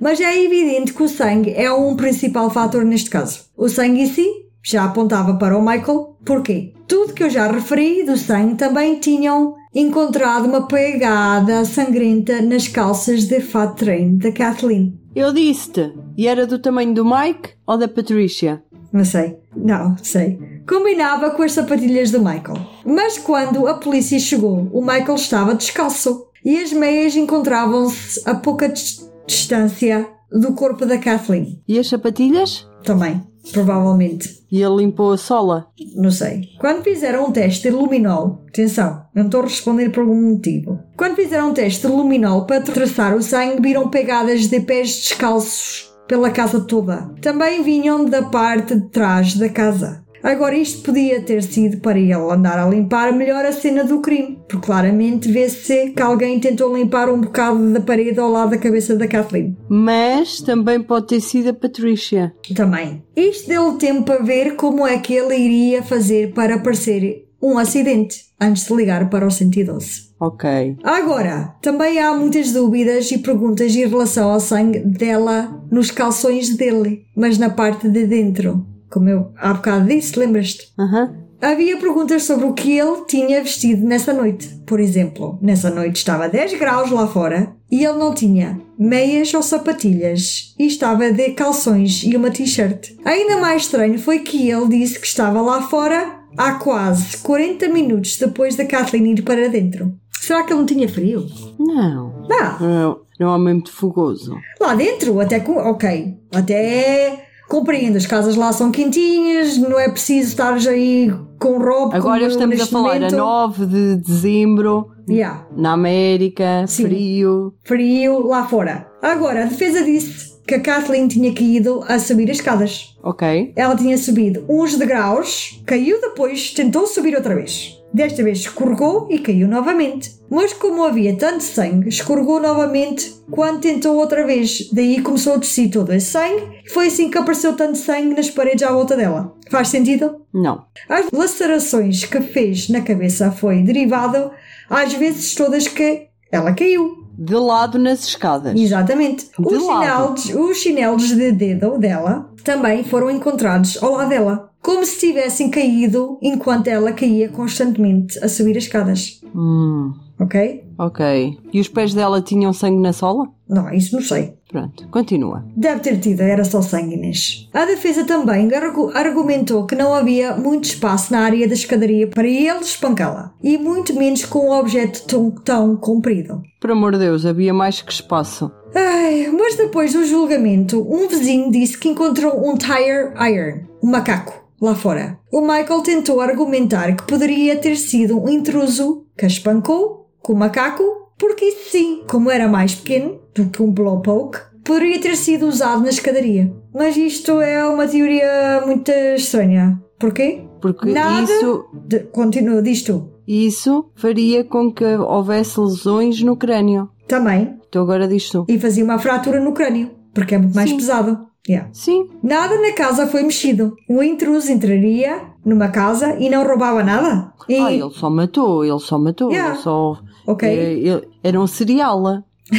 Mas é evidente que o sangue é um principal fator neste caso. O sangue em si já apontava para o Michael. Porquê? Tudo que eu já referi do sangue também tinham encontrado uma pegada sangrenta nas calças de fat train da Kathleen. Eu disse-te, e era do tamanho do Mike ou da Patrícia? Não sei. Não, sei. Combinava com as sapatilhas do Michael. Mas quando a polícia chegou, o Michael estava descalço e as meias encontravam-se a pouca dis- distância do corpo da Kathleen. E as sapatilhas? Também, provavelmente. E ele limpou a sola. Não sei. Quando fizeram um teste de luminol, atenção, não estou a responder por algum motivo. Quando fizeram um teste de luminol para traçar o sangue, viram pegadas de pés descalços pela casa toda. Também vinham da parte de trás da casa. Agora, isto podia ter sido para ele andar a limpar melhor a cena do crime, porque claramente vê-se que alguém tentou limpar um bocado da parede ao lado da cabeça da Kathleen. Mas também pode ter sido a Patrícia. Também. Isto deu tempo para ver como é que ele iria fazer para aparecer um acidente antes de ligar para o 112. Ok. Agora, também há muitas dúvidas e perguntas em relação ao sangue dela nos calções dele, mas na parte de dentro. Como eu há bocado disse, lembras-te? Aham. Havia perguntas sobre o que ele tinha vestido nessa noite. Por exemplo, nessa noite estava 10 graus lá fora e ele não tinha meias ou sapatilhas e estava de calções e uma t-shirt. Ainda mais estranho foi que ele disse que estava lá fora há quase 40 minutos depois da Kathleen ir para dentro. Será que ele não tinha frio? Não. Não. Não, não é um homem muito fogoso. Lá dentro, até com. Ok. Até. Compreendo, as casas lá são quentinhas, não é preciso estar aí com roupa. Agora estamos a falar momento. a 9 de dezembro, Yeah. na América, Sim. frio. frio lá fora. Agora, a defesa disse que a Kathleen tinha caído a subir as escadas. Ok. Ela tinha subido uns degraus, caiu depois, tentou subir outra vez. Desta vez escorregou e caiu novamente. Mas como havia tanto sangue, escorregou novamente quando tentou outra vez. Daí começou a descer todo esse sangue e foi assim que apareceu tanto sangue nas paredes à volta dela. Faz sentido? Não. As lacerações que fez na cabeça foi derivado às vezes todas que ela caiu. De lado nas escadas. Exatamente. De Os lado. chinelos, os chinelos de dedo dela também foram encontrados ao lado dela. Como se tivessem caído enquanto ela caía constantemente a subir as escadas. Hum, Ok? ok. E os pés dela tinham sangue na sola? Não, isso não sei. Pronto, continua. Deve ter tido, era só sangue, Inês. A defesa também argu- argumentou que não havia muito espaço na área da escadaria para ele espancá-la, e muito menos com um objeto tão, tão comprido. Por amor de Deus, havia mais que espaço. Ai, mas depois do julgamento, um vizinho disse que encontrou um tire iron, um macaco, lá fora. O Michael tentou argumentar que poderia ter sido um intruso que a espancou com o macaco, porque isso sim, como era mais pequeno do que um blowpoke, poderia ter sido usado na escadaria. Mas isto é uma teoria muito estranha. Porquê? Porque Nada. isso, De, continua, diz tu. isso faria com que houvesse lesões no crânio. Também. Então agora diz tu. E fazia uma fratura no crânio, porque é muito mais Sim. pesado. Yeah. Sim, Nada na casa foi mexido. Um intruso entraria numa casa e não roubava nada. E, ah, ele só matou, ele só matou, Yeah. ele só... ok, é, ele- era um serial,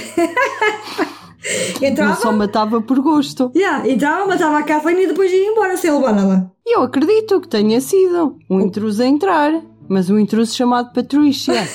ele entrava, só matava por gosto. yeah, entrava, matava a Kathleen e depois ia embora sem levar nada. E eu acredito que tenha sido um intruso a entrar, mas um intruso chamado Patrícia.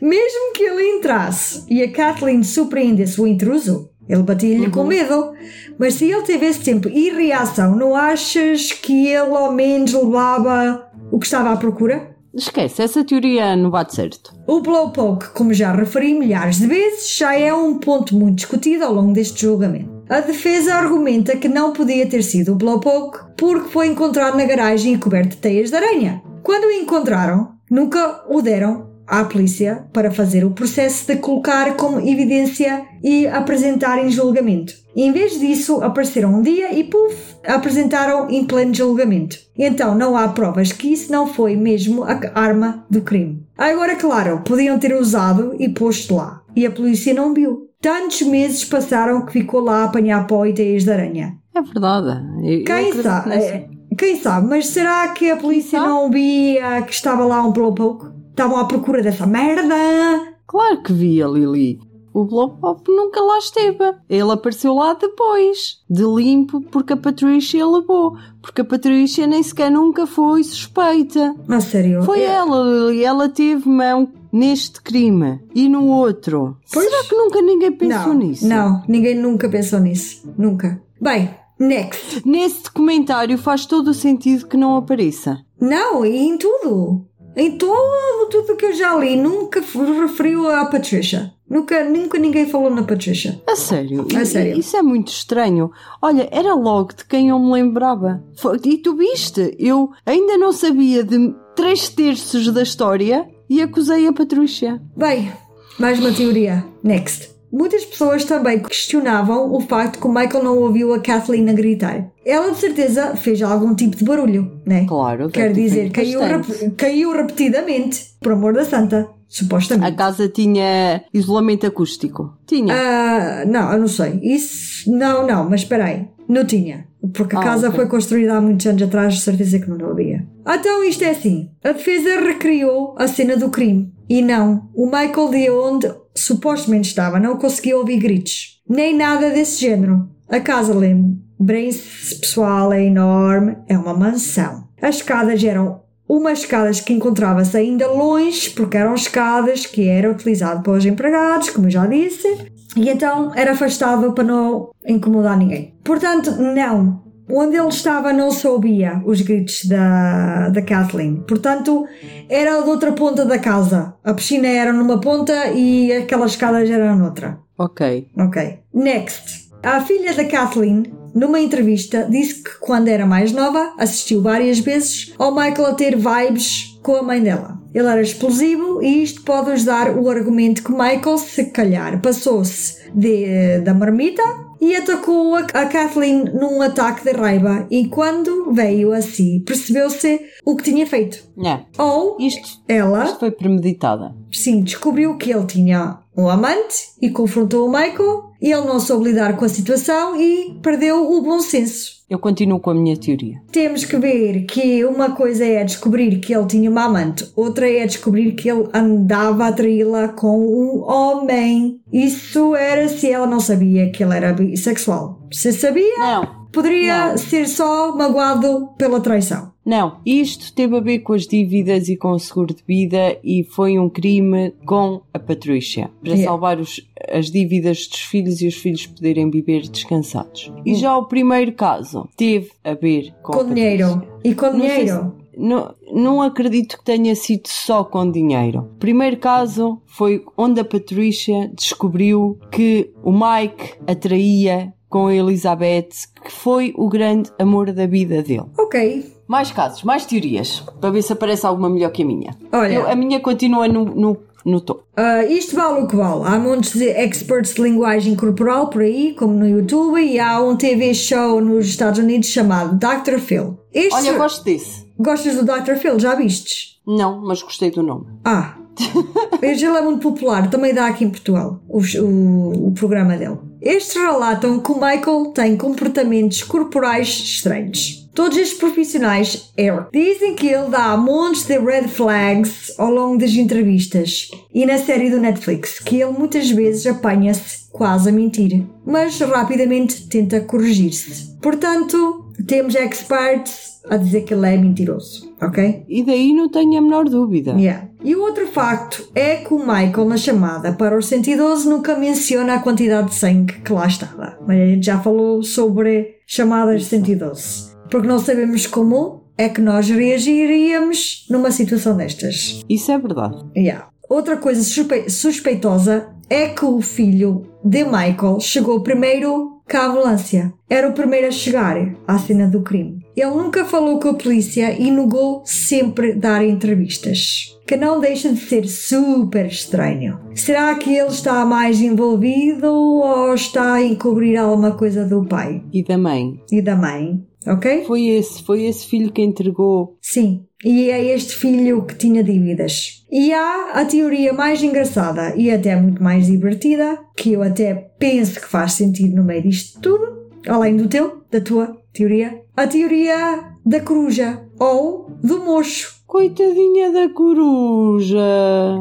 Mesmo que ele entrasse e a Kathleen surpreendesse o intruso, ele batia-lhe com medo. Mas se ele tivesse tempo e reação, não achas que ele ao menos levava o que estava à procura? Esquece, essa teoria não bate certo. O blowpoke, como já referi milhares de vezes, já é um ponto muito discutido ao longo deste julgamento. A defesa argumenta que não podia ter sido o blowpoke porque foi encontrado na garagem e coberto de teias de aranha. Quando o encontraram, nunca o deram à polícia para fazer o processo de colocar como evidência e apresentar em julgamento. Em vez disso, apareceram um dia e puf, apresentaram em pleno julgamento. Então não há provas que isso não foi mesmo a arma do crime. Agora, claro, podiam ter usado e posto lá. E a polícia não viu. Tantos meses passaram que ficou lá a apanhar pó e teias de aranha. É verdade. Eu- Quem sabe? é, Quem sabe? Mas será que a polícia não via que estava lá um blowpoke? Estavam à procura dessa merda? Claro que via, Lili. O Blowpop nunca lá esteve. Ele apareceu lá depois, de limpo, porque a Patrícia levou. Porque a Patrícia nem sequer nunca foi suspeita. A sério? Foi É, ela, Lili. Ela teve mão neste crime e no outro. Pois. Será que nunca ninguém pensou não, nisso? Não, ninguém nunca pensou nisso. Nunca. Bem, next. Nesse documentário faz todo o sentido que não apareça. Não, e em tudo. Em todo tudo que eu já li, nunca referiu a Patricia. Nunca, nunca ninguém falou na Patricia. A sério? A sério. Isso é muito estranho. Olha, era logo de quem eu me lembrava. E tu viste? Eu ainda não sabia de três terços da história e acusei a Patrícia. Bem, mais uma teoria. Next. Muitas pessoas também questionavam o facto que o Michael não ouviu a Kathleen a gritar. Ela de certeza fez algum tipo de barulho, né? Claro, Quer dizer, caiu, rep- caiu repetidamente, por amor da santa, A supostamente. casa tinha isolamento acústico. Tinha. Ah, não, eu não sei. Isso, não, não, mas espera aí. Não tinha. Porque a Ah, casa ok. foi construída há muitos anos atrás, de certeza que não havia. Então isto é assim. A defesa recriou a cena do crime. E não, o Michael de onde supostamente estava não conseguia ouvir gritos. Nem nada desse género. A casa, lembrem-se, pessoal, é enorme. É uma mansão. As escadas eram umas escadas que encontrava-se ainda longe, porque eram escadas que eram utilizadas pelos empregados, como eu já disse, e então era afastado para não incomodar ninguém. Portanto, não. Onde ele estava não se ouvia os gritos da, da Kathleen. Portanto, era de outra ponta da casa. A piscina era numa ponta e aquelas escadas eram noutra. Ok. Ok. Next. A filha da Kathleen, numa entrevista, disse que quando era mais nova, assistiu várias vezes ao Michael a ter vibes com a mãe dela. Ele era explosivo e isto pode ajudar o argumento que Michael, se calhar, passou-se da marmita e atacou a, a Kathleen num ataque de raiva e quando veio a si, percebeu-se o que tinha feito. É. Ou Isto, ela isto foi premeditada. Sim, descobriu que ele tinha um amante e confrontou o Michael. E ele não soube lidar com a situação e perdeu o bom senso. Eu continuo com a minha teoria. Temos que ver que uma coisa é descobrir que ele tinha uma amante, outra é descobrir que ele andava a traí-la com um homem. Isso era se ela não sabia que ele era bissexual. Se sabia, Não. poderia Não. ser só magoado pela traição. Não, isto teve a ver com as dívidas e com o seguro de vida e foi um crime com a Patrícia para Yeah. salvar os, as dívidas dos filhos e os filhos poderem viver descansados. E já o primeiro caso teve a ver com, Com dinheiro. E com dinheiro. Não, não acredito que tenha sido só com dinheiro. O primeiro caso foi onde a Patrícia descobriu que o Mike atraía com a Elizabeth, que foi o grande amor da vida dele. Ok. Mais casos, mais teorias, para ver se aparece alguma melhor que a minha. Olha. Eu- a minha continua no, no, no topo. Ah, isto vale o que vale. Há montes de experts de linguagem corporal por aí, como no YouTube, e há um TV show nos Estados Unidos chamado Dr. Phil. Este... Olha, eu gosto desse. Gostas do Dr. Phil? Já vistes? Não, mas gostei do nome. Ah, este ele é muito popular, também dá aqui em Portugal o, o, o programa dele. Estes relatam que o Michael tem comportamentos corporais estranhos. Todos estes profissionais é, dizem que ele dá montes de red flags ao longo das entrevistas e na série do Netflix, que ele muitas vezes apanha-se quase a mentir, mas rapidamente tenta corrigir-se. Portanto, temos experts a dizer que ele é mentiroso, ok? E daí não tenho a menor dúvida. Yeah. E o outro facto é que o Michael, na chamada para o 112, nunca menciona a quantidade de sangue que lá estava. Mas a gente já falou sobre chamadas de 112. Porque não sabemos como é que nós reagiríamos numa situação destas. Isso é verdade. Yeah. Outra coisa suspe- suspeitosa é que o filho de Michael chegou primeiro que a ambulância. Era o primeiro a chegar à cena do crime. Ele nunca falou com a polícia e negou sempre dar entrevistas. Que não deixa de ser super estranho. Será que ele está mais envolvido ou está a encobrir alguma coisa do pai E da mãe? e da mãe? Ok? Foi esse, foi esse filho que entregou. Sim, e é este filho que tinha dívidas. E há a teoria mais engraçada e até muito mais divertida, que eu até penso que faz sentido no meio disto tudo, além do teu, da tua teoria, a teoria da coruja ou do mocho. Coitadinha da coruja.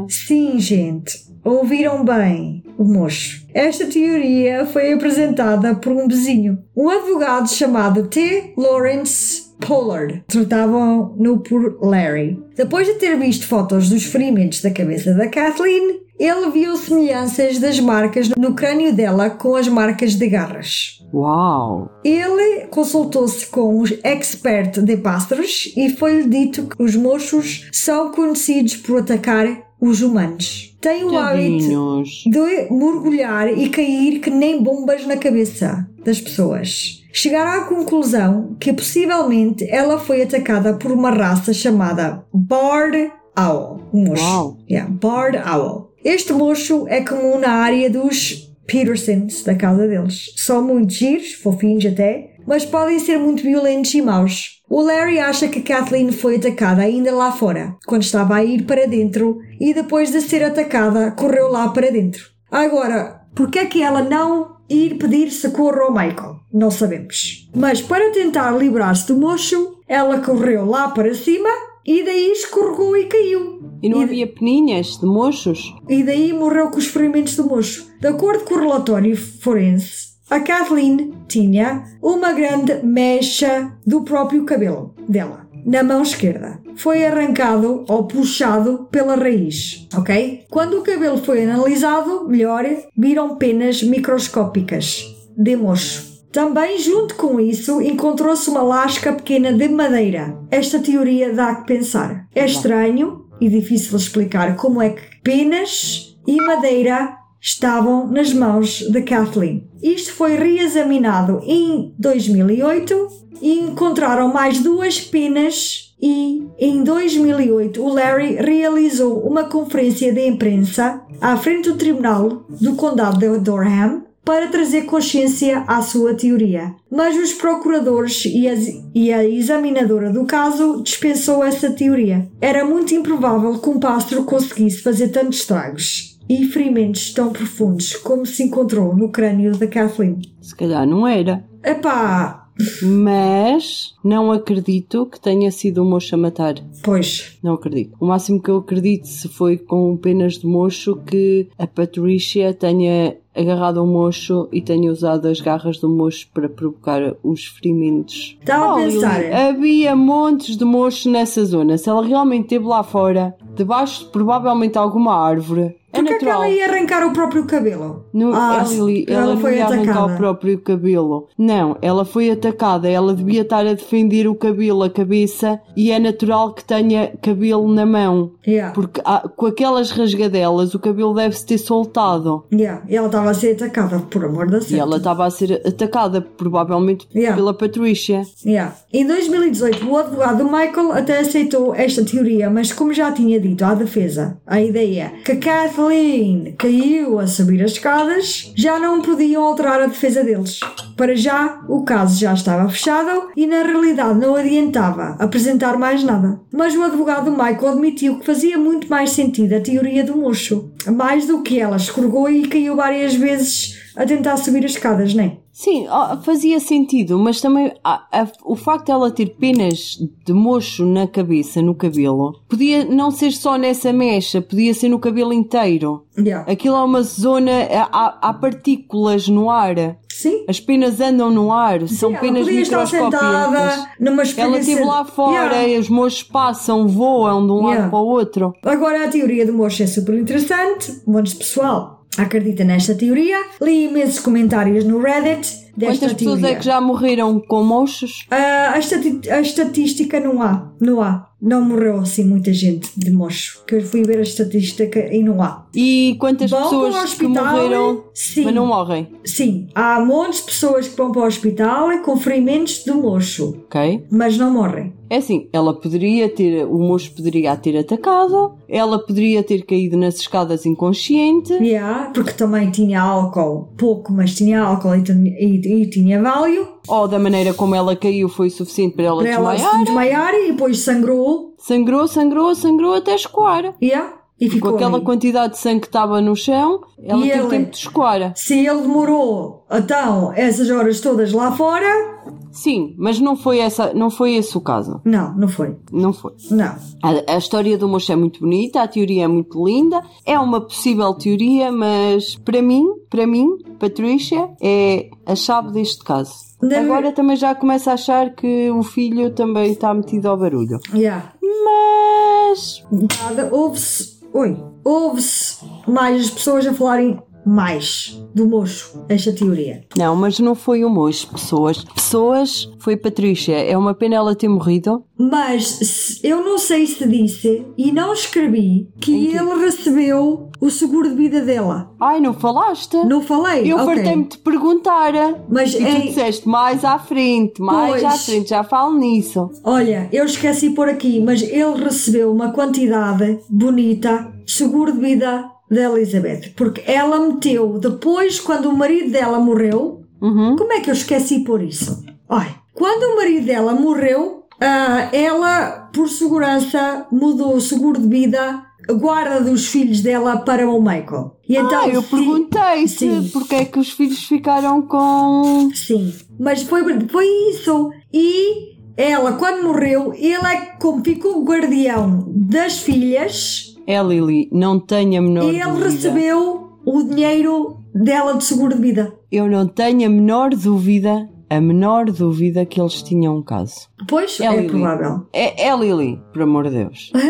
Sim, gente, ouviram bem o mocho. Esta teoria foi apresentada por um vizinho, um advogado chamado T. Lawrence Pollard. Tratavam-no por Larry. Depois de ter visto fotos dos ferimentos da cabeça da Kathleen, ele viu semelhanças das marcas no crânio dela com as marcas de garras. Uau! Ele consultou-se com um expert de pássaros e foi-lhe dito que os mochos são conhecidos por atacar os humanos. Têm o hábito de mergulhar e cair que nem bombas na cabeça das pessoas. Chegaram à conclusão que possivelmente ela foi atacada por uma raça chamada Barred Owl. Um mocho. Uau. Yeah, Barred Owl. Este mocho é comum na área dos Petersons, da casa deles. São muito giros, fofinhos até, mas podem ser muito violentos e maus. O Larry acha que Kathleen foi atacada ainda lá fora, quando estava a ir para dentro, e depois de ser atacada, correu lá para dentro. Agora, por que é que ela não ir pedir socorro ao Michael? Não sabemos. Mas para tentar livrar-se do mocho, ela correu lá para cima e daí escorregou e caiu. E não havia peninhas de mochos? E daí morreu com os ferimentos do mocho. De acordo com o relatório forense, a Kathleen tinha uma grande mecha do próprio cabelo dela, na mão esquerda. Foi arrancado ou puxado pela raiz, ok? Quando o cabelo foi analisado, melhor, viram penas microscópicas de mocho. Também, junto com isso, encontrou-se uma lasca pequena de madeira. Esta teoria dá que pensar. É estranho e difícil explicar como é que penas e madeira estavam nas mãos de Kathleen. Isto foi reexaminado em 2008 e encontraram mais duas penas e em 2008 o Larry realizou uma conferência de imprensa à frente do tribunal do condado de Durham para trazer consciência à sua teoria. Mas os procuradores e, as- e a examinadora do caso dispensou essa teoria. Era muito improvável que um pássaro conseguisse fazer tantos estragos e ferimentos tão profundos como se encontrou no crânio da Kathleen. Se calhar não era. Epá, Mas não acredito que tenha sido o mocho a matar. pois, Não acredito. O máximo que eu acredito se foi com penas de mocho que a Patricia tenha agarrado o mocho e tenha usado as garras do mocho para provocar os ferimentos. Estava a Oh, pensar. Havia montes de mocho nessa zona. Se ela realmente esteve lá fora, debaixo de provavelmente alguma árvore, É Porque é que natural. ela ia arrancar o próprio cabelo? No, Ah, ela, ela ela não foi ia arrancar atacada. o próprio cabelo. Não, ela foi atacada. Ela devia estar a defender o cabelo, a cabeça, e é natural que tenha cabelo na mão. Yeah. Porque há- com aquelas rasgadelas o cabelo deve-se ter soltado. Yeah. Ela estava a ser atacada, por amor da E ela estava a ser atacada, provavelmente Yeah. pela Patrícia. Yeah. Em 2018, o advogado do Michael até aceitou esta teoria, mas como já tinha dito à defesa, a ideia que Kathleen caiu a subir as escadas, já não podiam alterar a defesa deles. Para já, o caso já estava fechado e na realidade não adiantava apresentar mais nada. Mas o advogado do Michael admitiu que fazia muito mais sentido a teoria do mocho, mais do que ela escorregou e caiu várias vezes a tentar subir as escadas, não é? Sim, fazia sentido, mas também a- a- o facto de ela ter penas de mocho na cabeça, no cabelo, podia não ser só nessa mecha, podia ser no cabelo inteiro. Yeah. Aquilo é uma zona, há, há partículas no ar. Sim. As penas andam no ar, são Sim, ela penas microscópicas. numa Ela esteve lá fora, Yeah. e os mochos passam, voam de um Yeah. lado para o outro. Agora a teoria do mocho é super interessante. De pessoal acredita nesta teoria. Li imensos comentários no Reddit Quantas pessoas é que já morreram com mochos? Ah, a, estati- a estatística não há. Não há. Não morreu assim muita gente de mocho. Que eu fui ver a estatística e não há. E quantas Vão para o pessoas que hospital, morreram, sim. mas não morrem? Sim, há montes de pessoas que vão para o hospital com ferimentos de mocho, Ok? mas não morrem. É assim, ela poderia ter, o moço poderia a ter atacado, ela poderia ter caído nas escadas inconsciente, Yeah, porque também tinha álcool, pouco, mas tinha álcool e, e- e tinha válio. ou da maneira como ela caiu foi suficiente para ela para ela desmaiar. se desmaiar e depois sangrou Sangrou, sangrou, sangrou até escoar. yeah, e Com ficou aquela ali. quantidade de sangue que estava no chão, ela E teve ele- tempo de escoar. Se ele demorou então essas horas todas lá fora, Sim, mas não foi, essa, não foi esse o caso. não, não foi. Não foi. Não. A, a história do moço é muito bonita, a teoria é muito linda, é uma possível teoria, mas para mim, para mim, Patrícia, é a chave deste caso. Agora também já começa a achar que o filho também está metido ao barulho. Yeah. Mas. Nada, Ouve-se. Oi. Ouve-se mais as pessoas a falarem mais do mocho, esta teoria. Não, mas não foi o moço, pessoas. Pessoas, foi Patrícia. É uma pena ela ter morrido. Mas eu não sei se disse e não escrevi que ele recebeu o seguro de vida dela. Ai, não falaste? Não falei? Eu Ok. fartei-me de perguntar. Mas e tu em- disseste mais à frente, mais Pois. à frente, já falo nisso. Olha, eu esqueci por aqui, mas ele recebeu uma quantidade bonita seguro de vida da Elizabeth. Porque ela meteu, depois, quando o marido dela morreu, Uhum. como é que eu esqueci por isso? Olha, quando o marido dela morreu, ah, ela, por segurança, mudou o seguro de vida, a guarda dos filhos dela para o Michael. E então, ah, eu fi- perguntei-te Sim. porque é que os filhos ficaram com. Sim, mas foi, foi isso. E ela, quando morreu, ele é como ficou o guardião das filhas É, Lili, não tenho a menor e ele dúvida. recebeu o dinheiro dela de seguro de vida. Eu não tenho a menor dúvida, a menor dúvida que eles tinham um caso. Pois, É, é, Lili. provável. É, é Lili, por amor de Deus.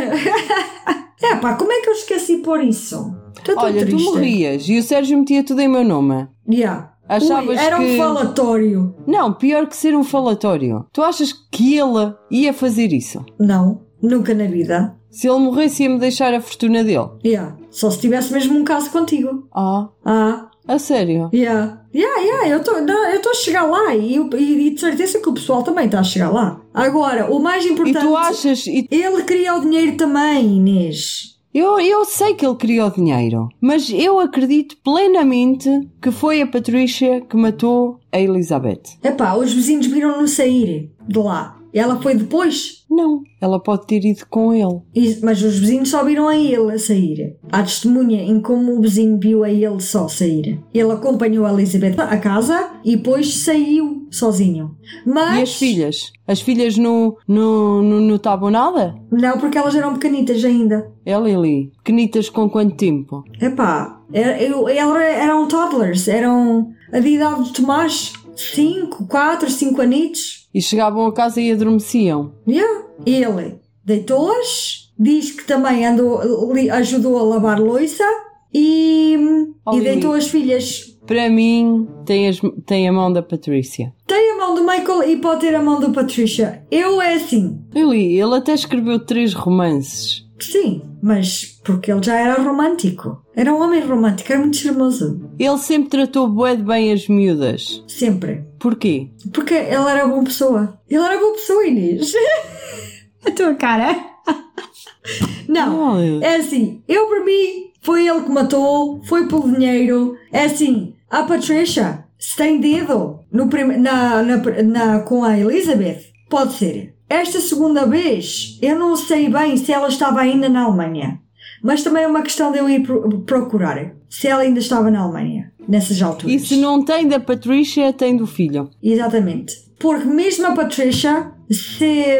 É pá, como é que eu esqueci por isso? Estou Olha, triste. tu morrias e o Sérgio metia tudo em meu nome. Yeah. Achavas Ui, era que- um falatório. Não, pior que ser um falatório. Tu achas que ele ia fazer isso? Não, nunca na vida. Se ele morresse, ia-me deixar a fortuna dele. Yeah. Só se tivesse mesmo um caso contigo. Ah, Ah, a sério? Yeah. Yeah, yeah, eu estou a chegar lá e, e, e de certeza que o pessoal também está a chegar lá. Agora, o mais E importante. tu achas. e- Ele queria o dinheiro também, Inês. Eu, eu sei que ele queria o dinheiro, mas eu acredito plenamente que foi a Patrícia que matou a Elizabeth. Epá, os vizinhos viram-no sair de lá. Ela foi depois, Não, ela pode ter ido com ele. mas os vizinhos só viram a ele a sair. Há testemunha em como o vizinho viu a ele só sair. Ele acompanhou a Elizabeth à casa e depois saiu sozinho. Mas. E as filhas? As filhas no, no, no, no estavam nada? Não, porque elas eram pequenitas ainda. É Lili. Pequenitas com quanto tempo? Epá, era- eu- ela- eram toddlers, eram a de idade de Tomás. 5, 4, 5 anitos. E chegavam a casa e adormeciam. Yeah. Ele deitou-as, diz que também andou, li- ajudou a lavar louça e, e deitou as filhas. Para mim, tem, as- tem a mão da Patrícia. Tem a mão do Michael e pode ter a mão do Patricia. Eu é assim. Lili, ele até escreveu três romances. Sim, mas porque ele já era romântico. Era um homem romântico, era muito charmoso. Ele sempre tratou bué de bem as miúdas. Sempre. Porquê? Porque ele era boa pessoa. Ele era boa pessoa, Inês. a tua cara. Não, Oh, é assim. Eu, para mim, foi ele que matou, foi pelo dinheiro. É assim, a Patricia, se tem dedo no na, na, na- com a Elizabeth, pode ser. Esta segunda vez, eu não sei bem se ela estava ainda na Alemanha. Mas também é uma questão de eu ir pro- procurar se ela ainda estava na Alemanha, nessas alturas. E se não tem da Patrícia, tem do filho. Exatamente. Porque mesmo a Patricia, se,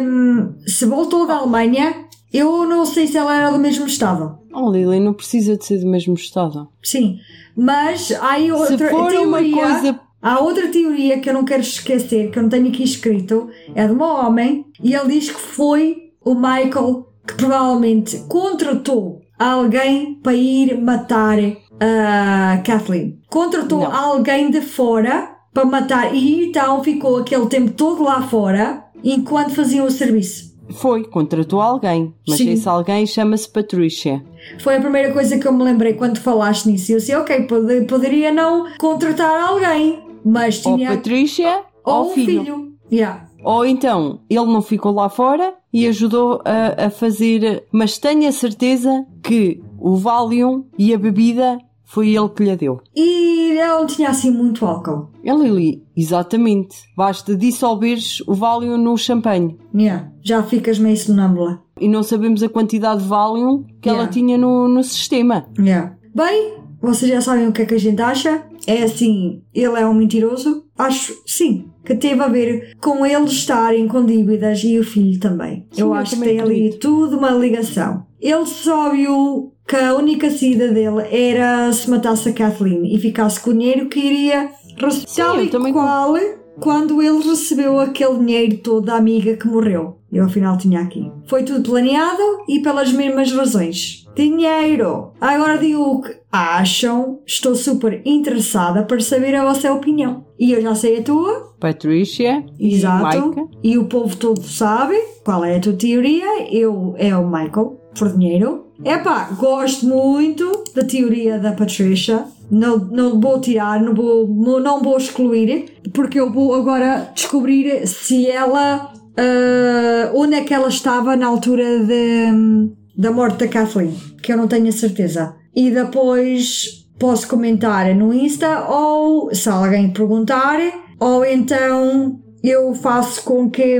se voltou da Alemanha, eu não sei se ela era do mesmo estado. Oh, Lili, não precisa de ser do mesmo estado. Sim. Mas há aí outra se for teoria. uma coisa. Há outra teoria que eu não quero esquecer, que eu não tenho aqui escrito, é de um homem, e ele diz que foi o Michael que provavelmente contratou alguém para ir matar a Kathleen. Contratou Não. alguém de fora para matar, e então ficou aquele tempo todo lá fora enquanto faziam o serviço. Foi, contratou alguém. Mas Sim. esse alguém chama-se Patrícia. Foi a primeira coisa que eu me lembrei quando falaste nisso. Eu disse, ok, pode- poderia não contratar alguém, mas Ou tinha. Patrícia ou ou filho. filho. Yeah. Ou então ele não ficou lá fora e ajudou a, a fazer. Mas tenho a certeza que o Valium e a bebida foi ele que lhe deu. E ela não tinha assim muito álcool. É Lili, exatamente. Basta dissolveres o Valium no champanhe. Yeah. Já ficas meio sonâmbula. E não sabemos a quantidade de Valium que ela Yeah. tinha no, no sistema. Yeah. Bem, vocês já sabem o que é que a gente acha. É assim, ele é um mentiroso? Acho sim. Que teve a ver com eles estarem com dívidas e o filho também. Sim, eu eu acho que tem ali tudo uma ligação. Ele só viu que a única saída dele era se matasse a Kathleen e ficasse com o dinheiro que iria receber. Sim, Tal e também qual quando ele recebeu aquele dinheiro todo da amiga que morreu. Eu afinal tinha aqui. Foi tudo planeado e pelas mesmas razões. Dinheiro! Agora digo acham. Estou super interessada para saber a vossa opinião. E eu já sei a tua. Patrícia e Exato. Maica. E o povo todo sabe qual é a tua teoria. Eu é o Michael, por dinheiro. Epá, gosto muito da teoria da Patricia. Não, não vou tirar, não vou, não vou excluir, porque eu vou agora descobrir se ela. ah, onde é que ela estava na altura de, da morte da Kathleen, que eu não tenho a certeza. E depois posso comentar no Insta ou se alguém perguntar, ou então eu faço com que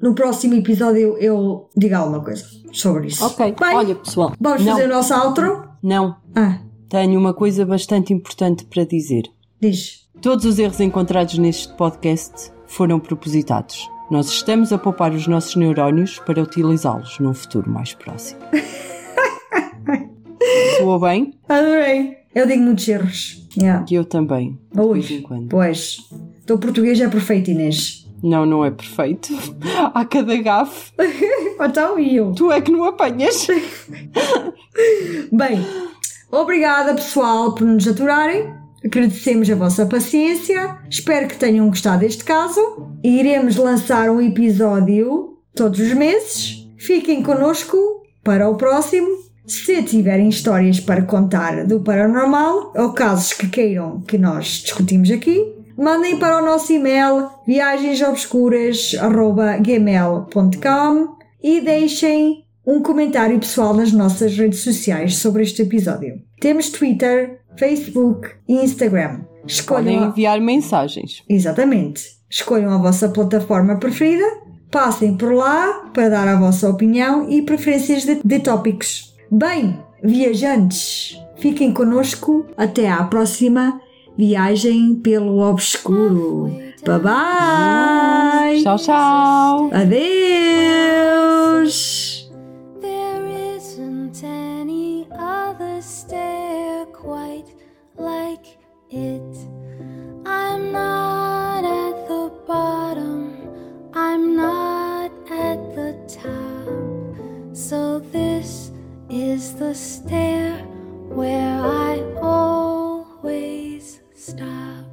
no próximo episódio eu diga alguma coisa sobre isso. Ok, Bem, olha pessoal. vamos não, fazer o nosso outro? não, Ah, tenho uma coisa bastante importante para dizer. diz. Todos os erros encontrados neste podcast foram propositados. Nós estamos a poupar os nossos neurónios para utilizá-los num futuro mais próximo. Soa bem? Adorei. Eu digo muitos erros. Yeah. Eu também. De Ui, vez em quando. pois. O teu português é perfeito, Inês. Não, não é perfeito. Há cada gafe. Então, e eu? Tu é que não apanhas. Bem, obrigada pessoal por nos aturarem. Agradecemos a vossa paciência. Espero que tenham gostado deste caso. Iremos lançar um episódio todos os meses. Fiquem connosco para o próximo. Se tiverem histórias para contar do paranormal ou casos que queiram que nós discutimos aqui, mandem para o nosso e-mail viagensobscuras.gmail.com e deixem um comentário pessoal nas nossas redes sociais sobre este episódio. Temos Twitter, Facebook e Instagram. Podem Escolham a... enviar mensagens. Exatamente. Escolham a vossa plataforma preferida, passem por lá para dar a vossa opinião e preferências de, de tópicos. Bem, viajantes, fiquem connosco até à próxima viagem pelo obscuro. Bye bye! Tchau, tchau. Adeus! is the stair where I always stop.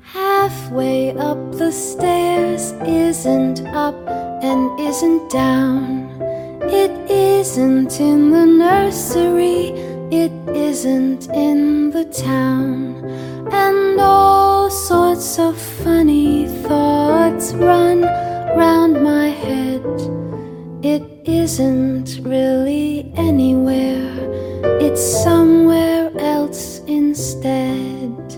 Halfway up the stairs isn't up and isn't down. It isn't in the nursery it isn't in the town, and all sorts of funny thoughts run round my head. It isn't really anywhere, it's somewhere else instead.